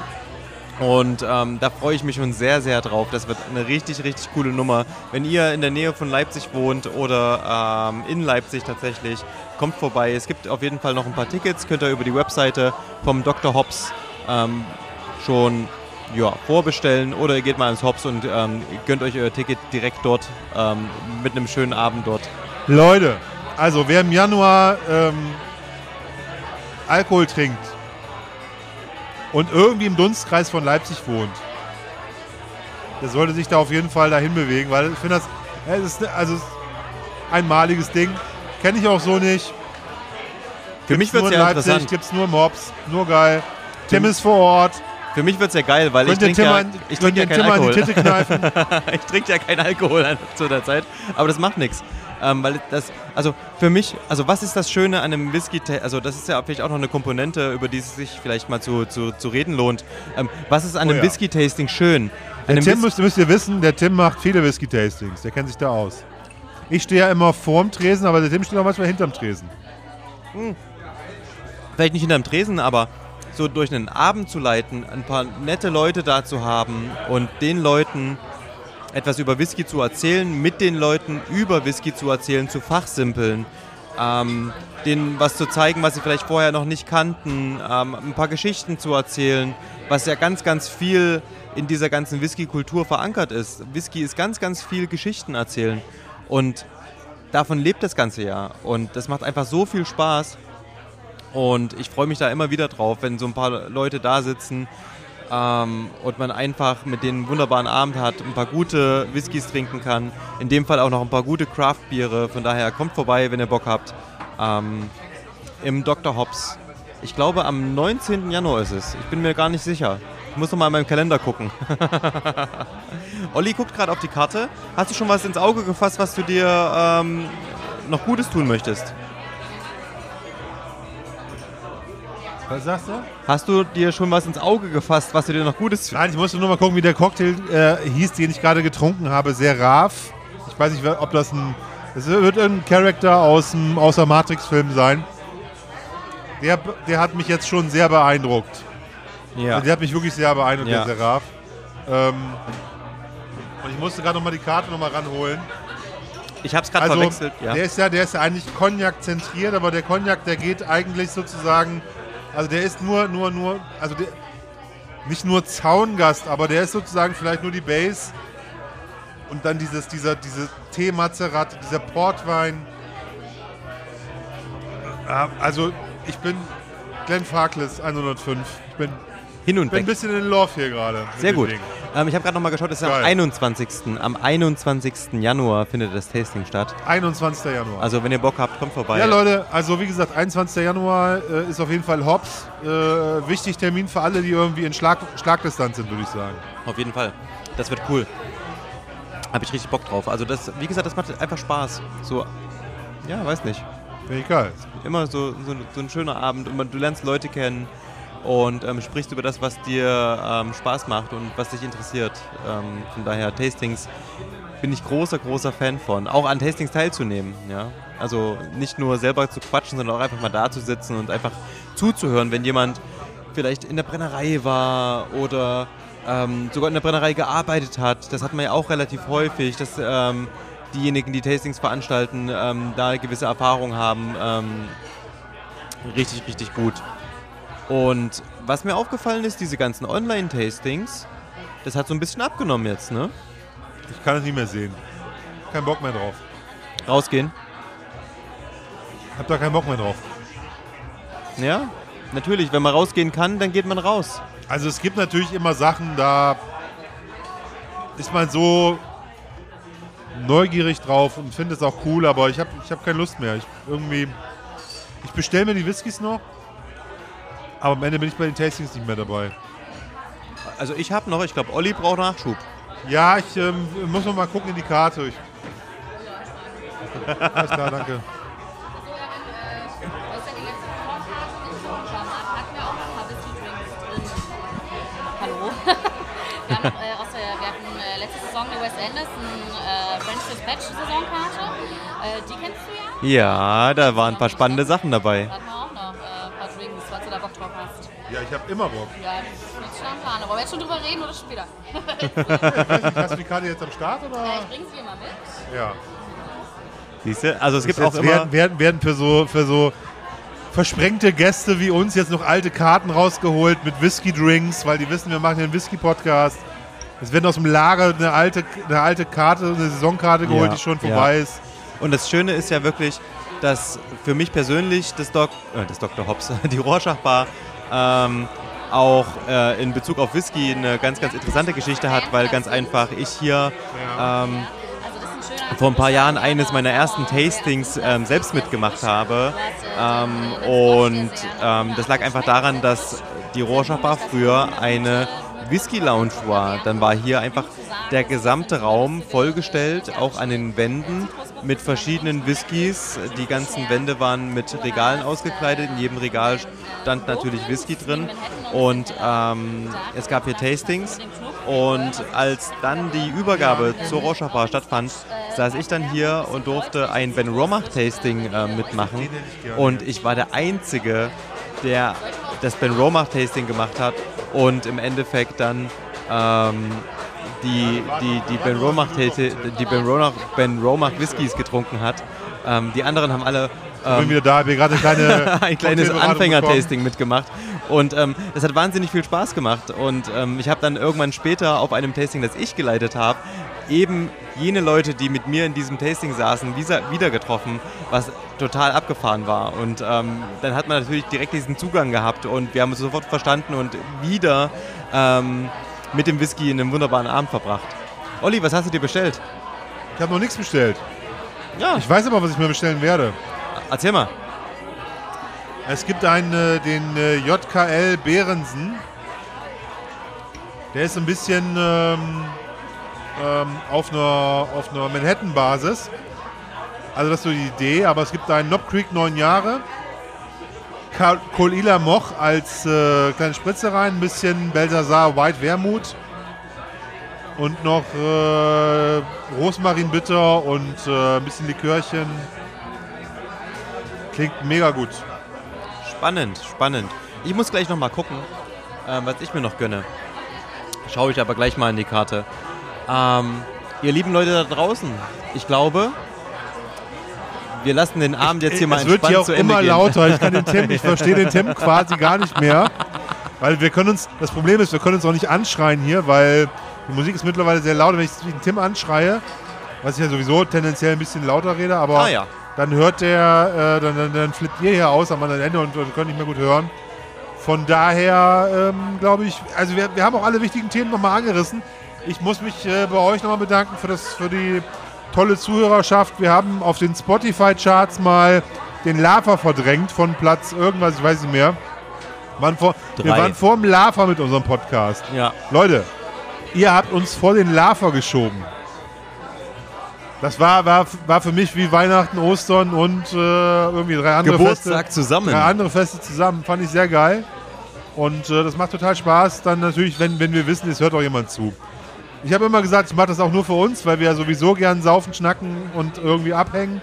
Speaker 3: und ähm, da freue ich mich schon sehr, sehr drauf. Das wird eine richtig, richtig coole Nummer. Wenn ihr in der Nähe von Leipzig wohnt oder ähm, in Leipzig tatsächlich, kommt vorbei. Es gibt auf jeden Fall noch ein paar Tickets. Könnt ihr über die Webseite vom Dr. Hobbs ähm, schon ja, vorbestellen oder ihr geht mal ins Hobbs und ähm, gönnt euch euer Ticket direkt dort ähm, mit einem schönen Abend dort.
Speaker 2: Leute, also wer im Januar ähm, Alkohol trinkt und irgendwie im Dunstkreis von Leipzig wohnt, der sollte sich da auf jeden Fall dahin bewegen, weil ich finde das, ja, es ist also es ist ein einmaliges Ding. Kenne ich auch so nicht.
Speaker 3: Für mich wird es ja
Speaker 2: Leipzig,
Speaker 3: interessant.
Speaker 2: Gibt's nur Mobs, nur geil. Tim
Speaker 3: Tim-
Speaker 2: ist vor Ort.
Speaker 3: Für mich wird es ja geil, weil ich
Speaker 2: Könnt
Speaker 3: trinke
Speaker 2: Tim,
Speaker 3: ja,
Speaker 2: an,
Speaker 3: ich
Speaker 2: ihr
Speaker 3: ja keinen Alkohol. Ich trinke ja keinen Alkohol zu der Zeit, aber das macht nichts. Ähm, weil das, also für mich, also was ist das Schöne an einem Whisky, also das ist ja vielleicht auch noch eine Komponente, über die es sich vielleicht mal zu, zu, zu reden lohnt. Ähm, was ist an
Speaker 2: Oh
Speaker 3: einem
Speaker 2: ja.
Speaker 3: Whisky-Tasting schön? An
Speaker 2: Der Tim müsst, müsst ihr wissen, der Tim macht viele Whisky-Tastings. Der kennt sich da aus. Ich stehe ja immer vorm Tresen, aber der Tim steht auch manchmal hinterm Tresen.
Speaker 3: vielleicht nicht hinterm Tresen, aber so durch einen Abend zu leiten, ein paar nette Leute da zu haben und den Leuten etwas über Whisky zu erzählen, mit den Leuten über Whisky zu erzählen, zu fachsimpeln, ähm, denen was zu zeigen, was sie vielleicht vorher noch nicht kannten, ähm, ein paar Geschichten zu erzählen, was ja ganz, ganz viel in dieser ganzen Whisky-Kultur verankert ist. Whisky ist ganz, ganz viel Geschichten erzählen und davon lebt das ganze Jahr und das macht einfach so viel Spaß. Und ich freue mich da immer wieder drauf, wenn so ein paar Leute da sitzen ähm, und man einfach mit denen einen wunderbaren Abend hat, ein paar gute Whiskys trinken kann. In dem Fall auch noch ein paar gute Craft-Biere. Von daher kommt vorbei, wenn ihr Bock habt. Ähm, Im Dr. Hobbs. Ich glaube, am 19. Januar ist es. Ich bin mir gar nicht sicher. Ich muss noch mal in meinem Kalender gucken. Olli guckt gerade auf die Karte. Hast du schon was ins Auge gefasst, was du dir ähm, noch Gutes tun möchtest?
Speaker 2: Was sagst du?
Speaker 3: Hast du dir schon was ins Auge gefasst, was du dir noch Gutes
Speaker 2: Nein, ich musste nur mal gucken, wie der Cocktail äh, hieß, den ich gerade getrunken habe. Seraph. Ich weiß nicht, ob das ein. Das wird irgendein Charakter aus dem aus der Matrix-Film sein. Der, der hat mich jetzt schon sehr beeindruckt.
Speaker 3: Ja.
Speaker 2: Der hat mich wirklich sehr beeindruckt,
Speaker 3: Ja.
Speaker 2: der Seraph. Ähm, und ich musste gerade noch mal die Karte noch mal ranholen.
Speaker 3: Ich hab's gerade
Speaker 2: Also,
Speaker 3: verwechselt. Ja.
Speaker 2: der, ist ja, der ist ja eigentlich Cognac zentriert, aber der Cognac, der geht eigentlich sozusagen, also der ist nur, nur, nur, also der, nicht nur Zaungast, aber der ist sozusagen vielleicht nur die Base und dann dieses, dieser, diese Teemazerat, dieser Portwein. Ja, Also ich bin Glenn Farkless 105. Ich bin,
Speaker 3: Hin und
Speaker 2: bin ein
Speaker 3: weg.
Speaker 2: bisschen in Love hier gerade.
Speaker 3: Sehr gut. Ähm, ich habe gerade nochmal geschaut, es ist am
Speaker 2: Geil.
Speaker 3: 21. Am 21. Januar findet das Tasting statt.
Speaker 2: 21. Januar.
Speaker 3: Also wenn ihr Bock habt, kommt vorbei.
Speaker 2: Ja, Leute, also wie gesagt, 21. Januar äh, ist auf jeden Fall Hops. Äh, wichtig Termin für alle, die irgendwie in Schlag, Schlagdistanz sind, würde ich sagen.
Speaker 3: Auf jeden Fall. Das wird cool. Habe ich richtig Bock drauf. Also das, wie gesagt, das macht einfach Spaß. So, ja, weiß nicht.
Speaker 2: Finde ich geil.
Speaker 3: Immer so, so, so ein schöner Abend und man, du lernst Leute kennen. Und ähm, sprichst über das, was dir ähm, Spaß macht und was dich interessiert. Ähm, von daher Tastings bin ich großer, großer Fan von. Auch an Tastings teilzunehmen. Ja? Also nicht nur selber zu quatschen, sondern auch einfach mal da zu sitzen und einfach zuzuhören, wenn jemand vielleicht in der Brennerei war oder ähm, sogar in der Brennerei gearbeitet hat. Das hat man ja auch relativ häufig, dass ähm, diejenigen, die Tastings veranstalten, ähm, da gewisse Erfahrungen haben. Richtig, richtig gut. Und was mir aufgefallen ist, diese ganzen Online-Tastings, das hat so ein bisschen abgenommen jetzt, ne?
Speaker 2: Ich kann es nicht mehr sehen. Kein Bock mehr drauf.
Speaker 3: Rausgehen.
Speaker 2: Hab da keinen Bock mehr drauf.
Speaker 3: Ja, natürlich. Wenn man rausgehen kann, dann geht man raus.
Speaker 2: Also es gibt natürlich immer Sachen, da ist man so neugierig drauf und finde es auch cool, aber ich habe ich hab keine Lust mehr. Ich irgendwie, ich bestelle mir die Whiskys noch, aber am Ende bin ich bei den Tastings nicht mehr dabei.
Speaker 3: Also ich habe noch, ich glaube, Olli braucht Nachschub.
Speaker 2: Ja, ich ähm, muss noch mal gucken in die Karte. Ich Alles klar, danke.
Speaker 4: Hallo. wir, haben, äh, aus der, wir hatten äh, letzte Saison eine West Anderson äh, French Dispatch Saisonkarte. Äh, die kennst du ja?
Speaker 3: Ja, da waren ein paar spannende Sachen dabei.
Speaker 4: Da hatten wir auch noch äh, ein paar Drinks, falls du da Bock drauf hast.
Speaker 2: Ja, ich habe immer Bock.
Speaker 4: Ja, das ist jetzt schon am Plan. Wollen wir jetzt schon drüber reden oder später?
Speaker 2: Hast du die Karte jetzt am Start
Speaker 4: Ja,
Speaker 2: oder?
Speaker 4: ich bringe sie immer mit.
Speaker 2: Ja.
Speaker 3: Siehst du? Also es gibt auch immer...
Speaker 2: werden, werden, werden für so für so versprengte Gäste wie uns jetzt noch alte Karten rausgeholt mit Whisky-Drinks, weil die wissen, wir machen hier einen Whisky-Podcast. Es werden aus dem Lager eine alte, eine alte Karte, eine Saisonkarte geholt,
Speaker 3: Ja,
Speaker 2: die schon
Speaker 3: ja.
Speaker 2: vorbei ist.
Speaker 3: Und das Schöne ist ja wirklich, dass für mich persönlich das, Doc, äh, das Dr. Hobbs, die Rorschach Bar, ähm, auch äh, in Bezug auf Whisky eine ganz, ganz interessante Geschichte hat, weil ganz einfach ich hier ähm, vor ein paar Jahren eines meiner ersten Tastings ähm, selbst mitgemacht habe. Ähm, und ähm, das lag einfach daran, dass die Rorschach Bar früher eine Whisky Lounge war. Dann war hier einfach der gesamte Raum vollgestellt, auch an den Wänden mit verschiedenen Whiskys. Die ganzen Wände waren mit Regalen ausgekleidet. In jedem Regal stand natürlich Whisky drin. Und ähm, es gab hier Tastings. Und als dann die Übergabe zur Rorschach Bar stattfand, saß ich dann hier und durfte ein Ben Romach Tasting äh, mitmachen. Und ich war der Einzige, der das Ben Romach Tasting gemacht hat und im Endeffekt dann ähm, die, die, die Ben Romach, die ben Romach, ben Romach Whiskys getrunken hat. Ähm, die anderen haben alle
Speaker 2: Ich bin
Speaker 3: ähm,
Speaker 2: wieder da, wir gerade eine kleine
Speaker 3: ein kleines Anfänger-Tasting mitgemacht. Und ähm, das hat wahnsinnig viel Spaß gemacht. Und ähm, ich habe dann irgendwann später auf einem Tasting, das ich geleitet habe, eben jene Leute, die mit mir in diesem Tasting saßen, wieder, wieder getroffen, was total abgefahren war. Und ähm, dann hat man natürlich direkt diesen Zugang gehabt und wir haben uns sofort verstanden und wieder ähm, mit dem Whisky einen wunderbaren Abend verbracht. Olli, was hast du dir bestellt?
Speaker 2: Ich habe noch nichts bestellt.
Speaker 3: Ja,
Speaker 2: Ich weiß aber, was ich mir bestellen werde.
Speaker 3: erzähl mal.
Speaker 2: Es gibt einen, äh, den äh, JKL Behrensen. Der ist ein bisschen ähm, ähm, auf einer, auf einer Manhattan-Basis. Also das ist so die Idee, aber es gibt einen Knob Creek 9 Jahre. Kolila Moch als äh, kleine Spritze rein, ein bisschen Belsasar White Wermut und noch äh, Rosmarinbitter und äh, ein bisschen Likörchen. Klingt mega gut.
Speaker 3: Spannend, spannend. Ich muss gleich noch mal gucken, ähm, was ich mir noch gönne. Schaue ich aber gleich mal in die Karte. Ähm, ihr lieben Leute da draußen, ich glaube, wir lassen den Abend jetzt hier mal
Speaker 2: es wird
Speaker 3: entspannt
Speaker 2: hier auch immer
Speaker 3: gehen.
Speaker 2: lauter. Ich kann den Tim, ich verstehe den Tim quasi gar nicht mehr. Weil wir können uns, das Problem ist, wir können uns auch nicht anschreien hier, weil die Musik ist mittlerweile sehr laut. Wenn ich den Tim anschreie, was ich ja sowieso tendenziell ein bisschen lauter rede, aber
Speaker 3: Ah ja.
Speaker 2: dann hört der, äh, dann, dann, dann flippt ihr hier aus am anderen Ende und, und können nicht mehr gut hören. Von daher ähm, glaube ich, also wir, wir haben auch alle wichtigen Themen nochmal angerissen. Ich muss mich äh, bei euch nochmal bedanken für, das, für die tolle Zuhörerschaft. Wir haben auf den Spotify-Charts mal den Lava verdrängt von Platz irgendwas, ich weiß nicht mehr. Waren vor, wir waren vor dem Lava mit unserem Podcast.
Speaker 3: Ja,
Speaker 2: Leute, ihr habt uns vor den Lava geschoben. Das war, war, war für mich wie Weihnachten, Ostern und äh, irgendwie drei andere
Speaker 3: Geburtstag
Speaker 2: Feste.
Speaker 3: zusammen.
Speaker 2: Drei andere Feste zusammen. Fand ich sehr geil. Und äh, das macht total Spaß, dann natürlich, wenn, wenn wir wissen, es hört auch jemand zu. Ich habe immer gesagt, ich mache das auch nur für uns, weil wir ja sowieso gern saufen, schnacken und irgendwie abhängen.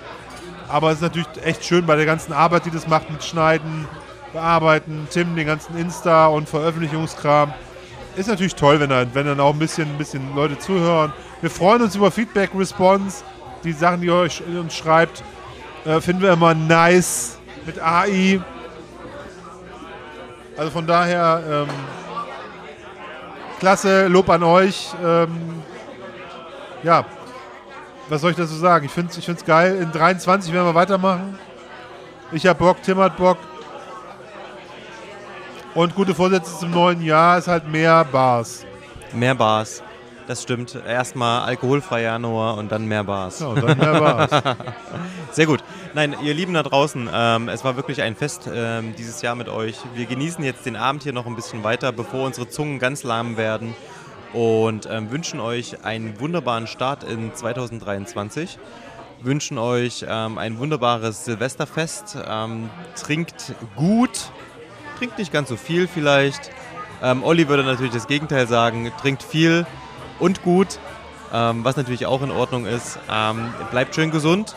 Speaker 2: Aber es ist natürlich echt schön bei der ganzen Arbeit, die das macht mit Schneiden, Bearbeiten, Tim, den ganzen Insta- und Veröffentlichungskram. Ist natürlich toll, wenn dann, wenn dann auch ein bisschen, ein bisschen Leute zuhören. Wir freuen uns über Feedback, Response. Die Sachen, die ihr euch uns schreibt, äh, finden wir immer nice mit AI. Also von daher, ähm, klasse, Lob an euch. Ähm, ja, was soll ich dazu sagen? Ich finde es ich geil. In 23 werden wir weitermachen. Ich habe Bock, Tim hat Bock. Und gute Vorsätze zum neuen Jahr ist halt mehr Bars.
Speaker 3: Mehr Bars. Das stimmt. Erstmal alkoholfreier Januar und dann mehr Bars.
Speaker 2: Ja, dann mehr Bars.
Speaker 3: Sehr gut. Nein, ihr Lieben da draußen, ähm, es war wirklich ein Fest ähm, dieses Jahr mit euch. Wir genießen jetzt den Abend hier noch ein bisschen weiter, bevor unsere Zungen ganz lahm werden und ähm, wünschen euch einen wunderbaren Start in 2023. Wünschen euch ähm, ein wunderbares Silvesterfest. Ähm, trinkt gut, trinkt nicht ganz so viel vielleicht. Ähm, Olli würde natürlich das Gegenteil sagen, trinkt viel und gut, ähm, was natürlich auch in Ordnung ist. Ähm, bleibt schön gesund,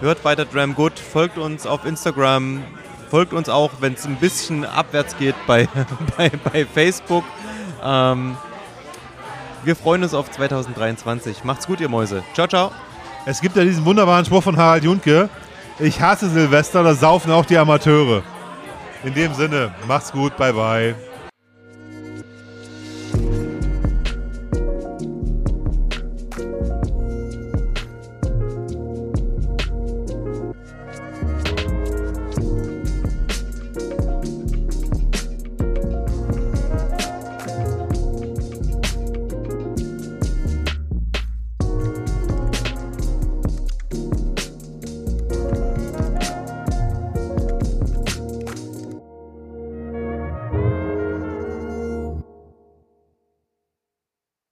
Speaker 3: hört weiter Dram Good, folgt uns auf Instagram, folgt uns auch, wenn es ein bisschen abwärts geht bei, bei, bei Facebook. Ähm, wir freuen uns auf 2023. Macht's gut, ihr Mäuse. Ciao, ciao.
Speaker 2: Es gibt ja diesen wunderbaren Spruch von Harald Junke. Ich hasse Silvester, da saufen auch die Amateure. In dem Sinne, macht's gut, bye bye.